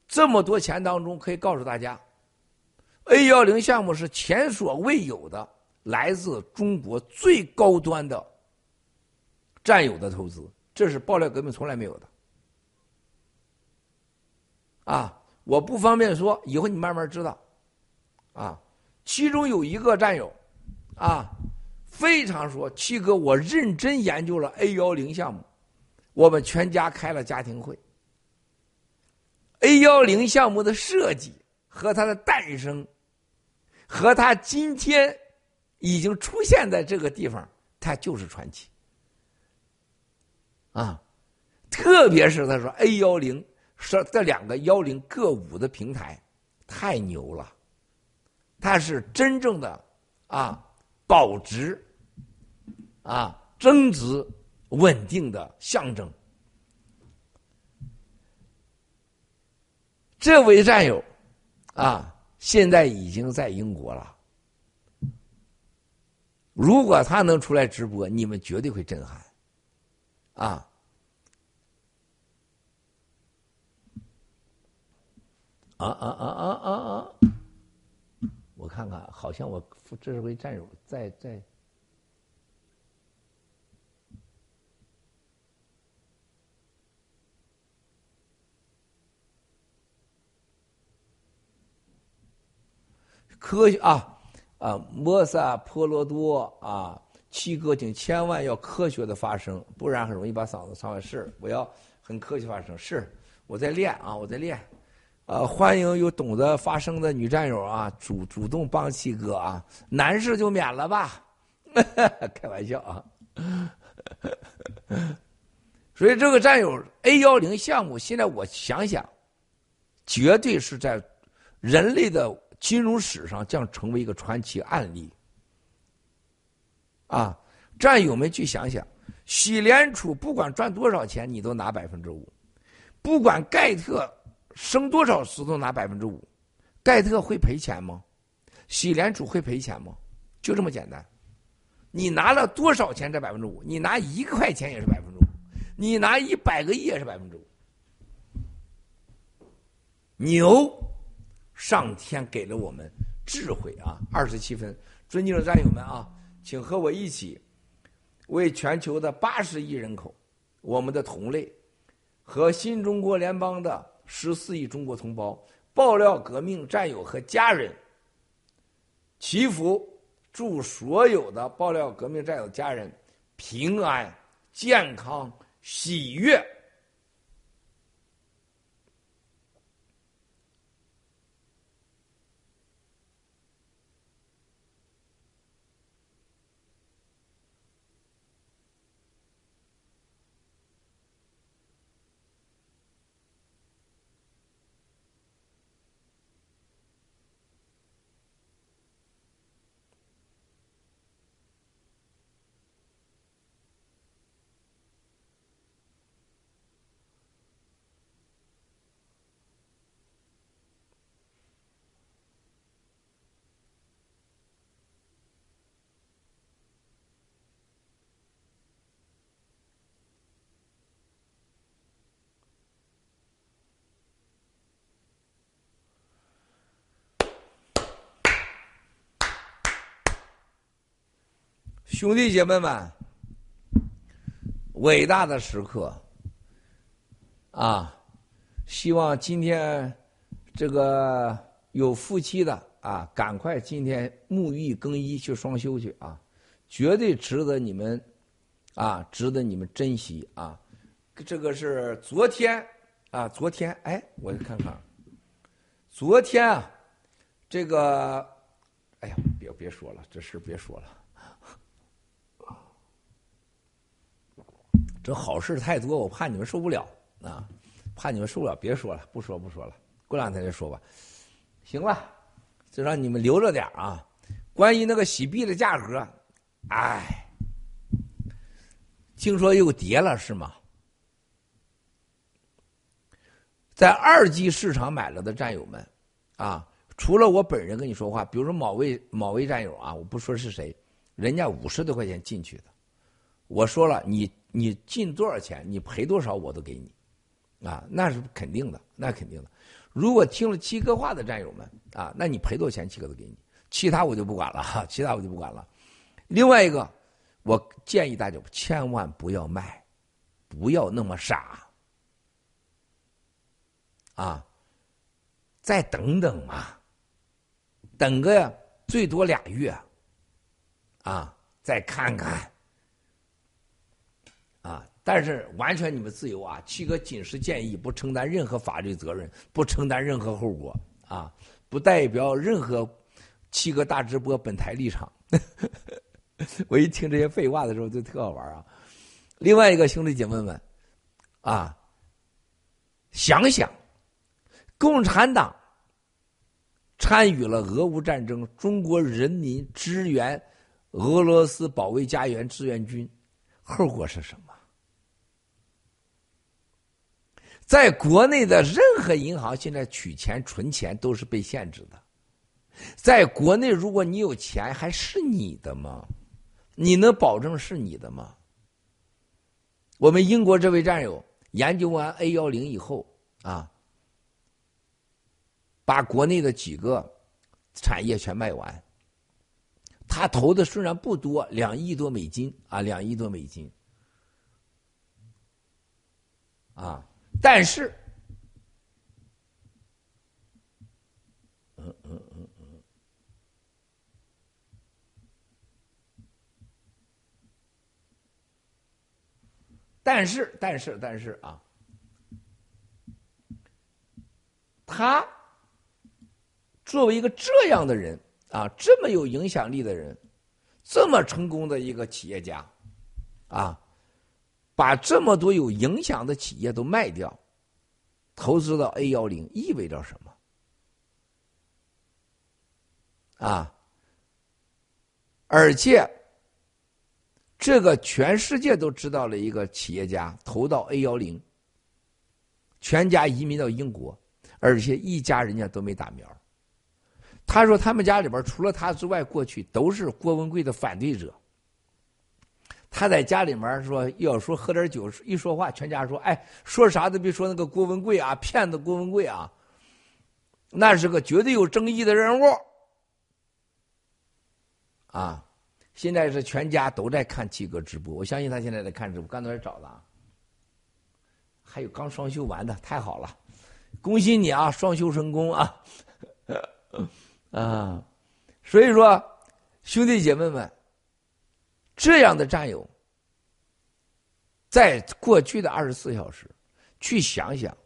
这么多钱当中，可以告诉大家，A 幺零项目是前所未有的，来自中国最高端的战友的投资。这是爆料革命从来没有的，啊！我不方便说，以后你慢慢知道，啊！其中有一个战友，啊，非常说七哥，我认真研究了 A 幺零项目，我们全家开了家庭会。A 幺零项目的设计和它的诞生，和它今天已经出现在这个地方，它就是传奇。啊，特别是他说 A 幺零是这两个幺零各五的平台，太牛了，它是真正的啊保值啊增值稳定的象征。这位战友啊，现在已经在英国了。如果他能出来直播，你们绝对会震撼啊！啊啊啊啊啊啊！我看看，好像我这是位战友在在。科学啊啊，摩萨婆罗多啊，七哥，请千万要科学的发声，不然很容易把嗓子唱坏。是，我要很科学发声。是，我在练啊，我在练。呃，欢迎有懂得发声的女战友啊，主主动帮七哥啊，男士就免了吧，*laughs* 开玩笑啊。*laughs* 所以这个战友 A 幺零项目，现在我想想，绝对是在人类的金融史上将成为一个传奇案例。啊，战友们去想想，喜联储不管赚多少钱，你都拿百分之五，不管盖特。升多少次都拿百分之五，盖特会赔钱吗？喜联储会赔钱吗？就这么简单。你拿了多少钱？这百分之五，你拿一块钱也是百分之五，你拿一百个亿也是百分之五。牛，上天给了我们智慧啊！二十七分，尊敬的战友们啊，请和我一起为全球的八十亿人口，我们的同类和新中国联邦的十四亿中国同胞、爆料革命战友和家人祈福，祝所有的爆料革命战友家人平安、健康、喜悦。兄弟姐妹们，伟大的时刻啊！希望今天这个有夫妻的啊，赶快今天沐浴更衣去双休去啊！绝对值得你们啊，值得你们珍惜啊！这个是昨天啊，昨天哎，我看看，昨天啊，这个哎呀，别别说了，这事别说了。这好事太多，我怕你们受不了啊！怕你们受不了，别说了，不说不说了，过两天再说吧。行了，就让你们留着点啊。关于那个洗币的价格，哎，听说又跌了是吗？在二级市场买了的战友们啊，除了我本人跟你说话，比如说某位某位战友啊，我不说是谁，人家五十多块钱进去的，我说了你。你进多少钱，你赔多少，我都给你，啊，那是肯定的，那肯定的。如果听了七哥话的战友们，啊，那你赔多少钱，七哥都给你，其他我就不管了哈，其他我就不管了。另外一个，我建议大家千万不要卖，不要那么傻，啊，再等等嘛，等个最多俩月，啊，再看看。但是完全你们自由啊！七哥仅是建议，不承担任何法律责任，不承担任何后果啊！不代表任何七哥大直播本台立场。*laughs* 我一听这些废话的时候，就特好玩啊！另外一个兄弟姐妹们啊，想想共产党参与了俄乌战争，中国人民支援俄罗斯保卫家园志愿军，后果是什么？在国内的任何银行现在取钱存钱都是被限制的。在国内，如果你有钱，还是你的吗？你能保证是你的吗？我们英国这位战友研究完 A 幺零以后啊，把国内的几个产业全卖完。他投的虽然不多，两亿多美金啊，两亿多美金啊。但是，嗯嗯嗯嗯，但是但是但是啊，他作为一个这样的人啊，这么有影响力的人，这么成功的一个企业家，啊。把这么多有影响的企业都卖掉，投资到 A 幺零意味着什么？啊！而且，这个全世界都知道了一个企业家投到 A 幺零，全家移民到英国，而且一家人家都没打苗。他说他们家里边除了他之外，过去都是郭文贵的反对者。他在家里面说要说喝点酒，一说话全家说：“哎，说啥都别说那个郭文贵啊，骗子郭文贵啊，那是个绝对有争议的人物。”啊，现在是全家都在看七哥直播，我相信他现在在看直播。刚才找的，还有刚双休完的，太好了，恭喜你啊，双休成功啊！*laughs* 啊，所以说，兄弟姐妹们，这样的战友，在过去的二十四小时，去想想，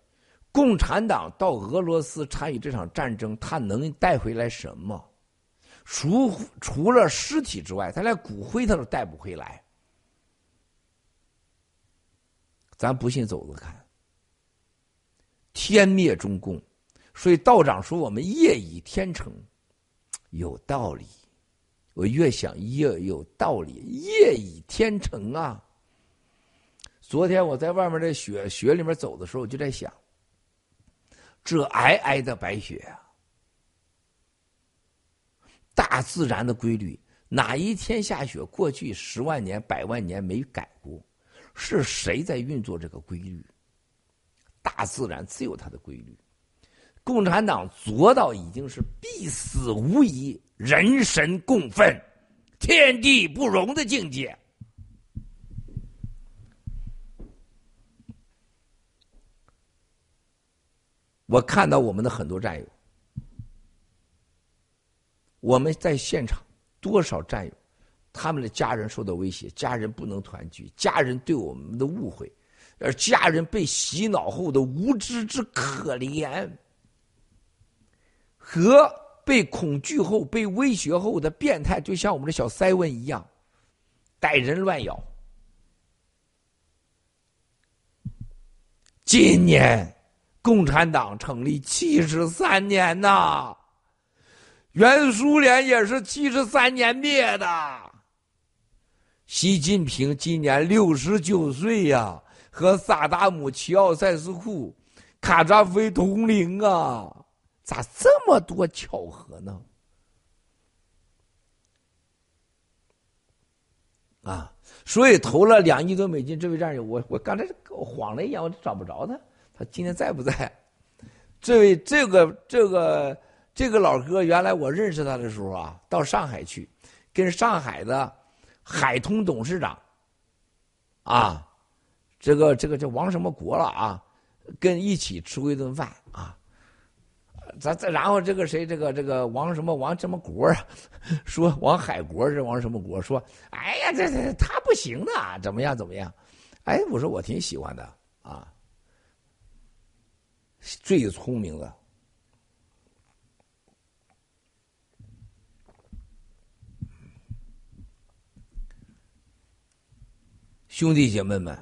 共产党到俄罗斯参与这场战争，他能带回来什么？除除了尸体之外，他连骨灰他都带不回来。咱不信，走着看。天灭中共，所以道长说我们业已天成，有道理。我越想越有道理，夜已天成啊。昨天我在外面的雪雪里面走的时候，我就在想，这皑皑的白雪啊。大自然的规律，哪一天下雪？过去十万年、百万年没改过，是谁在运作这个规律？大自然自有它的规律。共产党做到已经是必死无疑、人神共愤、天地不容的境界。我看到我们的很多战友。我们在现场多少战友，他们的家人受到威胁，家人不能团聚，家人对我们的误会，而家人被洗脑后的无知之可怜，和被恐惧后、被威胁后的变态，就像我们的小塞文一样，逮人乱咬。今年共产党成立七十三年呐。原苏联也是七十三年灭的。习近平今年六十九岁呀，和萨达姆、齐奥塞斯库、卡扎菲同龄啊，咋这么多巧合呢？啊，所以投了两亿多美金，这位战友，我我刚才晃了一眼，我找不着他，他今天在不在？这位这个这个。这个老哥原来我认识他的时候啊，到上海去，跟上海的海通董事长，啊，这个这个叫王什么国了啊，跟一起吃过一顿饭，咱再然后这个谁这个这个王什么王什么国啊，说王海国是王什么国说，哎呀这这他不行的，怎么样怎么样？哎，我说我挺喜欢的啊，最聪明的。兄弟姐妹们，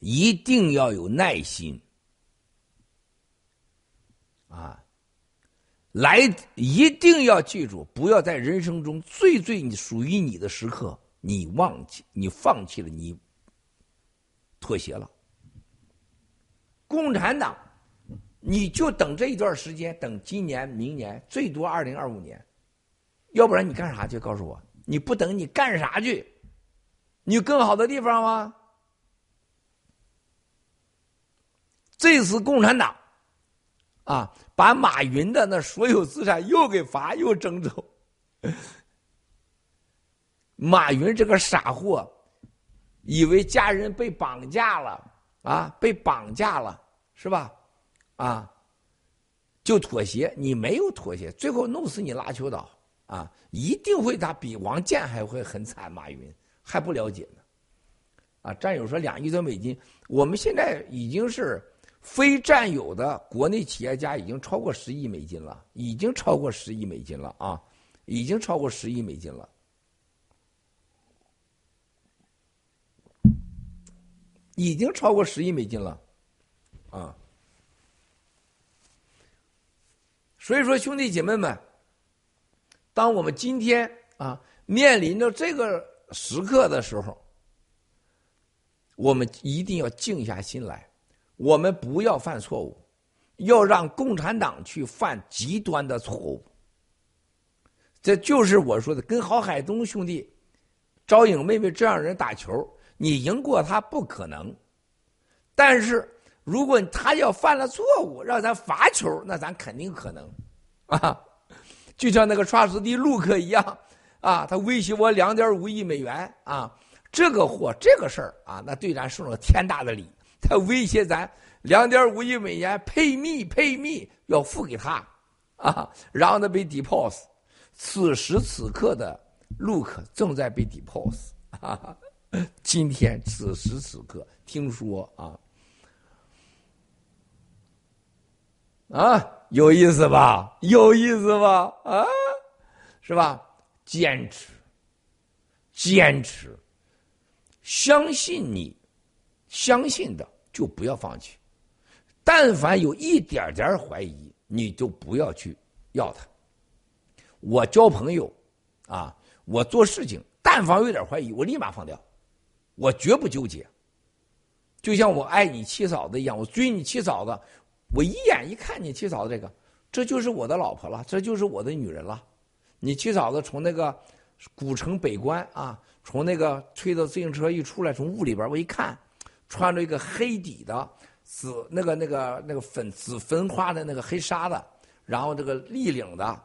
一定要有耐心啊！来，一定要记住，不要在人生中最最属于你的时刻，你忘记，你放弃了，你妥协了。共产党，你就等这一段时间，等今年、明年，最多二零二五年，要不然你干啥去？告诉我，你不等你干啥去？你有更好的地方吗？这次共产党啊，把马云的那所有资产又给罚又征走。马云这个傻货，以为家人被绑架了啊，被绑架了是吧？啊，就妥协，你没有妥协，最后弄死你拉球岛啊！一定会他比王健还会很惨，马云。还不了解呢，啊！战友说两亿多美金，我们现在已经是非占有的国内企业家已经超过十亿美金了，已经超过十亿美金了啊！已经超过十亿美金了，已经超过十亿美金了，啊！所以说，兄弟姐妹们，当我们今天啊面临着这个。时刻的时候，我们一定要静下心来，我们不要犯错误，要让共产党去犯极端的错误。这就是我说的，跟郝海东兄弟、招颖妹妹这样人打球，你赢过他不可能。但是如果他要犯了错误，让咱罚球，那咱肯定可能啊。就像那个刷斯蒂·卢克一样。啊，他威胁我两点五亿美元啊，这个货这个事儿啊，那对咱受了天大的礼。他威胁咱两点五亿美元配密配密要付给他啊，然后呢被 depose。此时此刻的 Look 正在被 depose 啊，今天此时此刻听说啊。啊，有意思吧？有意思吧？啊，是吧？坚持，坚持，相信你，相信的就不要放弃。但凡有一点点怀疑，你就不要去要他。我交朋友，啊，我做事情，但凡有点怀疑，我立马放掉，我绝不纠结。就像我爱你七嫂子一样，我追你七嫂子。我一眼一看你七嫂子这个，这就是我的老婆了，这就是我的女人了。你七嫂子从那个古城北关啊，从那个推着自行车一出来，从屋里边我一看，穿着一个黑底的紫那个那个那个粉紫粉花的那个黑纱的，然后这个立领的，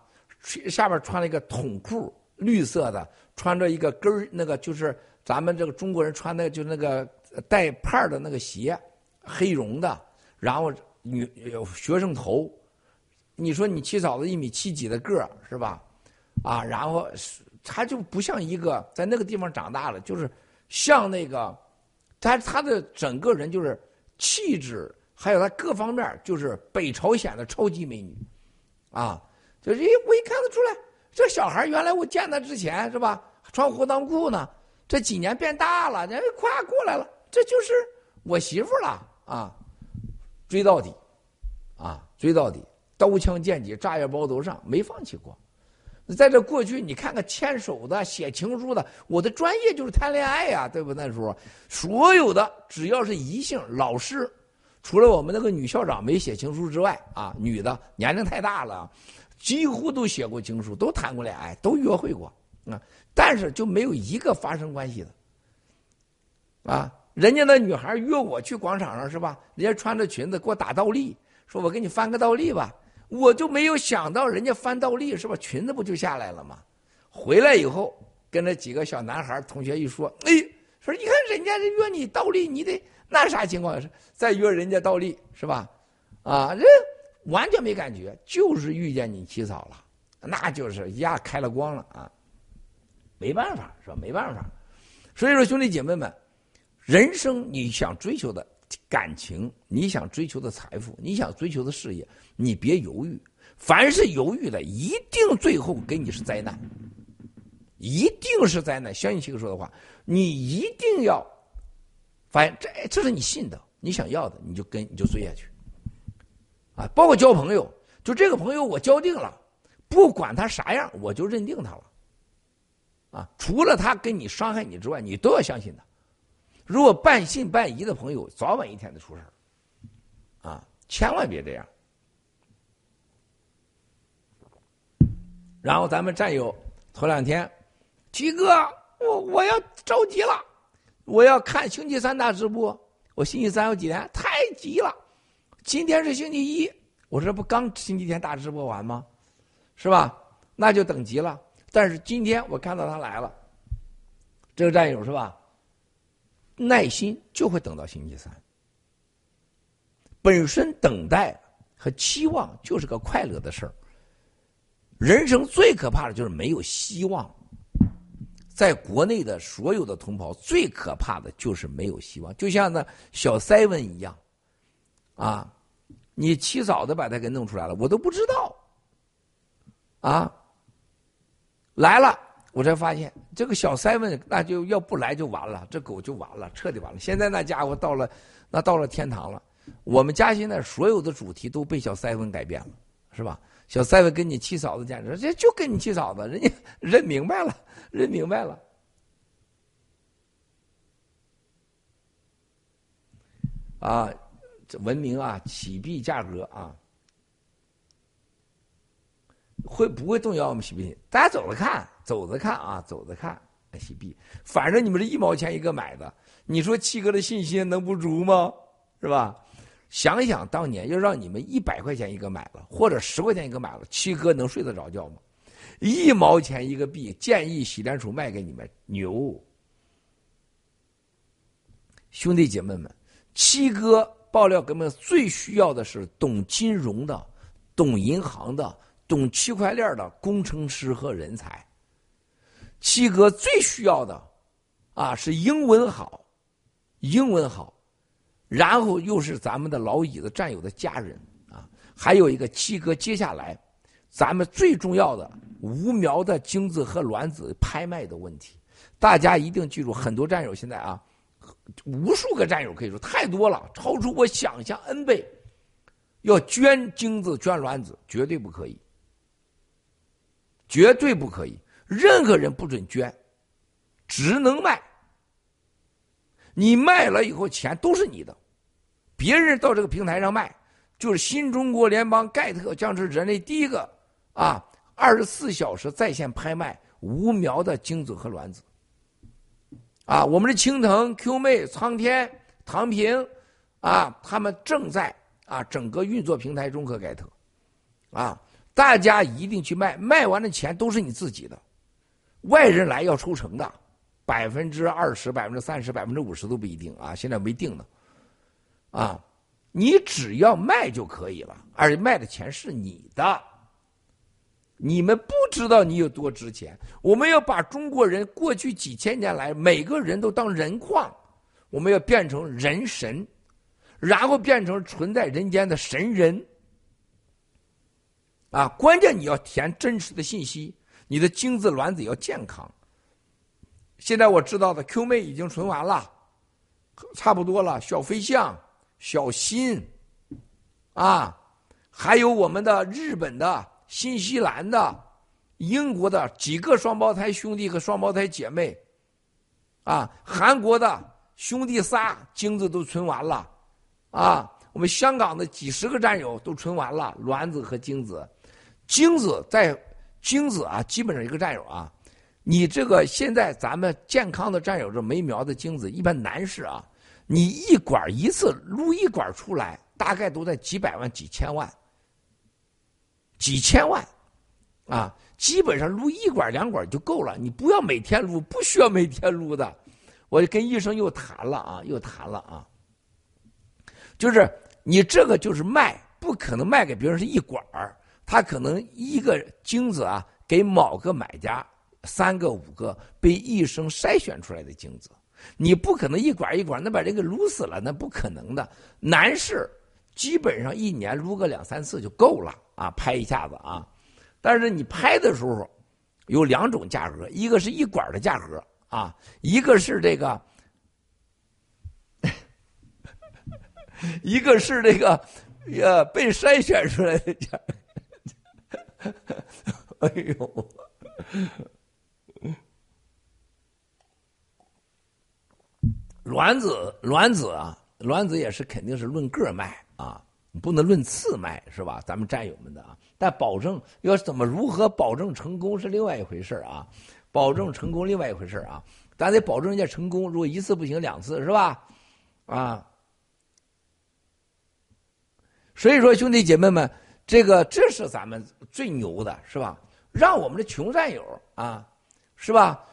下边穿了一个筒裤绿色的，穿着一个跟儿那个就是咱们这个中国人穿的就那个带帕的那个鞋，黑绒的，然后。女有学生头，你说你七嫂子一米七几的个儿是吧？啊，然后她就不像一个在那个地方长大了，就是像那个，他他的整个人就是气质，还有他各方面就是北朝鲜的超级美女，啊，就是我一看得出来，这小孩原来我见他之前是吧，穿护裆裤呢，这几年变大了，人家夸过来了，这就是我媳妇了啊。追到底，啊，追到底，刀枪剑戟炸药包头上，没放弃过。在这过去，你看看牵手的、写情书的，我的专业就是谈恋爱呀，对不？那时候，所有的只要是异性老师，除了我们那个女校长没写情书之外，啊，女的年龄太大了，几乎都写过情书，都谈过恋爱，都约会过啊，但是就没有一个发生关系的，啊。人家那女孩约我去广场上是吧？人家穿着裙子给我打倒立，说我给你翻个倒立吧。我就没有想到人家翻倒立是吧？裙子不就下来了吗？回来以后跟那几个小男孩同学一说，哎，说你看人家约你倒立，你得那啥情况是再约人家倒立是吧？啊，人完全没感觉，就是遇见你七嫂了，那就是一下开了光了啊。没办法是吧？没办法，所以说兄弟姐妹们。人生你想追求的感情，你想追求的财富，你想追求的事业，你别犹豫。凡是犹豫的，一定最后给你是灾难，一定是灾难。相信七哥说的话，你一定要发现这这是你信的，你想要的，你就跟你就追下去。啊，包括交朋友，就这个朋友我交定了，不管他啥样，我就认定他了。啊，除了他跟你伤害你之外，你都要相信他。如果半信半疑的朋友，早晚一天得出事儿，啊，千万别这样。然后咱们战友头两天，七哥，我我要着急了，我要看星期三大直播。我星期三有几天？太急了。今天是星期一，我这不刚星期天大直播完吗？是吧？那就等急了。但是今天我看到他来了，这个战友是吧？耐心就会等到星期三。本身等待和期望就是个快乐的事儿。人生最可怕的就是没有希望。在国内的所有的同胞，最可怕的就是没有希望。就像那小塞文一样，啊，你起早的把他给弄出来了，我都不知道。啊，来了。我才发现，这个小塞文那就要不来就完了，这狗就完了，彻底完了。现在那家伙到了，那到了天堂了。我们家现在所有的主题都被小塞文改变了，是吧？小塞文跟你七嫂子简直，这就跟你七嫂子，人家 *laughs* 认明白了，认明白了。啊，这文明啊，起币价格啊。会不会动摇我们洗币？大家走着看，走着看啊，走着看洗币。反正你们这一毛钱一个买的，你说七哥的信心能不足吗？是吧？想想当年要让你们一百块钱一个买了，或者十块钱一个买了，七哥能睡得着觉吗？一毛钱一个币，建议洗联储卖给你们牛。兄弟姐妹们，七哥爆料，哥们最需要的是懂金融的、懂银行的、懂区块链的工程师和人才。七哥最需要的，啊，是英文好，英文好，然后又是咱们的老椅子战友的家人啊，还有一个七哥，接下来咱们最重要的无苗的精子和卵子拍卖的问题，大家一定记住，很多战友现在啊。无数个战友可以说太多了，超出我想象 n 倍。要捐精子、捐卵子，绝对不可以，绝对不可以，任何人不准捐，只能卖。你卖了以后，钱都是你的。别人到这个平台上卖，就是新中国联邦盖特将是人类第一个啊，二十四小时在线拍卖无苗的精子和卵子。啊，我们的青藤、Q 妹、苍天、唐平，啊，他们正在啊整个运作平台中和盖特，啊，大家一定去卖，卖完的钱都是你自己的，外人来要抽成的，百分之二十、百分之三十、百分之五十都不一定啊，现在没定呢，啊，你只要卖就可以了，而卖的钱是你的。你们不知道你有多值钱。我们要把中国人过去几千年来每个人都当人矿，我们要变成人神，然后变成存在人间的神人。啊，关键你要填真实的信息，你的精子卵子要健康。现在我知道的 Q 妹已经存完了，差不多了。小飞象、小新，啊，还有我们的日本的。新西兰的、英国的几个双胞胎兄弟和双胞胎姐妹，啊，韩国的兄弟仨精子都存完了，啊，我们香港的几十个战友都存完了卵子和精子，精子在精子啊，基本上一个战友啊，你这个现在咱们健康的战友这没苗的精子，一般男士啊，你一管一次撸一管出来，大概都在几百万、几千万。几千万，啊，基本上撸一管两管就够了。你不要每天撸，不需要每天撸的。我就跟医生又谈了啊，又谈了啊。就是你这个就是卖，不可能卖给别人是一管儿，他可能一个精子啊，给某个买家三个五个被医生筛选出来的精子，你不可能一管一管，那把人给撸死了，那不可能的。男士基本上一年撸个两三次就够了。啊，拍一下子啊！但是你拍的时候有两种价格，一个是一管的价格啊，一个是这个，*laughs* 一个是这个呃被筛选出来的价。*laughs* 哎呦，卵子卵子啊，卵子也是肯定是论个卖啊。不能论次卖是吧？咱们战友们的啊，但保证要怎么如何保证成功是另外一回事啊，保证成功另外一回事啊，咱得保证人家成功。如果一次不行，两次是吧？啊，所以说兄弟姐妹们，这个这是咱们最牛的是吧？让我们的穷战友啊，是吧？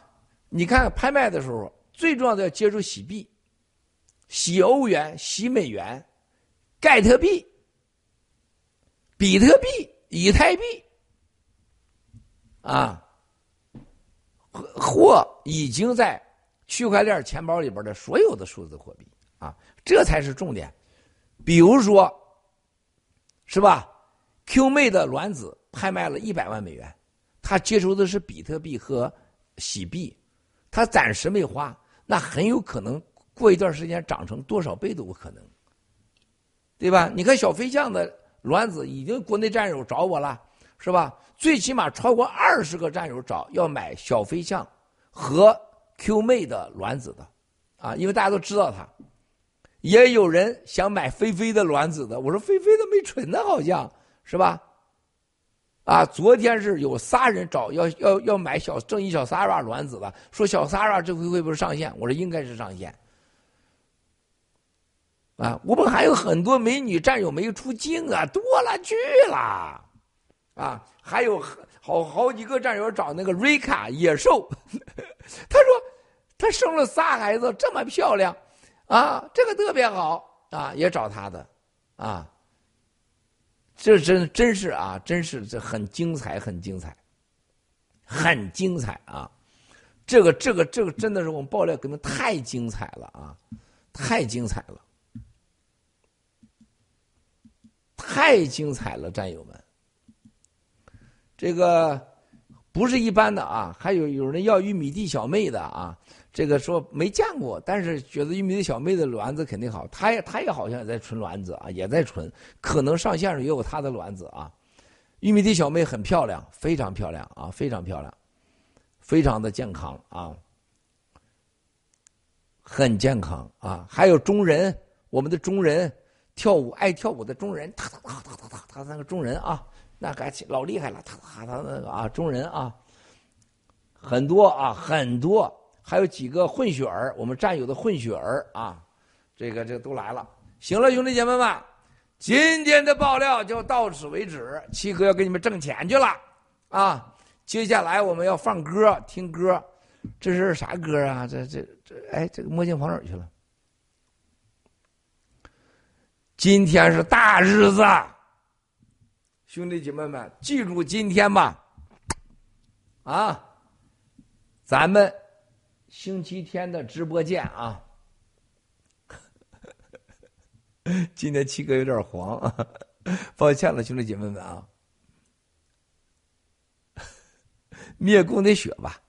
你看拍卖的时候，最重要的要接触洗币、洗欧元、洗美元。盖特币、比特币、以太币，啊，或已经在区块链钱包里边的所有的数字货币啊，这才是重点。比如说，是吧？Q 妹的卵子拍卖了一百万美元，他接收的是比特币和洗币，他暂时没花，那很有可能过一段时间涨成多少倍都有可能。对吧？你看小飞象的卵子已经国内战友找我了，是吧？最起码超过二十个战友找要买小飞象和 Q 妹的卵子的，啊，因为大家都知道他，也有人想买菲菲的卵子的。我说菲菲的没纯呢，好像是吧？啊，昨天是有仨人找要要要买小正义小 Sara 卵子的，说小 Sara 这回会不会上线？我说应该是上线。啊，我们还有很多美女战友没出镜啊，多了去了，啊，还有好好几个战友找那个瑞卡野兽，他说他生了仨孩子，这么漂亮，啊，这个特别好。啊，也找他的，啊，这真真是啊，真是这很精彩，很精彩，很精彩啊！这个这个这个真的是我们爆料可能太精彩了啊，太精彩了，太精彩了，战友们。这个不是一般的啊，还有有人要玉米地小妹的啊，这个说没见过，但是觉得玉米地小妹的卵子肯定好，她也她也好像也在存卵子啊，也在存，可能上线上也有她的卵子啊。玉米地小妹很漂亮，非常漂亮啊，非常漂亮，非常的健康啊，很健康啊。还有中人，我们的中人跳舞爱跳舞的中人，他他他他他他那个中人啊。那个老厉害了，他他他那个啊，中人啊，很多啊，很多，还有几个混血儿，我们战友的混血儿啊，这个这个都来了。行了，兄弟姐妹们，今天的爆料就到此为止。七哥要给你们挣钱去了啊！接下来我们要放歌，听歌，这是啥歌啊？这这这，哎，这个墨镜跑哪儿去了？今天是大日子。兄弟姐妹们，记住今天吧，啊，咱们星期天的直播见啊！*laughs* 今天七哥有点黄，*laughs* 抱歉了，兄弟姐妹们啊，*laughs* 灭共的血吧。